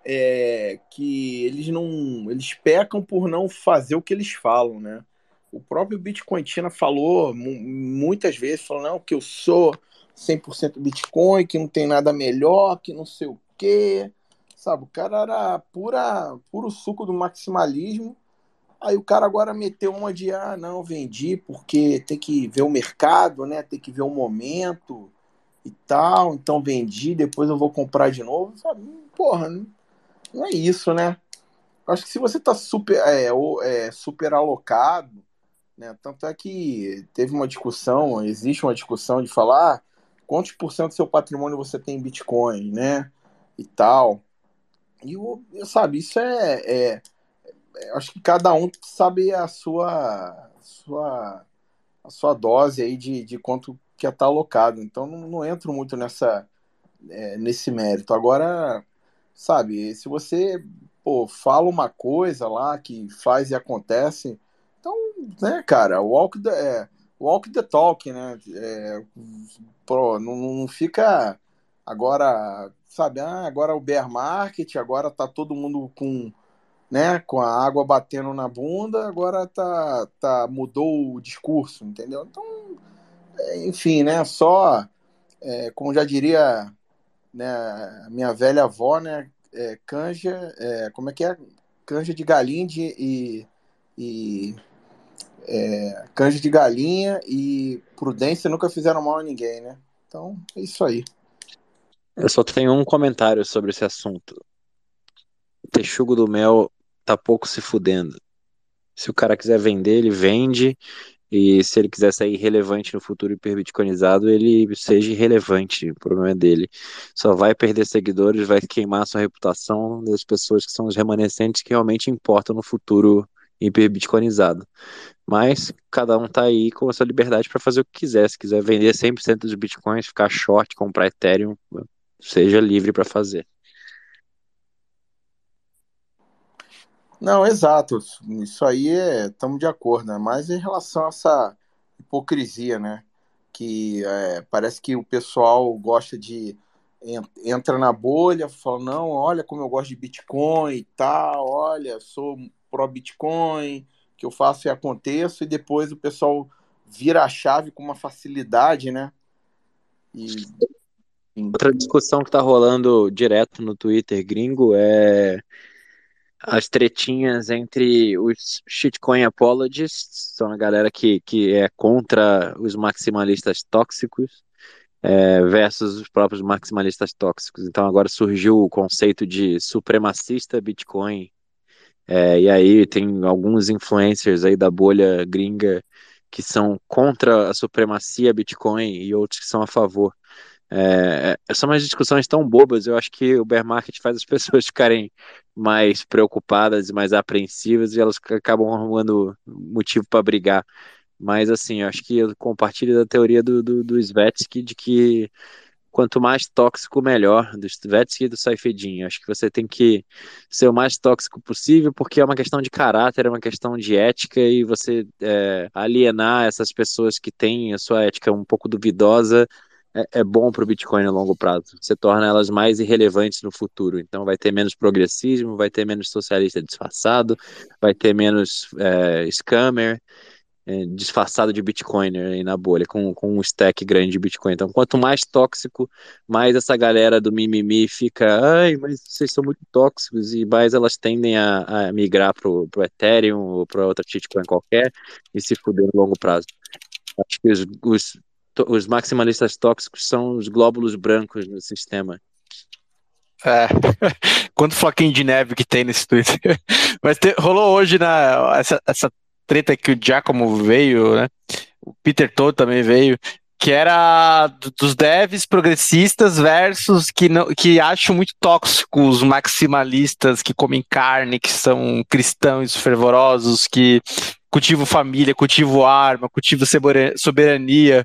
[SPEAKER 4] é, que eles não, eles pecam por não fazer o que eles falam, né? O próprio Bitcoin China falou muitas vezes, falou não, que eu sou 100% Bitcoin, que não tem nada melhor, que não sei o quê. Sabe, o cara era pura, puro suco do maximalismo Aí o cara agora meteu uma de, ah, não, vendi porque tem que ver o mercado, né? Tem que ver o momento e tal. Então vendi, depois eu vou comprar de novo. Sabe? Porra, não é isso, né? Acho que se você tá super, é, é, super alocado, né? Tanto é que teve uma discussão, existe uma discussão de falar quantos por cento do seu patrimônio você tem em Bitcoin, né? E tal. E, sabe, isso é, é acho que cada um sabe a sua, sua, a sua dose aí de, de quanto que está alocado. Então não, não entro muito nessa, é, nesse mérito. Agora, sabe, se você pô, fala uma coisa lá que faz e acontece, então, né, cara, walk the, é, walk the talk, né? É, pro, não, não fica agora, sabe, ah, agora o bear market, agora tá todo mundo com né, com a água batendo na bunda, agora tá, tá mudou o discurso, entendeu? Então, é, enfim, né, só, é, como já diria né, minha velha avó, né, é, canja, é, como é que é? Canja de galinha e, e é, de galinha e prudência nunca fizeram mal a ninguém, né? Então, é isso aí.
[SPEAKER 2] Eu só tenho um comentário sobre esse assunto. O texugo do mel tá pouco se fudendo. Se o cara quiser vender, ele vende. E se ele quiser sair relevante no futuro hiperbitcoinizado, ele seja irrelevante. O problema é dele. Só vai perder seguidores, vai queimar sua reputação das pessoas que são os remanescentes que realmente importam no futuro hiperbitcoinizado. Mas cada um tá aí com a sua liberdade para fazer o que quiser. Se quiser vender 100% dos bitcoins, ficar short, comprar Ethereum, seja livre para fazer.
[SPEAKER 4] Não, exato. Isso aí é, estamos de acordo, né? Mas em relação a essa hipocrisia, né? Que é, parece que o pessoal gosta de entra na bolha, fala, não, olha como eu gosto de Bitcoin e tal, olha, sou pró Bitcoin, que eu faço e aconteço, e depois o pessoal vira a chave com uma facilidade, né?
[SPEAKER 2] E... Outra discussão que tá rolando direto no Twitter gringo é as tretinhas entre os shitcoin apologists, são a galera que, que é contra os maximalistas tóxicos, é, versus os próprios maximalistas tóxicos. Então agora surgiu o conceito de supremacista Bitcoin, é, e aí tem alguns influencers aí da bolha gringa que são contra a supremacia Bitcoin e outros que são a favor. É, é, são umas discussões tão bobas, eu acho que o bear market faz as pessoas ficarem mais preocupadas e mais apreensivas e elas acabam arrumando motivo para brigar. Mas assim, eu acho que eu compartilho da teoria do, do, do Svetsky de que quanto mais tóxico, melhor, do Svetsky e do Saifedin. Acho que você tem que ser o mais tóxico possível, porque é uma questão de caráter, é uma questão de ética, e você é, alienar essas pessoas que têm a sua ética um pouco duvidosa é, é bom para o Bitcoin a longo prazo. Você torna elas mais irrelevantes no futuro. Então vai ter menos progressismo, vai ter menos socialista disfarçado, vai ter menos é, scammer é, disfarçado de Bitcoin aí na bolha, com, com um stack grande de Bitcoin. Então, quanto mais tóxico, mais essa galera do mimimi fica, ai, mas vocês são muito tóxicos, e mais elas tendem a, a migrar pro, pro Ethereum ou para outra shitcoin qualquer e se fuder no longo prazo. Acho que os, os, os maximalistas tóxicos são os glóbulos brancos no sistema.
[SPEAKER 6] É. Quanto floquinho de neve que tem nesse Twitter. Mas te, rolou hoje na, né, essa, essa treta que o Giacomo veio, né? O Peter Todd também veio, que era dos devs progressistas versus que não que acham muito tóxicos maximalistas que comem carne, que são cristãos fervorosos, que cultivam família, cultivam arma, cultivam soberania.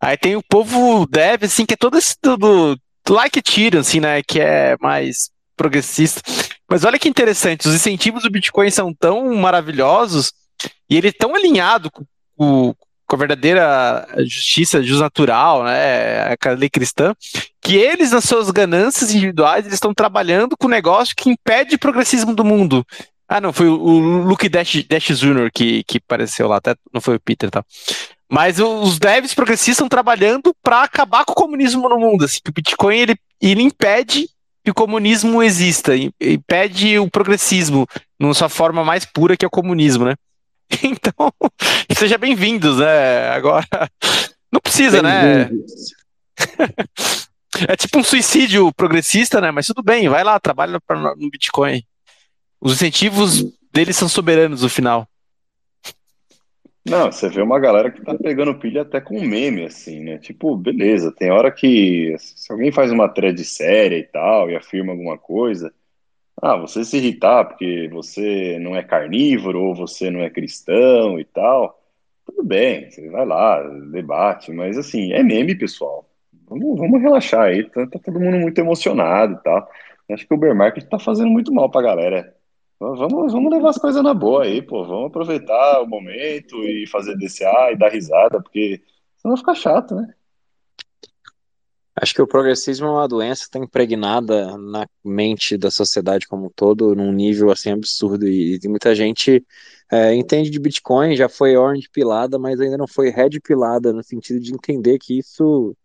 [SPEAKER 6] Aí tem o povo dev assim que é todo esse do, like Tyrion assim, né, que é mais progressista. Mas olha que interessante, os incentivos do Bitcoin são tão maravilhosos e ele é tão alinhado com, com, a verdadeira justiça, jus natural, né, a lei cristã, que eles, nas suas ganâncias individuais, eles estão trabalhando com um negócio que impede o progressismo do mundo. Ah, não, foi o, Luke Dash, Dash Jr. Que, que apareceu lá, até não foi o Peter e tá? tal. Mas os devs progressistas estão trabalhando para acabar com o comunismo no mundo. Assim, o Bitcoin ele, ele impede que o comunismo exista, impede o progressismo, na sua forma mais pura que é o comunismo, né? Então, seja bem-vindos, né? Agora, não precisa, né? é tipo um suicídio progressista, né? Mas tudo bem, vai lá, trabalha pra, no Bitcoin. Os incentivos deles são soberanos no final.
[SPEAKER 5] Não, você vê uma galera que tá pegando pilha até com meme, assim, né? Tipo, beleza, tem hora que se alguém faz uma thread séria e tal e afirma alguma coisa, ah, você se irritar porque você não é carnívoro ou você não é cristão e tal, tudo bem, você vai lá, debate, mas assim, é meme, pessoal. Vamos, vamos relaxar aí, tá, tá todo mundo muito emocionado e tal. Acho que o bear market tá fazendo muito mal pra galera. Vamos, vamos levar as coisas na boa aí, pô. Vamos aproveitar o momento e fazer DCA e dar risada, porque senão fica chato, né?
[SPEAKER 2] Acho que o progressismo é uma doença que está impregnada na mente da sociedade como um todo, num nível assim absurdo. E, e muita gente é, entende de Bitcoin, já foi orange pilada, mas ainda não foi red pilada, no sentido de entender que isso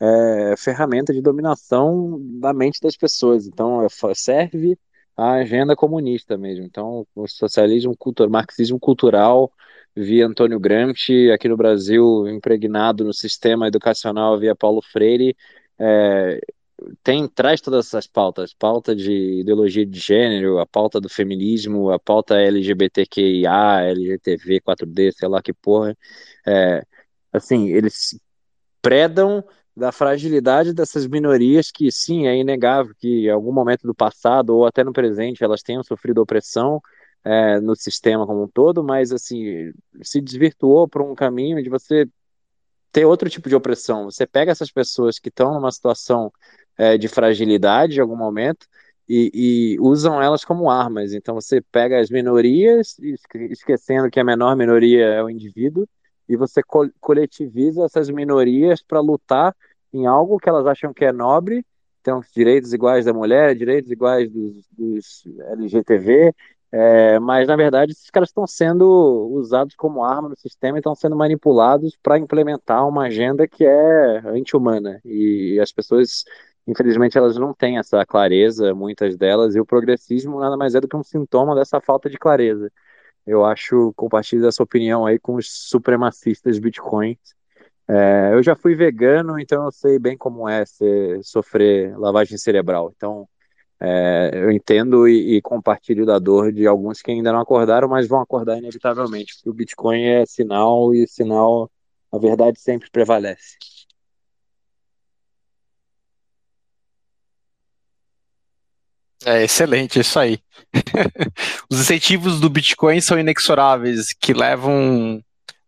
[SPEAKER 2] é ferramenta de dominação da mente das pessoas. Então, é, serve a agenda comunista mesmo. Então, o socialismo cultural, marxismo cultural via Antônio Gramsci, aqui no Brasil, impregnado no sistema educacional via Paulo Freire, é, tem traz todas essas pautas, pauta de ideologia de gênero, a pauta do feminismo, a pauta LGBTQIA, LGTV, 4D, sei lá que porra. É, assim, eles predam da fragilidade dessas minorias que, sim, é inegável que em algum momento do passado ou até no presente elas tenham sofrido opressão é, no sistema como um todo, mas, assim, se desvirtuou para um caminho de você ter outro tipo de opressão. Você pega essas pessoas que estão numa situação é, de fragilidade em algum momento e, e, usam elas como armas. Então você pega as minorias, esquecendo que a menor minoria é o indivíduo, e você co coletiviza essas minorias para lutar em algo que elas acham que é nobre, então direitos iguais da mulher, direitos iguais dos, dos LGTV, é, mas na verdade esses caras estão sendo usados como arma no sistema e estão sendo manipulados para implementar uma agenda que é anti-humana e as pessoas infelizmente elas não têm essa clareza, muitas delas, e o progressismo nada mais é do que um sintoma dessa falta de clareza. Eu acho, compartilho essa opinião aí com os supremacistas bitcoins. É, eu já fui vegano, então eu sei bem como é ser, sofrer lavagem cerebral. Então, é, eu entendo e, e, compartilho da dor de alguns que ainda não acordaram, mas vão acordar inevitavelmente, porque o Bitcoin é sinal e sinal, a verdade sempre prevalece.
[SPEAKER 6] É excelente, isso aí. Os incentivos do Bitcoin são inexoráveis, que levam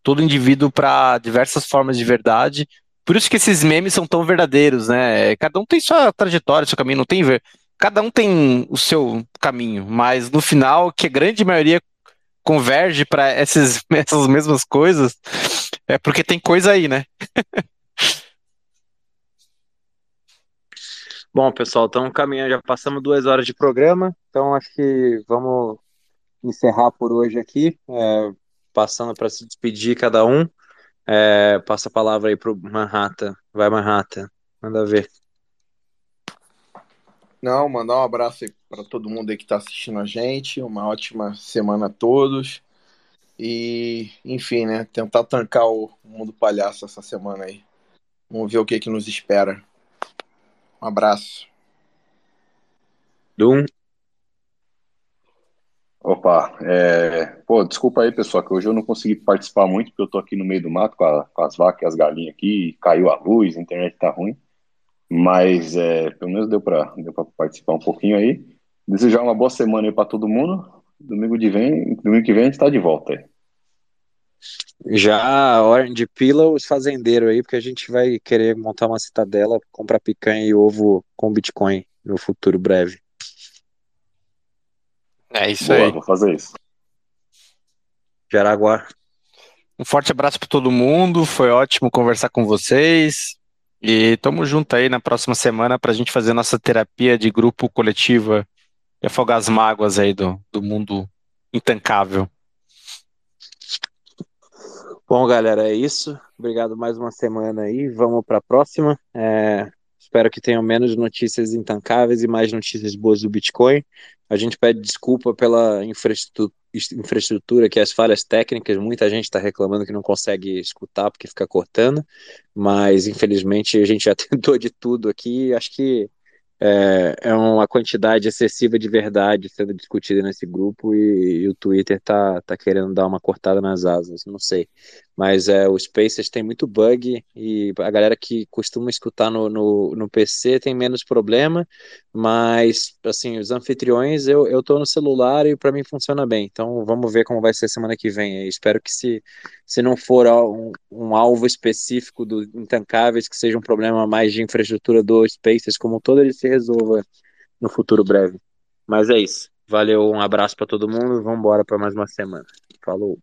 [SPEAKER 6] todo indivíduo para diversas formas de verdade. Por isso que esses memes são tão verdadeiros, né? Cada um tem sua trajetória, seu caminho, não tem ver Cada um tem o seu caminho, mas no final, que a grande maioria converge para essas mesmas coisas, é porque tem coisa aí, né?
[SPEAKER 2] Bom, pessoal, estamos caminhando, já passamos duas horas de programa, então acho que vamos encerrar por hoje aqui, é, passando para se despedir cada um. É, passa a palavra aí pro Manhattan. Vai, Manhattan. Manda ver.
[SPEAKER 4] Não, mandar um abraço para todo mundo aí que está assistindo a gente. Uma ótima semana a todos. E, enfim, né? Tentar tancar o mundo palhaço essa semana aí. Vamos ver o que, que nos espera. Um abraço.
[SPEAKER 2] Dum.
[SPEAKER 5] Opa, é... pô, desculpa aí, pessoal, que hoje eu não consegui participar muito, porque eu tô aqui no meio do mato com, a, com as vacas e as galinhas aqui, caiu a luz, a internet tá ruim, mas é, pelo menos deu para deu pra participar um pouquinho aí. Desejar uma boa semana aí para todo mundo. Domingo, de vem, domingo que vem a gente tá de volta aí.
[SPEAKER 2] Já Orange Pila os fazendeiros aí, porque a gente vai querer montar uma citadela, comprar picanha e ovo com Bitcoin no futuro breve.
[SPEAKER 6] É isso
[SPEAKER 5] Boa,
[SPEAKER 6] aí.
[SPEAKER 5] vou fazer isso.
[SPEAKER 2] Jaraguá.
[SPEAKER 6] Um forte abraço para todo mundo. Foi ótimo conversar com vocês. E tamo junto aí na próxima semana para a gente fazer nossa terapia de grupo coletiva e afogar as mágoas aí do, do mundo intancável.
[SPEAKER 2] Bom, galera, é isso. Obrigado mais uma semana aí. Vamos para a próxima. É, espero que tenham menos notícias intancáveis e mais notícias boas do Bitcoin. A gente pede desculpa pela infraestrutura, que as falhas técnicas. Muita gente está reclamando que não consegue escutar porque fica cortando, mas infelizmente a gente já tentou de tudo aqui. Acho que é, é uma quantidade excessiva de verdade sendo discutida nesse grupo e, e o Twitter tá, tá querendo dar uma cortada nas asas, não sei. Mas é, o Spaces tem muito bug e a galera que costuma escutar no, no, no PC tem menos problema, mas assim, os anfitriões eu, eu tô no celular e para mim funciona bem. Então vamos ver como vai ser semana que vem. Eu espero que se, se não for um, um alvo específico do Intancáveis, que seja um problema mais de infraestrutura do Spaces como todo, ele se resolva no futuro breve. Mas é isso. Valeu, um abraço para todo mundo. Vamos embora para mais uma semana. Falou.